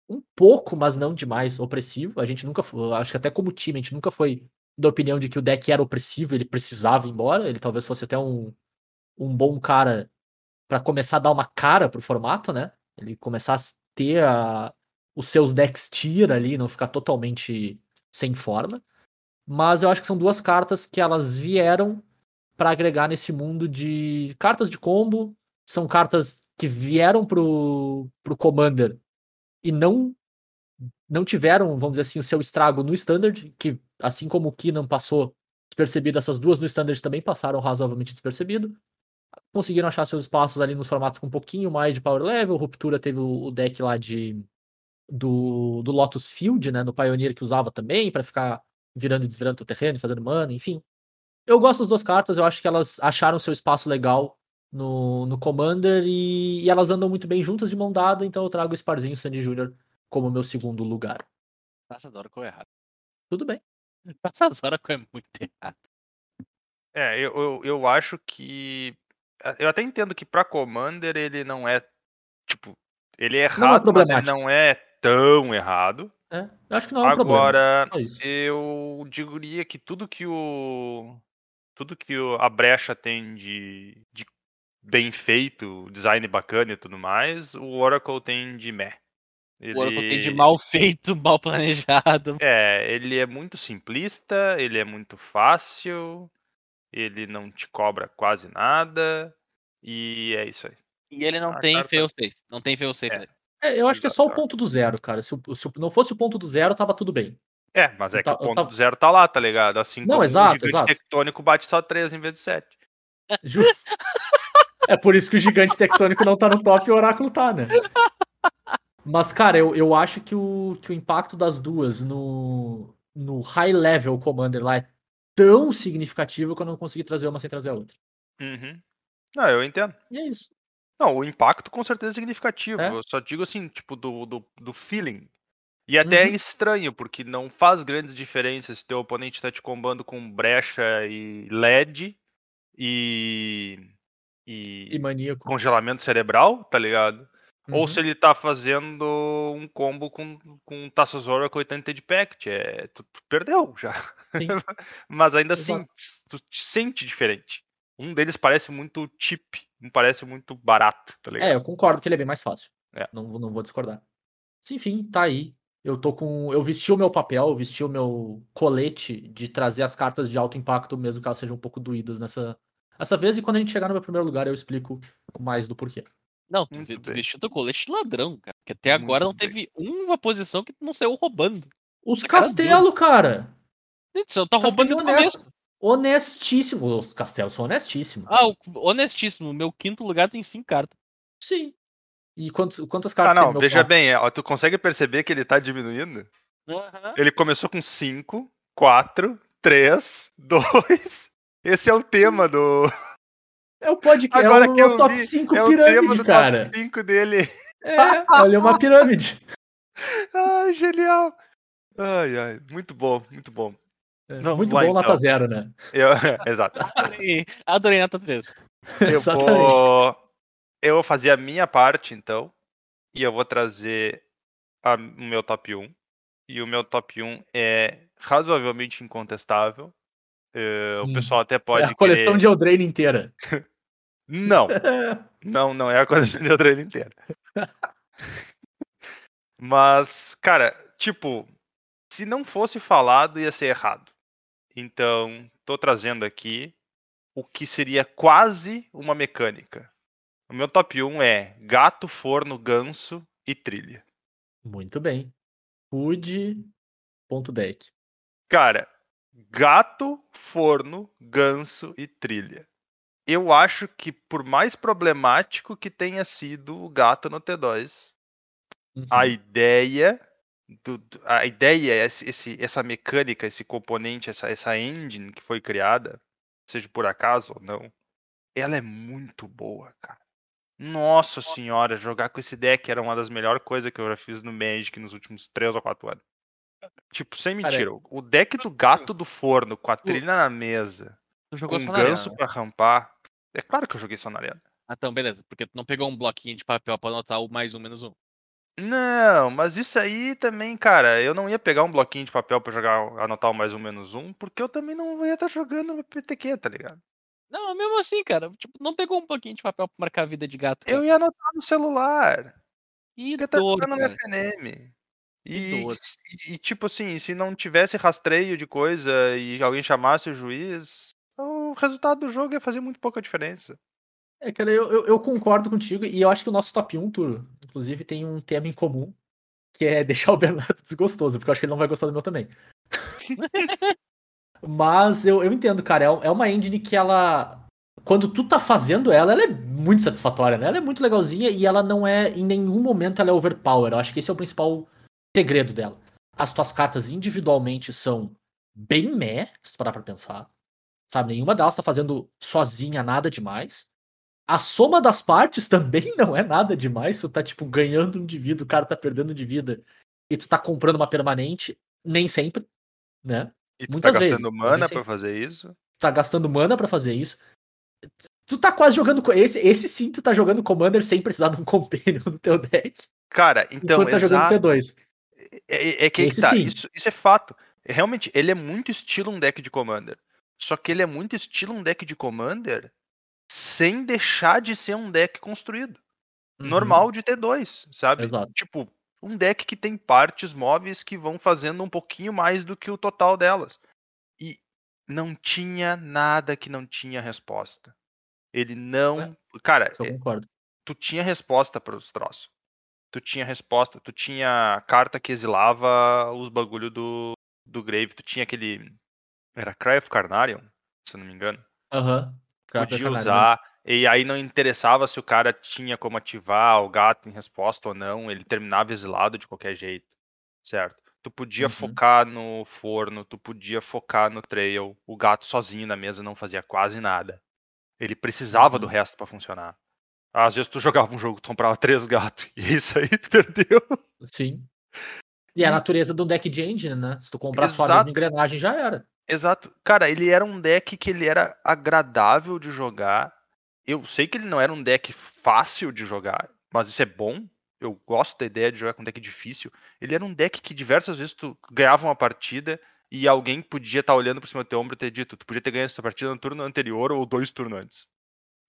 um pouco, mas não demais, opressivo. A gente nunca acho que até como time, a gente nunca foi da opinião de que o deck era opressivo, ele precisava ir embora. Ele talvez fosse até um, um bom cara para começar a dar uma cara pro formato, né? Ele começar a ter a- os seus decks tier ali, não ficar totalmente sem forma. Mas eu acho que são duas cartas que elas vieram para agregar nesse mundo de cartas de combo. São cartas que vieram pro, pro Commander e não não tiveram, vamos dizer assim, o seu estrago no Standard, que assim como o não passou despercebido, essas duas no Standard também passaram razoavelmente despercebido. Conseguiram achar seus espaços ali nos formatos com um pouquinho mais de power level. Ruptura teve o deck lá de do, do Lotus Field, né? No Pioneer que usava também, pra ficar virando e desvirando o terreno, fazendo mana, enfim. Eu gosto das duas cartas, eu acho que elas acharam seu espaço legal no, no Commander e, e elas andam muito bem juntas de mão dada, então eu trago o Sparzinho Sandy Jr. como meu segundo lugar. Oracle é errado. Tudo bem. Taça da Oracle é muito errado. É, eu, eu, eu acho que. Eu até entendo que pra Commander ele não é. Tipo, ele é Não é errado, mas ele não é tão errado. É, eu acho que não é um problema. Agora, Só isso. eu diria que tudo que o. Tudo que o- a brecha tem de, de bem feito, design bacana e tudo mais, o Oracle tem de meh. O Oracle tem de Ele- mal feito, mal planejado. É, ele é muito simplista, ele é muito fácil, ele não te cobra quase nada, e é isso aí. E ele não A tem carta- fail-safe. Não tem fail-safe. É. É, eu acho que é só o ponto do zero, cara. Se, o- se o- não fosse o ponto do zero, tava tudo bem. É, mas é que o ta- eu ponto tava- do zero tá lá, tá ligado? Assim Não, como exato, o gigante exato. tectônico bate só 3 em vez de 7. Justo. é por isso que o gigante tectônico não tá no top e o oráculo tá, né? Mas, cara, eu, eu acho que o, que o impacto das duas no, no high level commander lá é tão significativo que eu não consegui trazer uma sem trazer a outra. Uhum. Não, eu entendo. E é isso. Não, o impacto com certeza é significativo. É. Eu só digo assim, tipo, do, do, do feeling. E até é Uhum. estranho, porque não faz grandes diferenças se teu oponente tá te combando com brecha e LED e. E e maníaco. congelamento cerebral, tá ligado? Ou Uhum. se ele tá fazendo um combo com, com Taças Oracle 80 de Pact. É, tu, tu perdeu já. Mas ainda assim, Exato. tss, tu te sente diferente. Um deles parece muito cheap, um parece muito barato, tá ligado? É, eu concordo que ele é bem mais fácil. É. Não, vou- não vou discordar. Mas, enfim, tá aí. Eu tô com. Eu vesti o meu papel, eu vesti o meu colete de trazer as cartas de alto impacto, mesmo que elas sejam um pouco doídas nessa, essa vez. E quando a gente chegar no meu primeiro lugar, eu explico mais do porquê. Não, tu, Muito tu vestiu teu colete de ladrão, cara. Que até agora não Muito bem. teve uma posição que tu não saiu roubando. Os cara castelos, cara! Gente, Você tá Castelo roubando desde o honesto. começo. Honestíssimo. Os castelos são honestíssimos. Ah, o- honestíssimo. Meu quinto lugar tem cinco cartas. Sim. E quantos, quantas Ah, cartas tem não, veja top? bem, é, ó, tu consegue perceber que ele tá diminuindo? Aham. Ele começou com 5, 4, 3, 2. Esse é o tema do. É o podcast, Agora é o que eu top vi, 5 é o tema pirâmide, do cara. top 5 dele. É, olha uma pirâmide. Ai, genial. Ai, ai, muito bom, muito bom. É, Vamos Muito lá, bom, nota então. zero, né? Eu, exato. Adorei, adorei nota 3. Eu Exatamente. vou, eu vou fazer a minha parte, então. E eu vou trazer a- o meu top 1. E o meu top 1 é razoavelmente incontestável. Eh, o Hum. pessoal até É pode. a coleção querer- de Eldraine inteira. Não, não, não é a coleção de Eldraine inteira. Mas, cara, tipo, se não fosse falado, ia ser errado. Então, tô trazendo aqui o que seria quase uma mecânica. O meu top 1 é gato, forno, ganso e trilha. Muito bem. Food. Ponto deck. Cara, gato, forno, ganso e trilha. Eu acho que por mais problemático que tenha sido o gato no T2, Uhum. a ideia do, do- a ideia esse, essa mecânica esse componente essa, essa engine que foi criada seja por acaso ou não ela é muito boa cara nossa senhora jogar com esse deck era uma das melhores coisas que eu já fiz no Magic nos últimos 3 ou 4 anos tipo sem mentira o deck do gato do forno com a trilha na mesa com um ganso pra rampar é claro que eu joguei só na arena Ah, então, beleza. Porque tu não pegou um bloquinho de papel pra anotar o mais um, menos um. Não, mas isso aí também, cara, eu não ia pegar um bloquinho de papel pra jogar, anotar o mais um menos um, porque eu também não ia estar jogando PTQ, tá ligado? Não, mesmo assim, cara. Tipo, não pegou um bloquinho de papel pra marcar a vida de gato. Eu cara. ia anotar no celular, Que porque tá dor, jogando no. FNM. E, e, e, tipo assim, se não tivesse rastreio de coisa e alguém chamasse o juiz, o resultado do jogo ia fazer muito pouca diferença. É, cara, eu, eu, eu concordo contigo e eu acho que o nosso top 1, Turo, inclusive, tem um tema em comum, que é deixar o Bernardo desgostoso, porque eu acho que ele não vai gostar do meu também. Mas eu, eu entendo, cara, é, é uma engine que ela. Quando tu tá fazendo ela, ela é muito satisfatória, né? Ela é muito legalzinha e ela não é, em nenhum momento, ela é overpower. Eu acho que esse é o principal segredo dela. As tuas cartas individualmente são bem meh, se tu parar pra pensar. Sabe, nenhuma delas tá fazendo sozinha nada demais. A soma das partes também não é nada demais. Tu tá, tipo, ganhando um de vida, o cara tá perdendo de vida. E tu tá comprando uma permanente. Nem sempre, né? E tu Muitas tá vezes, gastando nem mana pra fazer isso? tá gastando mana pra fazer isso. Tu tá quase jogando. Esse, esse sim, tu tá jogando Commander sem precisar de um Companion no teu deck. Cara, então, enquanto tá jogando exato. T2. É, é que aí que Esse tá. sim. Isso, isso é fato. Realmente, ele é muito estilo um deck de Commander. Só que ele é muito estilo um deck de Commander sem deixar de ser um deck construído. Uhum, Normal de T2, sabe? Exato. Tipo, um deck que tem partes móveis que vão fazendo um pouquinho mais do que o total delas. E não tinha nada que não tinha resposta. Ele não. Cara, Isso eu é- tu tinha resposta para os troços. Tu tinha resposta, tu tinha carta que exilava os bagulho do, do Grave, tu tinha aquele. Era Cry of Carnarium, se eu não me engano. Aham. Podia Canary, usar, e aí não interessava se o cara tinha como ativar o gato em resposta ou não, ele terminava exilado de qualquer jeito, certo? Tu podia Uhum. focar no forno, tu podia focar no trail, o gato sozinho na mesa não fazia quase nada. Ele precisava do Uhum. resto pra funcionar. Às vezes tu jogava um jogo, tu comprava três gatos, e isso aí tu perdeu. Sim. E é a natureza do deck de engine, né? Se tu comprar só a Exato. mesma engrenagem, já era. Exato. Cara, ele era um deck que ele era agradável de jogar. Eu sei que ele não era um deck fácil de jogar, mas isso é bom. Eu gosto da ideia de jogar com um deck difícil. Ele era um deck que diversas vezes tu ganhava uma partida e alguém podia estar olhando por cima do teu ombro e ter dito, tu podia ter ganho essa partida no turno anterior ou dois turnos antes,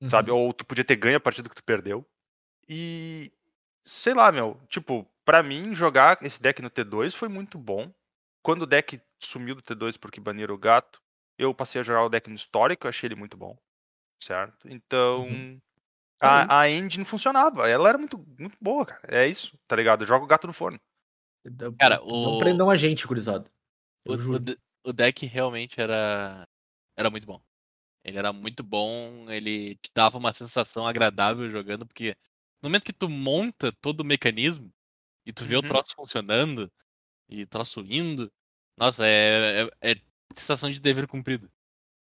sabe? Uhum. Ou tu podia ter ganho a partida que tu perdeu. E sei lá, meu, tipo, pra mim jogar esse deck no T2 foi muito bom. Quando o deck sumiu do T2 porque baniram o gato, eu passei a jogar o deck no histórico, eu achei ele muito bom. Certo? Então, Uhum. Tá a, a engine funcionava, ela era muito, muito boa, cara. É isso, tá ligado? Eu jogo o gato no forno. Não- Cara, Não o- prendam a gente, gurizada. O, o, o deck realmente era, era muito bom. Ele era muito bom, ele te dava uma sensação agradável jogando, porque no momento que tu monta todo o mecanismo e tu vê o Uhum. troço funcionando e troço indo, nossa, é, é, é sensação de dever cumprido.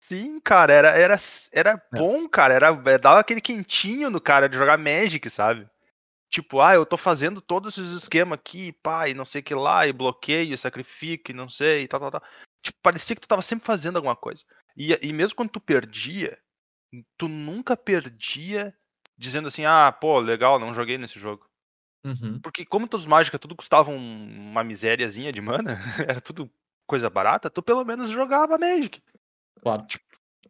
Sim, cara, era, era, era É. bom, cara. Era, é, dava aquele quentinho no cara de jogar Magic, sabe? Tipo, ah, eu tô fazendo todos esses esquemas aqui, pá, e não sei o que lá, e bloqueio, sacrifico, e não sei, e tal, tal, tal. Tipo, parecia que tu tava sempre fazendo alguma coisa. E, e mesmo quando tu perdia, tu nunca perdia dizendo assim, ah, pô, legal, não joguei nesse jogo. Uhum. Porque como todos os mágicas tudo custavam uma misériazinha de mana, era tudo coisa barata, tu pelo menos jogava Magic. Claro.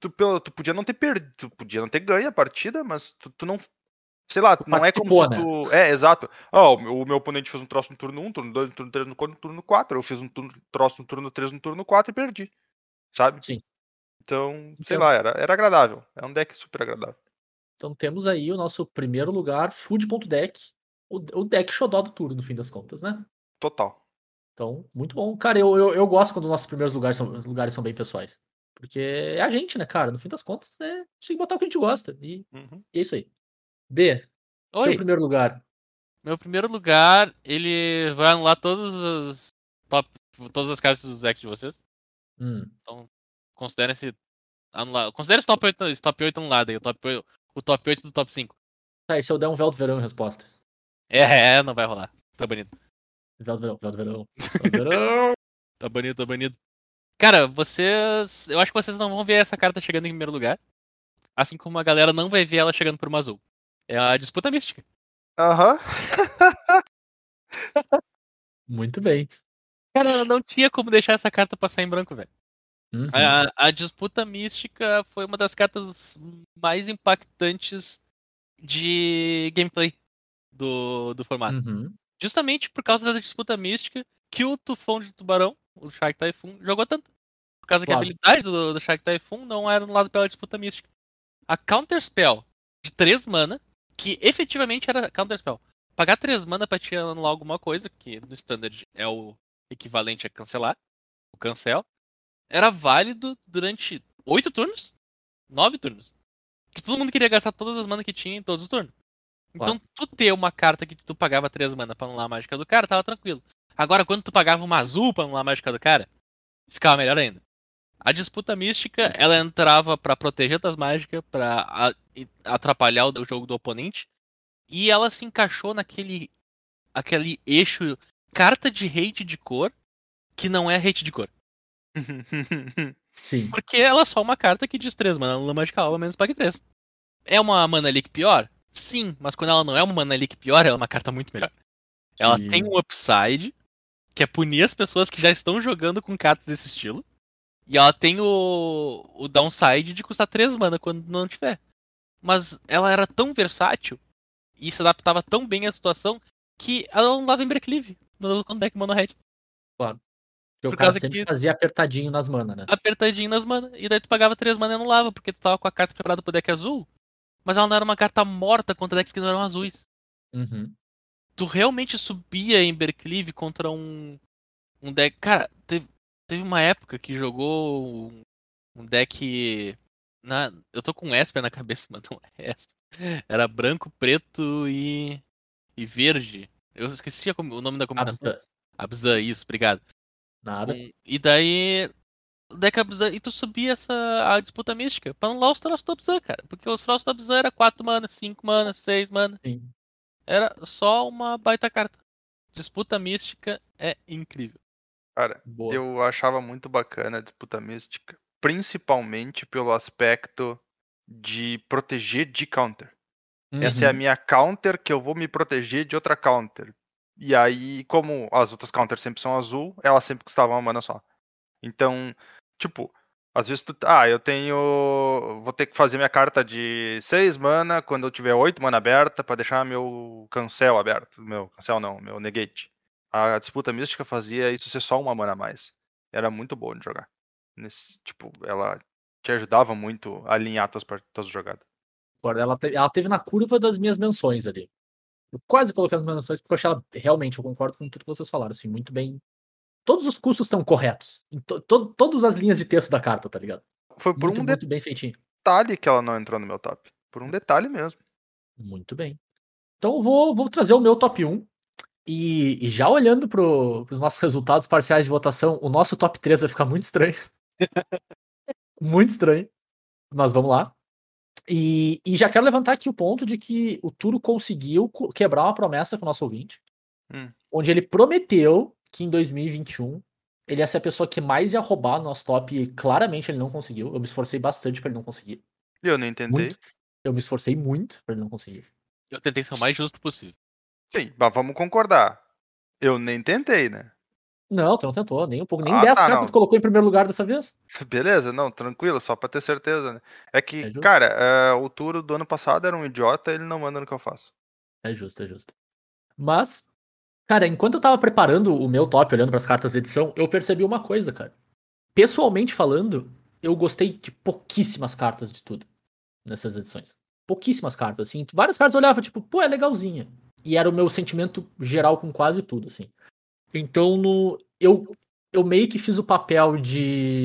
Tu, pelo- tu podia não ter perdido, tu podia não ter ganho a partida, mas tu, tu não. Sei lá, Tu não é como se participou, tu. É, exato. Ó, o, meu, o meu oponente fez um troço no turno 1, turno 2, no turno 3, no 4, no turno 4. Eu fiz um turno- troço no turno 3, no turno 4 e perdi. Sabe? Sim. Então, sei Entendo. lá, era, era agradável. É um deck super agradável. Então temos aí o nosso primeiro lugar, food.deck. O, o deck xodó do turno, no fim das contas, né? Total. Então, muito bom. Cara, eu, eu, eu gosto quando os nossos primeiros lugares são, lugares são bem pessoais. Porque é a gente, né, cara? No fim das contas, é, a gente tem que botar o que a gente gosta. E, Uhum. e é isso aí. B, teu Oi, primeiro lugar. meu primeiro lugar, ele vai anular todos os top, todas as cartas dos decks de vocês. Hum, Considera esse anulado. Considera esse top 8, esse top 8 anulado aí, o top, 8 o top 8 do top 5. Tá, e se eu der um véu do verão em resposta? É, é, não vai rolar. Tá banido. Véu do verão, véu do verão. Véu do verão. Tá banido, tá banido. Cara, vocês. Eu acho que vocês não vão ver essa carta chegando em primeiro lugar. Assim como a galera não vai ver ela chegando por uma azul. É a disputa mística. Aham. Muito bem. Cara, não tinha como deixar essa carta passar em branco, velho. Uhum. A, a disputa mística foi uma das cartas mais impactantes de gameplay do, do formato. Uhum. Justamente por causa da disputa mística que o tufão de tubarão, o Shark Typhoon, jogou tanto. Por causa que a Claro. habilidade do, do Shark Typhoon não era anulada pela disputa mística. A Counter Spell de 3 mana, que efetivamente era Counter Spell. Pagar 3 mana pra te anular alguma coisa, que no Standard é o equivalente a cancelar, o cancel, era válido durante 8 turnos? 9 turnos. Que todo mundo queria gastar todas as mana que tinha em todos os turnos. Então, tu ter uma carta que tu pagava 3 mana pra anular a mágica do cara, tava tranquilo. Agora, quando tu pagava uma azul pra anular a mágica do cara, ficava melhor ainda. A disputa mística, ela entrava pra proteger das mágicas, pra a- e- atrapalhar o jogo do oponente. E ela se encaixou naquele aquele eixo carta de hate de cor, que não é hate de cor. Sim. Porque ela é só uma carta que diz 3 mana anula mágica alva menos pague 3. É uma mana leak pior? Sim, mas quando ela não é uma mana leak pior, ela é uma carta muito melhor. Ela Sim. tem um upside, que é punir as pessoas que já estão jogando com cartas desse estilo. E ela tem o, o downside de custar 3 mana quando não tiver. Mas ela era tão versátil e se adaptava tão bem à situação que ela não dava em breakleave no deck mono red. Porque Por o cara causa sempre que- fazia apertadinho nas manas, né? Apertadinho nas mana. E daí tu pagava 3 mana e anulava, porque tu tava com a carta preparada pro deck azul. Mas ela não era uma carta morta contra decks que não eram azuis. Uhum. tu realmente subia em Berclive contra um, um deck. Cara, teve, teve uma época que jogou um, um deck. Na, eu tô com Esper na cabeça, mas não é Esper. Era branco, preto e. e verde. Eu esqueci a o nome da combinação. Abzan, isso, obrigado. Nada. Um- e daí. O deck Abzan. E tu subia essa, a disputa mística pra anular os troços do Abzan, cara. Porque os troços do Abzan era 4 mana, 5 mana, 6 mana. Sim. Era só uma baita carta. Disputa mística é incrível. Cara, Boa. eu achava muito bacana a disputa mística, principalmente pelo aspecto de proteger de counter. Essa é a Uhum. minha counter que eu vou me proteger de outra counter. E aí, como as outras counters sempre são azul, ela sempre custava uma mana só. Então, tipo, às vezes tu. Ah, eu tenho. Vou ter que fazer minha carta de 6 mana quando eu tiver 8 mana aberta pra deixar meu cancel aberto. Meu cancel não, meu negate. A disputa mística fazia isso ser só uma mana a mais. Era muito bom de jogar. Nesse, tipo, ela te ajudava muito a alinhar tuas, tuas jogadas. Ela, te- ela teve na curva das minhas menções ali. Eu quase coloquei as menções porque eu achei ela realmente, eu concordo com tudo que vocês falaram, assim, muito bem. Todos os custos estão corretos. Em to- to- todas as linhas de texto da carta, tá ligado? Foi por Muito, um muito bem feitinho. detalhe que ela não entrou no meu top. Por um detalhe mesmo. Muito bem. Então eu vou, vou trazer o meu top 1. E, e já olhando para os nossos resultados parciais de votação, o nosso top 3 vai ficar muito estranho. muito estranho. Mas vamos lá. E, e já quero levantar aqui o ponto de que o Turo conseguiu co- quebrar uma promessa com o nosso ouvinte. Hum. Onde ele prometeu que em 2021 ele ia ser a pessoa que mais ia roubar o nosso top. E claramente ele não conseguiu. Eu me esforcei bastante para ele não conseguir. Eu nem tentei. Muito. Eu me esforcei muito para ele não conseguir. Eu tentei ser o mais justo possível. Sim, mas vamos concordar. Eu nem tentei, né? Não, tu não tentou, nem um pouco. Nem Ah, 10 tá, cartas não. tu colocou em primeiro lugar dessa vez. Beleza, não, tranquilo, só pra ter certeza, né? É que, É cara, é, o Turo do ano passado era um idiota, ele não manda no que eu faço. É justo, é justo. Mas, cara, enquanto eu tava preparando o meu top, olhando pras cartas da edição, eu percebi uma coisa, cara. Pessoalmente falando, eu gostei de pouquíssimas cartas de tudo nessas edições. Pouquíssimas cartas, assim. Várias cartas eu olhava, tipo, pô, é legalzinha. E era o meu sentimento geral com quase tudo, assim. Então, no, eu, eu meio que fiz o papel de.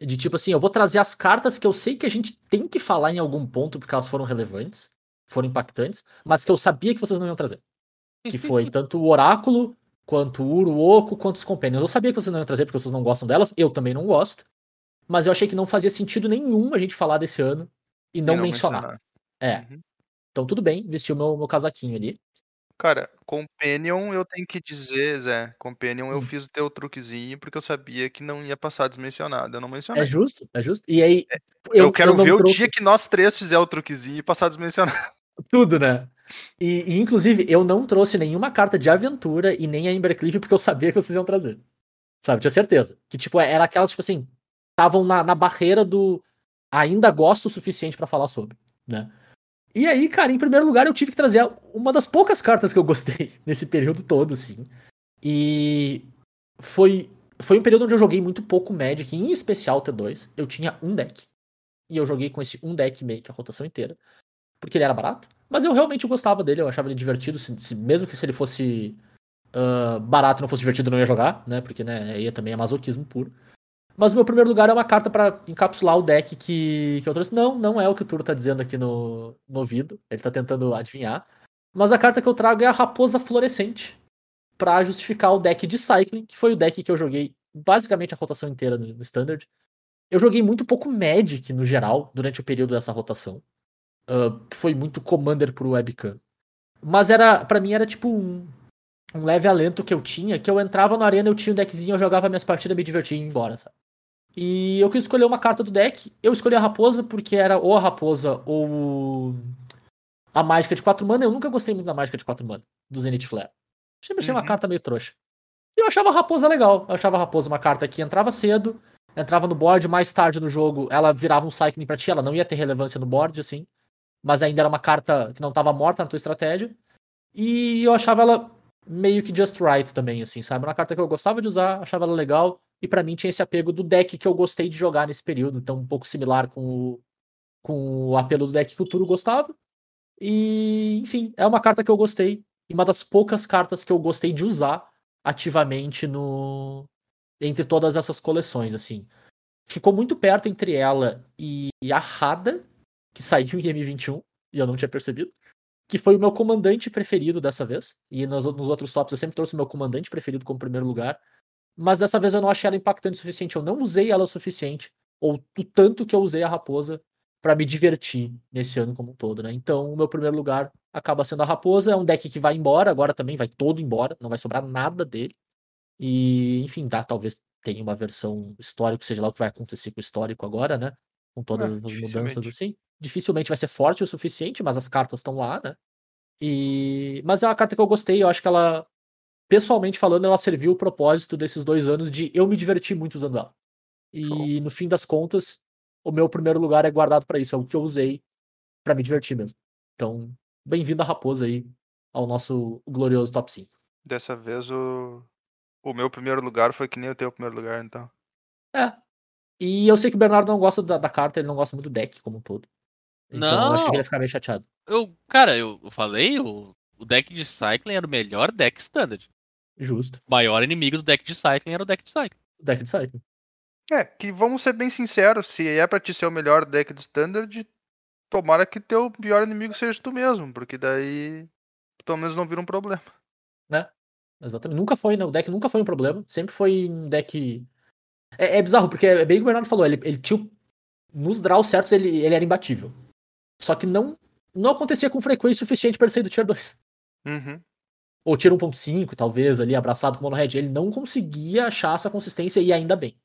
De tipo assim, eu vou trazer as cartas que eu sei que a gente tem que falar em algum ponto porque elas foram relevantes, foram impactantes, mas que eu sabia que vocês não iam trazer. Que foi tanto o Oráculo, quanto o Uruoco, quanto os Companions. Eu sabia que vocês não iam trazer porque vocês não gostam delas, eu também não gosto. Mas eu achei que não fazia sentido nenhum a gente falar desse ano e não, E mencionar. É. Uhum. Então tudo bem, vestir o meu, meu casaquinho ali. Cara, Companion eu tenho que dizer, Zé, Companion eu Hum. fiz o teu truquezinho porque eu sabia que não ia passar desmencionado. Eu não mencionei. É justo, é justo. E aí. eu, quero não ver o trouxe dia que nós três fizer o truquezinho e passar desmencionado. Tudo, né? E, e, inclusive, eu não trouxe nenhuma carta de aventura e nem a Embercliff porque eu sabia que vocês iam trazer. Sabe, tinha certeza. Que, tipo, era aquelas, tipo assim, estavam na, na barreira do ainda gosto o suficiente pra falar sobre, né? E aí, cara, em primeiro lugar, eu tive que trazer uma das poucas cartas que eu gostei nesse período todo, assim. E foi, foi um período onde eu joguei muito pouco Magic, em especial T2. Eu tinha um deck. E eu joguei com esse um deck meio que a rotação inteira. Porque ele era barato. Mas eu realmente gostava dele, eu achava ele divertido. se- se- mesmo que se ele fosse ah, barato não fosse divertido, eu não ia jogar, né? Porque né, aí também é masoquismo puro. Mas o meu primeiro lugar é uma carta pra encapsular o deck que, que eu trouxe. Não, não é o que o Turo tá dizendo aqui no, no ouvido. Ele tá tentando adivinhar. Mas a carta que eu trago é a Raposa Florescente. pra justificar o deck de Cycling, que foi o deck que eu joguei basicamente a rotação inteira no, no Standard. Eu joguei muito pouco Magic no geral durante o período dessa rotação. Uh, foi muito Commander pro webcam. Mas era, para mim era tipo um, um leve alento que eu tinha, que eu entrava na arena, eu tinha um deckzinho, eu jogava minhas partidas, me divertia e ia embora, sabe? E eu quis escolher uma carta do deck. Eu escolhi a raposa porque era ou a raposa ou a mágica de 4 mana. Eu nunca gostei muito da mágica de 4 mana, do Zenith Flare. Sempre achei uma Uhum. carta meio trouxa. E eu achava a raposa legal. Eu achava a raposa uma carta que entrava cedo, entrava no board, mais tarde no jogo ela virava um cycling pra ti, ela não ia ter relevância no board, assim. Mas ainda era uma carta que não tava morta na tua estratégia. E eu achava ela meio que just right também, assim, sabe? Uma carta que eu gostava de usar, achava ela legal. E pra mim tinha esse apego do deck que eu gostei de jogar nesse período. Então, um pouco similar com o, com o apelo do deck que o Turo gostava. E, enfim, é uma carta que eu gostei. E uma das poucas cartas que eu gostei de usar ativamente no entre todas essas coleções, assim. Ficou muito perto entre ela e a Rada, que saiu em M21, e eu não tinha percebido. Que foi o meu comandante preferido dessa vez. E nos, nos outros tops eu sempre trouxe o meu comandante preferido como primeiro lugar. Mas dessa vez eu não achei ela impactante o suficiente. Eu não usei ela o suficiente. Ou o tanto que eu usei a raposa para me divertir nesse ano como um todo, né? Então, o meu primeiro lugar acaba sendo a raposa. É um deck que vai embora, agora também vai todo embora, não vai sobrar nada dele. E, enfim, dá, talvez tenha uma versão histórico, seja lá o que vai acontecer com o histórico agora, né? Com todas as mudanças assim. Dificilmente vai ser forte o suficiente, mas as cartas estão lá, né? E... Mas é uma carta que eu gostei, eu acho que ela, pessoalmente falando, ela serviu o propósito desses dois anos de eu me divertir muito usando ela. E no fim das contas, o meu primeiro lugar é guardado pra isso, é o que eu usei pra me divertir mesmo. Então, bem-vindo a Raposa aí ao nosso glorioso top 5. Dessa vez o, o meu primeiro lugar foi que nem o teu primeiro lugar, então. É. E eu sei que o Bernardo não gosta da, da carta, ele não gosta muito do deck como um todo. Então eu achei que ele Não. ia ficar meio chateado. Eu, cara, eu, falei, o, o deck de Cycling era o melhor deck standard. Justo. O maior inimigo do deck de Cycling era o deck de Cycling. O deck de Cycling. É, que vamos ser bem sinceros, se é pra te ser o melhor deck do standard, tomara que teu pior inimigo seja tu mesmo, porque daí pelo menos não vira um problema. Exatamente. Nunca foi, né? O deck nunca foi um problema. Sempre foi um deck. É, é bizarro, porque é bem o que o Bernardo falou. Ele, ele tinha. Nos draws certos, ele, ele era imbatível. Só que não, não acontecia com frequência suficiente pra ele sair do tier 2. Uhum. Ou tier 1.5, talvez, ali, abraçado com o Mono Red. Ele não conseguia achar essa consistência e ainda bem.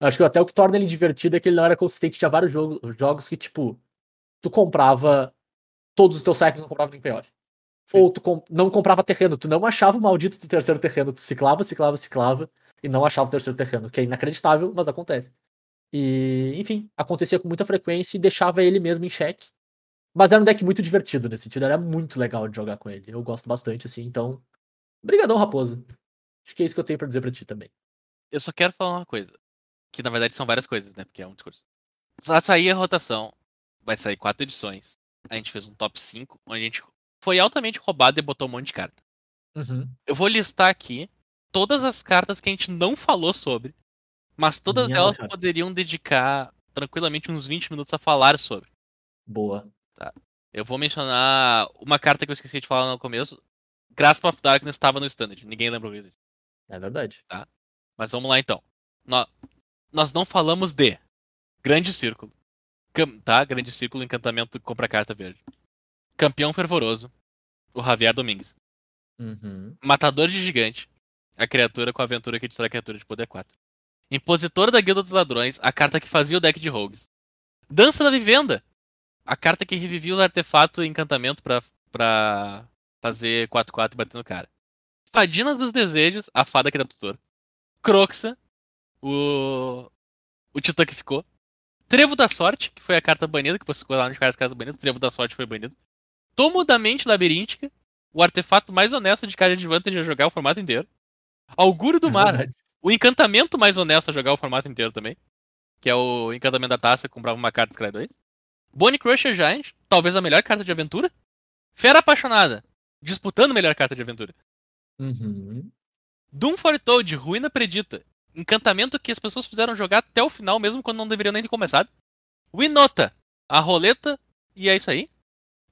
Acho que até o que torna ele divertido é que ele não era consistente. Tinha vários jogos, jogos que, tipo, tu comprava todos os teus cycles não comprava nem payoff. Sim. Ou tu com- não comprava terreno, tu não achava o maldito do terceiro terreno, tu ciclava, ciclava, ciclava e não achava o terceiro terreno, que é inacreditável, mas acontece. E, enfim, acontecia com muita frequência e deixava ele mesmo em xeque. Mas era um deck muito divertido nesse sentido, era muito legal de jogar com ele. Eu gosto bastante, assim, então. Brigadão, Raposa. Acho que é isso que eu tenho pra dizer pra ti também. Eu só quero falar uma coisa. Que na verdade são várias coisas, né? Porque é um discurso. Vai sair a rotação. Vai sair quatro edições. A gente fez um top 5, onde a gente foi altamente roubado e botou um monte de carta. Uhum. Eu vou listar aqui todas as cartas que a gente não falou sobre. Mas todas Minha elas Senhora. poderiam dedicar tranquilamente uns 20 minutos a falar sobre. Boa. Eu vou mencionar uma carta que eu esqueci de falar no começo. Grasp of Darkness estava no standard. Ninguém lembrou disso. É verdade. Mas vamos lá então. Nó- Nós não falamos de Grande Círculo. Cam- Tá? Grande Círculo, encantamento, compra carta verde. Campeão Fervoroso. O Javier Domingues. Uhum. Matador de Gigante. A criatura com a aventura que destrói a criatura de poder 4. Impositor da Guilda dos Ladrões. A carta que fazia o deck de rogues. Dança da Vivenda. A carta que revivia o artefato e encantamento pra, pra fazer 4-4 e bater no cara. Fadinas dos Desejos. A fada que dá tutor. Croxa. O. O Titã que ficou. Trevo da Sorte, que foi a carta banida, que você escolheu lá nos caras casas banido. Trevo da Sorte foi banido. Tomo da Mente Labiríntica. O artefato mais honesto de cara de advantage a jogar o formato inteiro. Augúrio do É Mar. verdade. O encantamento mais honesto a jogar o formato inteiro também. Que é o encantamento da taça, comprava uma carta escreve 2. Bonnie Crusher Giant, talvez a melhor carta de aventura. Fera Apaixonada, disputando a melhor carta de aventura. Uhum. Doom Foretold, Ruína Predita. Encantamento que as pessoas fizeram jogar até o final, mesmo quando não deveriam nem ter começado. Winota, a roleta, e é isso aí.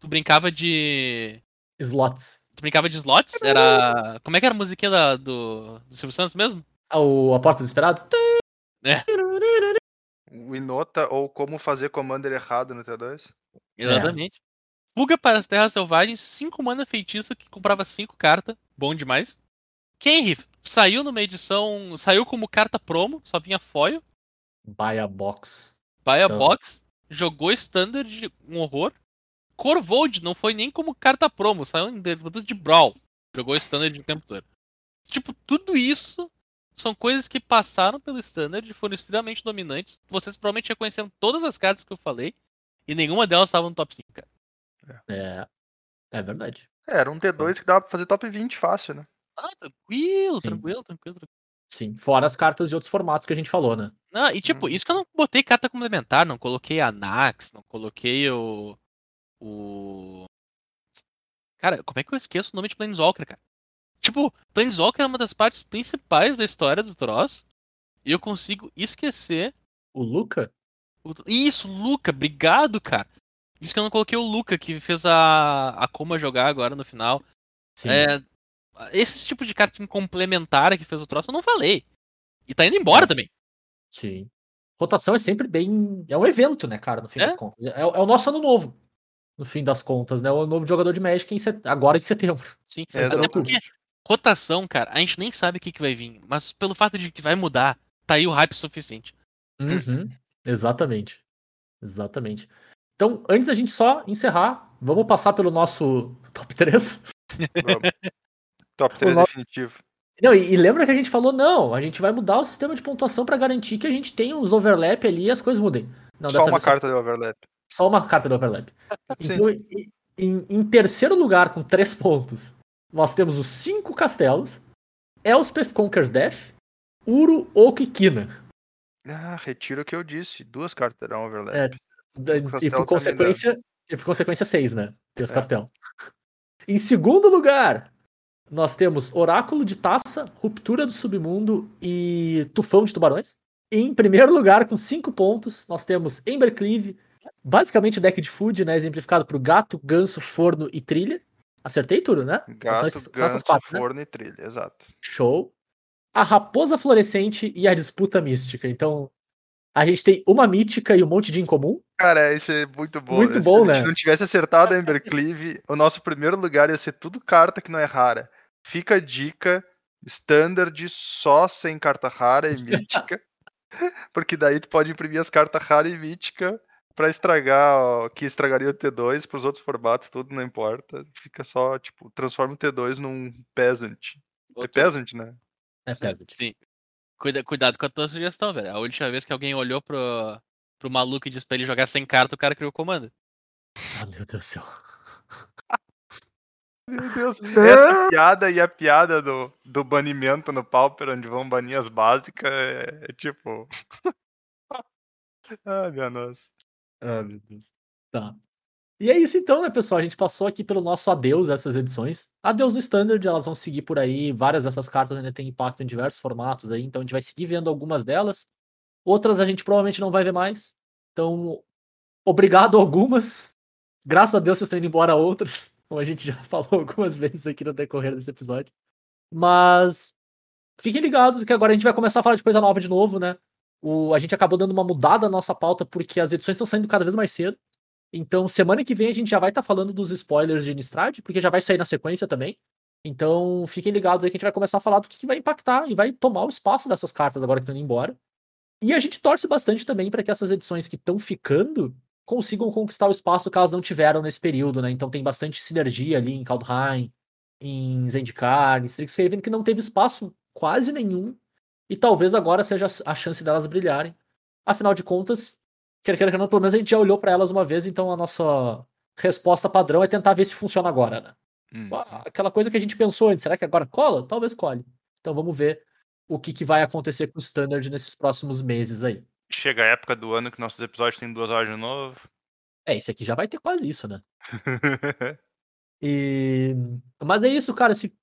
Tu brincava de Slots. Tu brincava de slots? Era. Como é que era a musiquinha da- do, do Silvio Santos mesmo? Ah, o, a Porta dos Esperados? O Inota ou como fazer commander errado no T2. Exatamente. Fuga para as Terras Selvagens, 5 mana feitiço que comprava 5 cartas. Bom demais. Kenrith saiu numa edição. Saiu como carta promo, só vinha foil. Buy a box. Buy a Então- box. Jogou standard, um horror. Corvold não foi nem como carta promo, saiu em derrota de Brawl. Jogou standard o tempo todo. Tipo, tudo isso são coisas que passaram pelo standard e foram extremamente dominantes. Vocês provavelmente reconheceram todas as cartas que eu falei. E nenhuma delas estava no top 5, cara. É, é verdade. É, era um T2 que dava pra fazer top 20 fácil, né? Ah, tranquilo, Sim. tranquilo, tranquilo, tranquilo. Sim. Fora as cartas de outros formatos que a gente falou, né? Não, e tipo, Uhum. isso que eu não botei carta complementar, não coloquei a Nax, não coloquei o. O. Cara, como é que eu esqueço o nome de Planeswalker, cara? Tipo, Planeswalker é uma das partes principais da história do troço. E eu consigo esquecer. O Luca? o- Isso, Luca, obrigado, cara. Isso que eu não coloquei o Luca, que fez a, a Kuma jogar agora no final. Sim. É, esse tipo de carta complementar que fez o troço, eu não falei. E tá indo embora É. também. Sim. Rotação é sempre bem. É um evento, né, cara, no fim É? das contas. É, é o nosso ano novo. No fim das contas, né? O novo jogador de Magic em set... agora em setembro. Sim, É, até porque rotação, cara, a gente nem sabe o que, que vai vir, mas pelo fato de que vai mudar, tá aí o hype suficiente. Uhum. Exatamente. Exatamente. Então, antes da gente só encerrar, vamos passar pelo nosso top 3. Vamos. top 3 O no- definitivo. Não, e, e lembra que a gente falou, não, a gente vai mudar o sistema de pontuação pra garantir que a gente tenha uns overlap ali e as coisas mudem. Não, Só dessa uma vez carta de overlap. Só uma carta de overlap. Sim. Então, em, em terceiro lugar, com três pontos, nós temos os cinco castelos, Elspeth Conquers Death, Uro, Oak e Kina. Ah, retiro o que eu disse. Duas cartas terão overlap. É, E por dá. consequência, e por consequência, seis, né? Tem os É. castelos. Em segundo lugar, nós temos Oráculo de Taça, Ruptura do Submundo e Tufão de Tubarões. E em primeiro lugar, com cinco pontos, nós temos Embercleave, basicamente deck de food, né? Exemplificado por gato, ganso, forno e trilha. Acertei tudo, né? São Gato, esses- ganso, quatro, né? forno e trilha, exato. Show. A Raposa Florescente e a Disputa Mística. Então, a gente tem uma mítica e um monte de incomum. Cara, isso é muito bom. Muito Se bom, a gente né? não tivesse acertado a Embercleave, o nosso primeiro lugar ia ser tudo carta que não é rara. Fica a dica, standard só sem carta rara e mítica. porque daí tu pode imprimir as cartas rara e mítica pra estragar, ó, que estragaria o T2 pros outros formatos, tudo não importa. Fica só, tipo, transforma o T2 num peasant. É Outro- peasant, né? É peasant. Sim. Cuida, cuidado com a tua sugestão, velho. A última vez que alguém olhou pro, pro maluco e disse pra ele jogar sem carta, o cara criou o comando. Ah, meu Deus do céu. Meu Deus, essa piada e a piada do, do banimento no Pauper, onde vão banir as básicas, é, é tipo. ah, minha nossa. Ah, meu Deus. Tá. E é isso então, né, pessoal? A gente passou aqui pelo nosso adeus dessas edições. Adeus no Standard, elas vão seguir por aí. Várias dessas cartas ainda têm impacto em diversos formatos aí, então a gente vai seguir vendo algumas delas. Outras a gente provavelmente não vai ver mais. Então, obrigado algumas. Graças a Deus vocês estão indo embora outras, como a gente já falou algumas vezes aqui no decorrer desse episódio. Mas fiquem ligados que agora a gente vai começar a falar de coisa nova de novo, né? O, a gente acabou dando uma mudada na nossa pauta porque as edições estão saindo cada vez mais cedo. Então, semana que vem a gente já vai estar falando dos spoilers de Innistrad, porque já vai sair na sequência também. Então, fiquem ligados aí que a gente vai começar a falar do que, que vai impactar e vai tomar o espaço dessas cartas agora que estão indo embora. E a gente torce bastante também para que essas edições que estão ficando consigam conquistar o espaço que elas não tiveram nesse período, né? Então tem bastante sinergia ali em Kaldheim, em Zendikar, em Strixhaven, que não teve espaço quase nenhum. E talvez agora seja a chance delas brilharem. Afinal de contas, quer queira que não, pelo menos a gente já olhou para elas uma vez, então a nossa resposta padrão é tentar ver se funciona agora, né? Hum. Aquela coisa que a gente pensou antes, será que agora cola? Talvez cole. Então vamos ver o que, que vai acontecer com o Standard nesses próximos meses aí. Chega a época do ano que nossos episódios têm duas horas de novo. É, esse aqui já vai ter quase isso, né? E... Mas é isso, cara. Se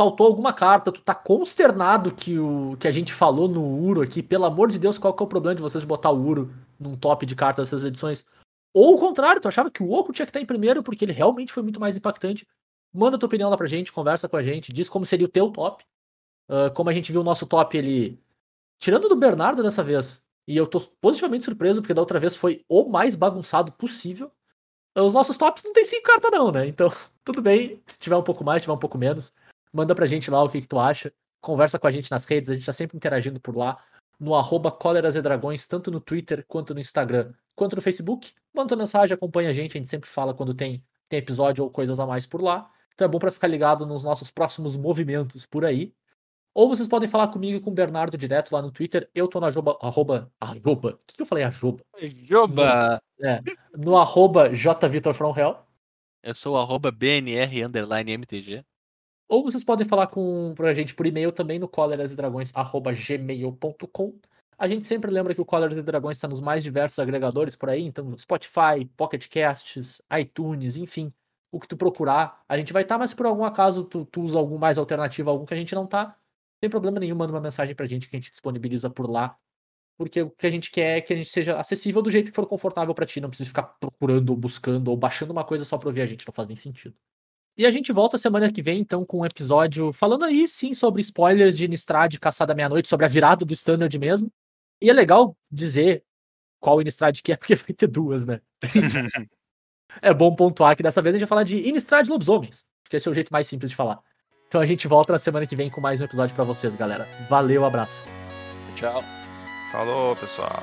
faltou alguma carta, tu tá consternado que o que a gente falou no Uro aqui, pelo amor de Deus, qual que é o problema de vocês botar o Uro num top de cartas dessas edições? Ou o contrário, tu achava que o Oco tinha que estar em primeiro porque ele realmente foi muito mais impactante. Manda tua opinião lá pra gente, conversa com a gente, diz como seria o teu top. Ah, como a gente viu o nosso top, ele. Tirando do Bernardo dessa vez, e eu tô positivamente surpreso, porque da outra vez foi o mais bagunçado possível. ah, Os nossos tops não tem cinco cartas, não, né? Então, tudo bem. Se tiver um pouco mais, se tiver um pouco menos, manda pra gente lá o que, que tu acha. Conversa com a gente nas redes, a gente tá sempre interagindo por lá. No arroba Cóleras e Dragões, tanto no Twitter quanto no Instagram, quanto no Facebook. Manda tua mensagem, acompanha a gente, a gente sempre fala quando tem, tem episódio ou coisas a mais por lá. Então é bom pra ficar ligado nos nossos próximos movimentos por aí. Ou vocês podem falar comigo e com o Bernardo direto lá no Twitter. Eu tô no arroba. arroba, arroba. O que, que eu falei? Arroba. Joba! É, no arroba jvitorfromhell. Eu sou o arroba BNR underline MTG. Ou vocês podem falar com pra gente por e-mail também no colerasdragões.gmail.com. A gente sempre lembra que o Coleras e Dragões está nos mais diversos agregadores por aí, então Spotify, Pocket Casts, iTunes, enfim, o que tu procurar, a gente vai estar, mas se por algum acaso tu, tu usa algum mais alternativo, algum que a gente não tá, não tem problema nenhum, manda uma mensagem pra gente que a gente disponibiliza por lá. Porque o que a gente quer é que a gente seja acessível do jeito que for confortável pra ti, não precisa ficar procurando ou buscando ou baixando uma coisa só pra ouvir a gente, não faz nem sentido. E a gente volta semana que vem, então, com um episódio falando aí, sim, sobre spoilers de Innistrad Caçada Meia-Noite, sobre a virada do Standard mesmo. E é legal dizer qual Innistrad que é, porque vai ter duas, né? é bom pontuar que dessa vez a gente vai falar de Innistrad Lobisomens, porque esse é o jeito mais simples de falar. Então a gente volta na semana que vem com mais um episódio pra vocês, galera. Valeu, abraço. Tchau. Falou, pessoal.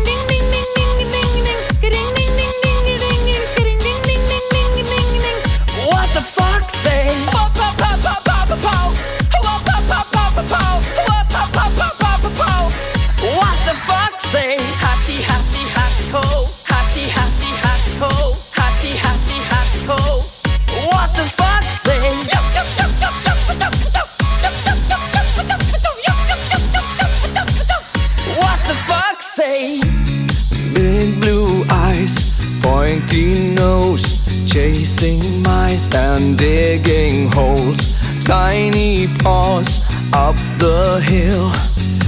What the fuck say? What the say? What the say? Big blue eyes, pointy nose, chasing mice and digging holes. Tiny paws up the hill.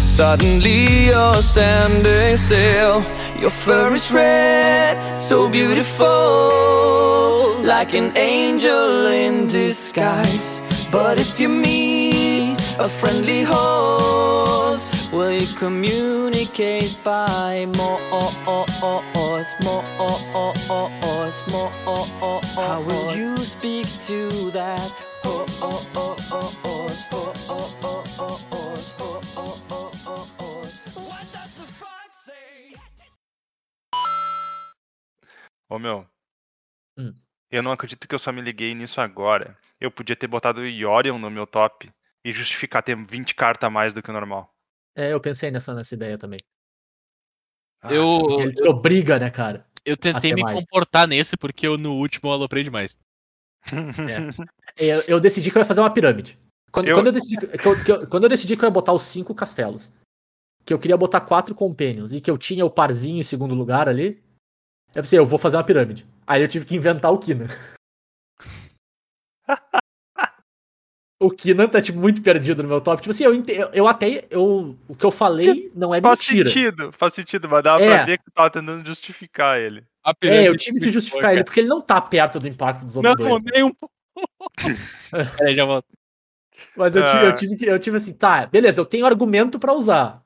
Suddenly you're standing still. Your fur is red, so beautiful, like an angel in disguise. But if you meet a friendly horse, will you communicate by more? More? How will you speak to that? What does the fox say? Ô meu. Hum. Eu não acredito que eu só me liguei nisso agora. Eu podia ter botado o Yorion no meu top e justificar ter 20 cartas a mais do que o normal. É, eu pensei nessa, nessa ideia também. Ah, Eu, ele te obriga, né, cara? eu tentei me mais. comportar nesse porque eu no último eu aloprei demais. Eu, eu decidi que eu ia fazer uma pirâmide. Quando Eu- quando eu, decidi, que eu- que eu- quando eu decidi que eu ia botar os cinco castelos, que eu queria botar quatro companions e que eu tinha o parzinho em segundo lugar ali, eu pensei, eu vou fazer uma pirâmide. Aí eu tive que inventar o Kina. o Kina tá tipo, muito perdido no meu top. Tipo assim, eu, eu, eu até. Eu, o que eu falei não é Faz mentira. sentido, faz sentido, mas dava É. pra ver que tu tava tentando justificar ele. É, eu tive que justificar ele, porque ele não tá perto do impacto dos outros Não, dois. né? nem um pouco. Peraí, já volto. Mas eu, tive, eu Ah. tive que, eu tive assim, tá, beleza, eu tenho argumento pra usar.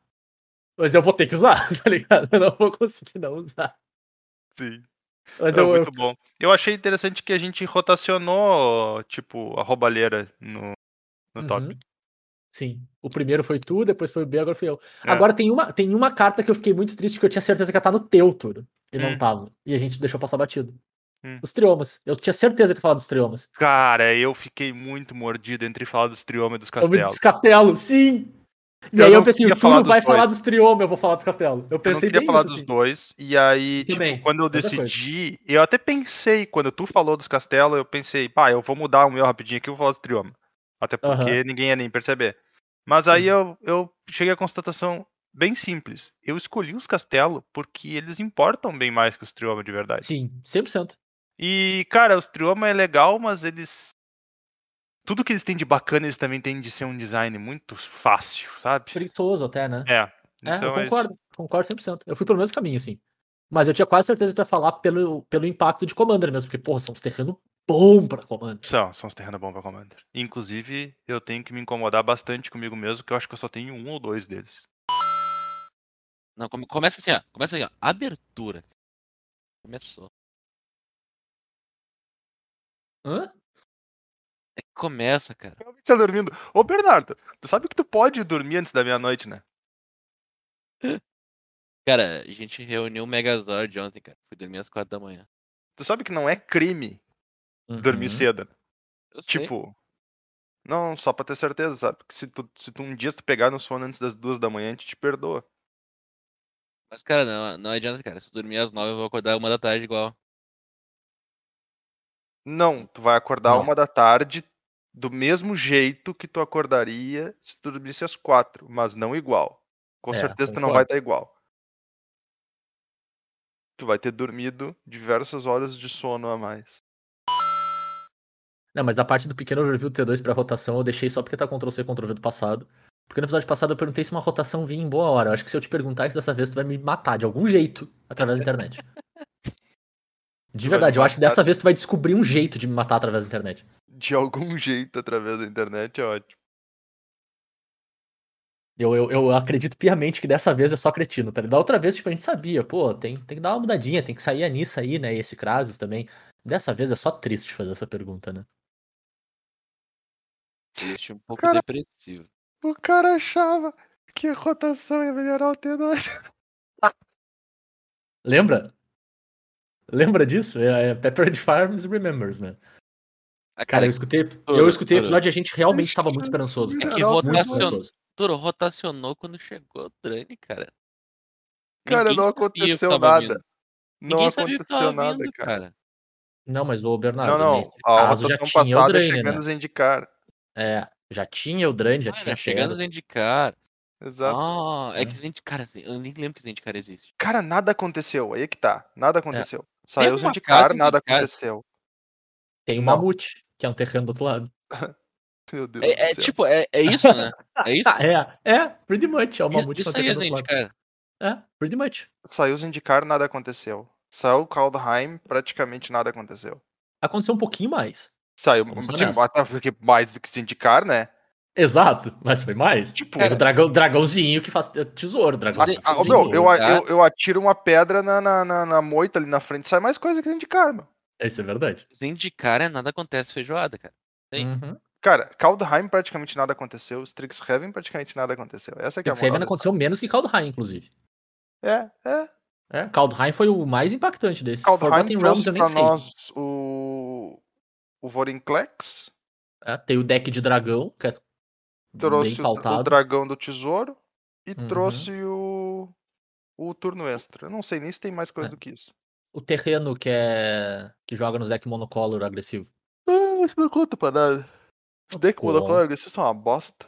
Mas eu vou ter que usar, tá ligado? Eu não vou conseguir não usar. Sim. Mas É eu, eu- muito bom. Eu achei interessante que a gente rotacionou, tipo, a roubalheira no, no Uhum. top. Sim. O primeiro foi tu, depois foi o B, agora fui eu. É. Agora tem uma, tem uma carta que eu fiquei muito triste, que eu tinha certeza que ia estar no teu turno. E não Hum. tava. E a gente deixou passar batido. Hum. Os triomas. Eu tinha certeza de falar dos triomas. Cara, eu fiquei muito mordido entre falar dos triomas e dos Eu castelos. disse castelo, sim! E Eu aí eu pensei, o dos vai dois. falar dos Trioma, eu vou falar dos castelos. Eu Eu não pensei queria falar isso, dos assim. dois. E aí, tipo, quando eu decidi, eu até pensei, quando tu falou dos castelos, eu pensei, pá, eu vou mudar o meu rapidinho aqui, eu vou falar dos trioma. Até porque Aham. ninguém ia nem perceber. Mas aí Sim. eu, eu cheguei à constatação bem simples. Eu escolhi os castelos porque eles importam bem mais que os trioma de verdade. Sim, 100%. E, cara, os trioma é legal, mas eles. Tudo que eles têm de bacana, eles também têm de ser um design muito fácil, sabe? Preguiçoso até, né? É. É, Então eu é concordo. Concordo 100%. Eu fui pelo mesmo caminho, assim. Mas eu tinha quase certeza de até falar pelo, pelo impacto de Commander mesmo, porque, porra, são uns terrenos bons pra Commander. São, são os terrenos bons pra Commander. Inclusive, eu tenho que me incomodar bastante comigo mesmo, que eu acho que eu só tenho um ou dois deles. Não, come- começa assim, ó. Começa assim, ó. Abertura. Começou. Hã? É que começa, cara. Realmente tá dormindo. Ô, Bernardo, tu sabe que tu pode dormir antes da meia-noite, né? Cara, a gente reuniu o Megazord ontem, cara. Fui dormir às quatro da manhã. Tu sabe que não é crime dormir Uhum. cedo. né? Eu sei. Tipo. Não, só pra ter certeza, sabe? Que se tu, se tu um dia tu pegar no sono antes das duas da manhã, a gente te perdoa. Mas, cara, não, não adianta, cara. Se eu dormir às nove, eu vou acordar uma da tarde igual. Não, tu vai acordar Não. uma da tarde do mesmo jeito que tu acordaria se tu dormisse às quatro, mas não igual. Com É, certeza tu não vai estar igual. Tu vai ter dormido diversas horas de sono a mais. Não, mas a parte do pequeno overview T2 pra rotação eu deixei só porque tá Ctrl-C, Ctrl-V do passado. Porque no episódio passado eu perguntei se uma rotação vinha em boa hora. Eu acho que se eu te perguntar isso dessa vez, tu vai me matar de algum jeito através da internet. De verdade, eu acho que dessa vez tu vai descobrir um jeito de me matar através da internet. De algum jeito através da internet é ótimo. Eu, eu, eu acredito piamente que dessa vez é só cretino, tá? ligado? Da outra vez, tipo, a gente sabia, pô, tem, tem que dar uma mudadinha, tem que sair a Nissa aí, né? E esse Krasis também. Dessa vez é só triste fazer essa pergunta, né? Existe um pouco Cara- depressivo. O cara achava que a rotação ia melhorar o T2. Lembra? Lembra disso? É, é Peppered Farms Remembers, né? Ah, Cara, eu cara, escutei, eu escutei o episódio e a gente realmente tava muito esperançoso. É que Não, Muito rotacion- esperançoso. Toro rotacionou quando chegou o Drane, cara. Cara, Ninguém não aconteceu nada. vindo. Não Ninguém sabia o que aconteceu tava nada, vindo, cara. Não, mas o Bernardo, Não, não. nesse A caso já tinha o passada é chegando né? indicar. É, já tinha o Drain, já Ah, tinha chegando a. Zendikar. Exato. Ah, é É. que Zendikar, eu nem lembro que Zendikar existe. Cara, nada aconteceu. Aí é que tá. É. Nada aconteceu. Saiu casa em nada Zendikar? aconteceu. Tem o Não. Mamute, que é um terreno do outro lado. Meu Deus É, é do céu. tipo, é, é isso, né? É isso? Ah, é, é, pretty much, é o Isso, Mamute isso com o aí é terreno do outro lado. Zendikar. É, pretty much. Saiu os indicar, nada aconteceu. Saiu o Kaldheim, praticamente nada aconteceu. Aconteceu um pouquinho mais. Saiu, tipo, mais do que se indicar, né? Exato, mas foi mais. Tipo, o dragão, dragãozinho que faz tesouro, dragão. Zé- Ah, meu, eu, tá. eu, eu atiro uma pedra na, na, na, na moita ali na frente, sai mais coisa que indicar, meu. Isso é verdade. Zendikar é nada acontece feijoada, cara. Uhum. Cara, Kaldheim praticamente nada aconteceu, Strixhaven praticamente nada aconteceu. Essa que é a Strixhaven aconteceu menos que Kaldheim, inclusive. É, é. É, Kaldheim foi o mais impactante desse. Kaldheim Forgotten Realms eu nem pra sei. nós o, o Vorinclex, É, tem o deck de dragão, que é trouxe o, o Dragão do Tesouro e Uhum. trouxe o, o turno extra. Eu não sei nem se tem mais coisa É. do que isso. O terreno que é. que joga nos deck monocolor agressivo. Ah, isso não conta pra nada. Os decks Pô. monocolor, isso são uma bosta.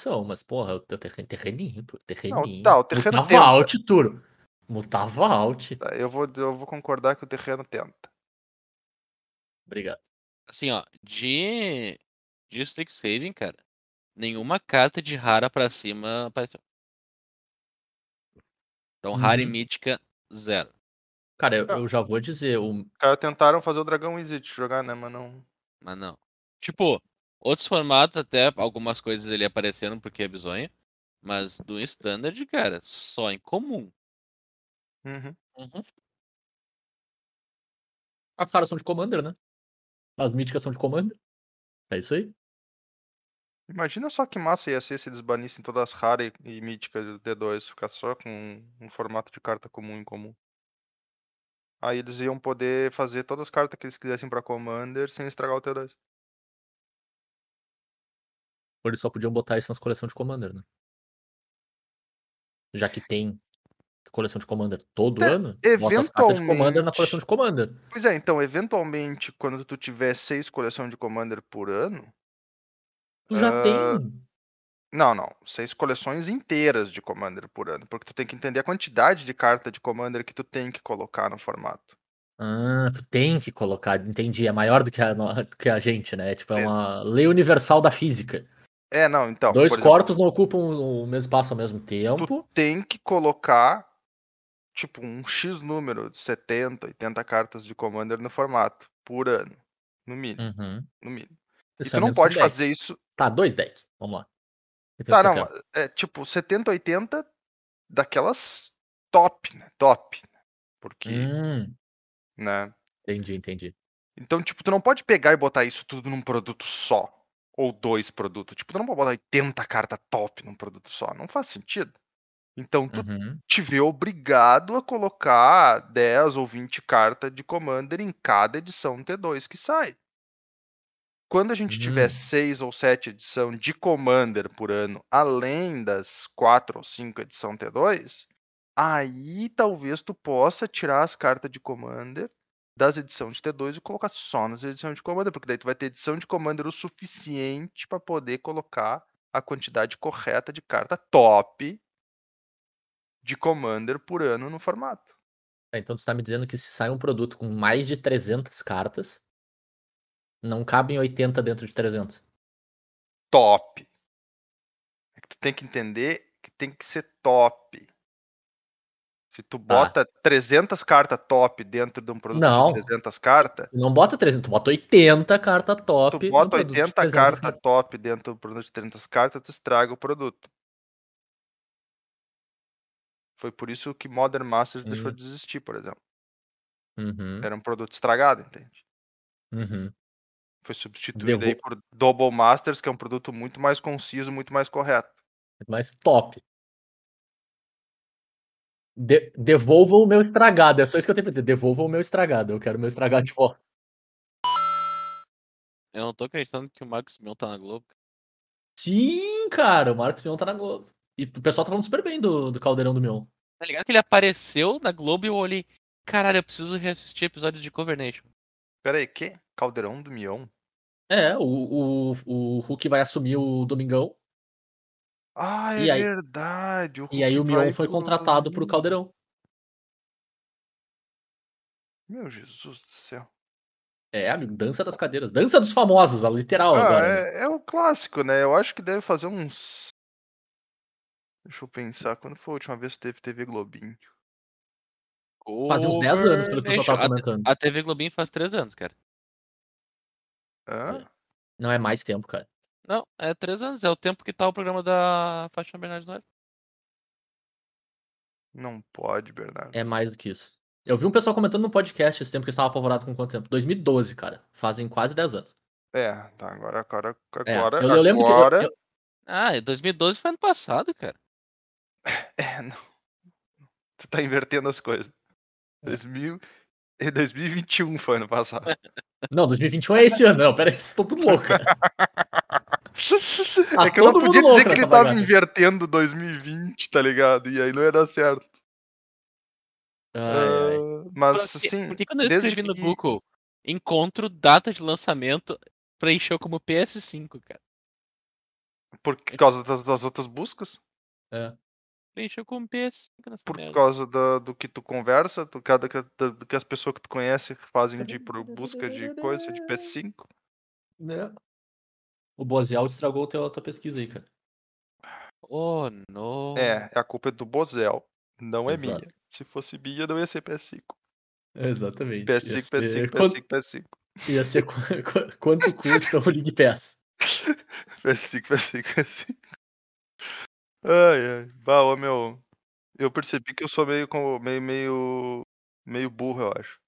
São, mas porra, o teu terreno, terreninho, pô, terreninho. tá, o terreno Mutava tenta. out, Turo. Mutava out. Tá, eu, vou, eu vou concordar que o terreno tenta. Obrigado. Assim, ó, de. De Strixhaven, cara, nenhuma carta de rara pra cima apareceu. Então, rara e Uhum. mítica, zero. Cara, eu, eu já vou dizer, o, Os caras tentaram fazer o dragão de jogar, né? Mas não. Mas não. Tipo, outros formatos até algumas coisas ali apareceram porque é bizonho. Mas do standard, cara, só em comum. Uhum. as caras são de Commander, né? As míticas são de Commander. É isso aí. Imagina só que massa ia ser se eles banissem todas as raras e, míticas do D2, ficar só com um, formato de carta comum em comum. Aí eles iam poder fazer todas as cartas que eles quisessem pra Commander sem estragar o T2. Ou eles só podiam botar isso nas coleções de Commander, né? Já que tem coleção de Commander todo É, ano, bota as cartas de Commander na coleção de Commander. Pois é, então, eventualmente, quando tu tiver seis coleção de Commander por ano. Tu já Ah, tem. Não, não. Seis coleções inteiras de Commander por ano. Porque tu tem que entender a quantidade de carta de Commander que tu tem que colocar no formato. Ah, tu tem que colocar, entendi. É maior do que a, do que a gente, né? Tipo, é É. uma lei universal da física. É, não, então. Dois exemplo, corpos não ocupam o mesmo espaço ao mesmo tempo. tem que colocar, tipo, um X número de 70, 80 cartas de Commander no formato. Por ano. No mínimo. Uhum. No mínimo. E Isso tu é não pode fazer isso. Tá, dois decks. Vamos lá. Tá, não. É tipo 70, 80 daquelas top, né? Top. né? Porque, Hum, né? entendi, entendi. Então, tipo, tu não pode pegar e botar isso tudo num produto só. Ou dois produtos. Tipo, tu não pode botar 80 cartas top num produto só. Não faz sentido. Então, tu Uhum. te vê obrigado a colocar 10 ou 20 cartas de Commander em cada edição T2 que sai. Quando a gente tiver Hum. 6 ou 7 edição de Commander por ano, além das 4 ou 5 edição T2, aí talvez tu possa tirar as cartas de Commander das edições de T2 e colocar só nas edições de Commander, porque daí tu vai ter edição de Commander o suficiente para poder colocar a quantidade correta de carta top de Commander por ano no formato. Tá, Então tu tá me dizendo que se sai um produto com mais de 300 cartas, não cabem 80 dentro de 300. Top. É que tu tem que entender que tem que ser top. Se tu bota 300 cartas top dentro de um produto Não. de 300 cartas, não bota 300, tu bota 80 carta top. tu bota produto de 80 300 cartas top dentro do produto de 300 cartas, tu estraga o produto. Foi por isso que Modern Masters deixou Hum. de existir, por exemplo. Uhum, Era um produto estragado, entende? uhum. Foi substituído aí Devo- por Double Masters, que é um produto muito mais conciso, muito mais correto. Mas top. De- devolvam o meu estragado. É só isso que eu tenho pra dizer. Devolvam o meu estragado. Eu quero o meu estragado de volta. Eu não tô acreditando que o Marcos Mion tá na Globo. Sim, cara. O Marcos Mion tá na Globo. E o pessoal tá falando super bem do, do Caldeirão do Mion. Tá ligado que ele apareceu na Globo e eu olhei. Caralho, eu preciso reassistir episódios de Cover Nation. Pera aí, que? Caldeirão do Mion? É, o, o, o Hulk vai assumir o Domingão. Ah, é E aí- verdade. E aí o Mion foi contratado pro Caldeirão. Meu Jesus do céu. É, amigo, dança das cadeiras. Dança dos famosos, a literal Ah, agora. né? é, é o clássico, né? Eu acho que deve fazer uns. Deixa eu pensar. Quando foi a última vez que teve TV Globinho? Fazia uns 10 anos, pelo que o pessoal tava comentando. A, a TV Globinho faz 3 anos, cara. Hã? Não é mais tempo, cara. Não, é 3 anos. É o tempo que tá o programa da Fátima Bernardes no ar. Não pode, Bernardo. É mais do que isso. Eu vi um pessoal comentando no podcast esse tempo que estava apavorado com quanto tempo? 2012, cara. Fazem quase 10 anos. É, tá. Agora, agora, É, agora. eu, eu lembro que. eu- agora... eu- Ah, e 2012 foi ano passado, cara. É, não. Tu tá invertendo as coisas. É. 2000... e 2021 foi ano passado. Não, 2021 é esse ano. Não, pera aí, vocês estão tudo louco, cara. é que eu não podia dizer que ele tava bagaça. invertendo 2020, tá ligado? E aí não ia dar certo. Ai, ai. Ah, mas Porque, assim. porque quando eu escrevi no que- Google, encontro data de lançamento, preencheu como PS5, cara. Por causa das, das outras buscas? É. PS5 nessa Por merda. causa da- do que tu conversa, do, que- do, do, do que as pessoas que tu conhece fazem de pro- busca de coisa de PS5? Né? O Bozial estragou teu, a tua pesquisa aí, cara. Oh, no. É, a culpa é do Bozel, não é minha. Exato. Se fosse minha, não ia ser PS5. Exatamente. PS5, Ia PS5, ser- PS5, PS5. Ia ser qu- qu- quanto custa o League Pass. PS5, PS5, PS5. Ai, ai. Bah, ô, meu. Eu percebi que eu sou meio, com- meio, meio, meio burro, eu acho.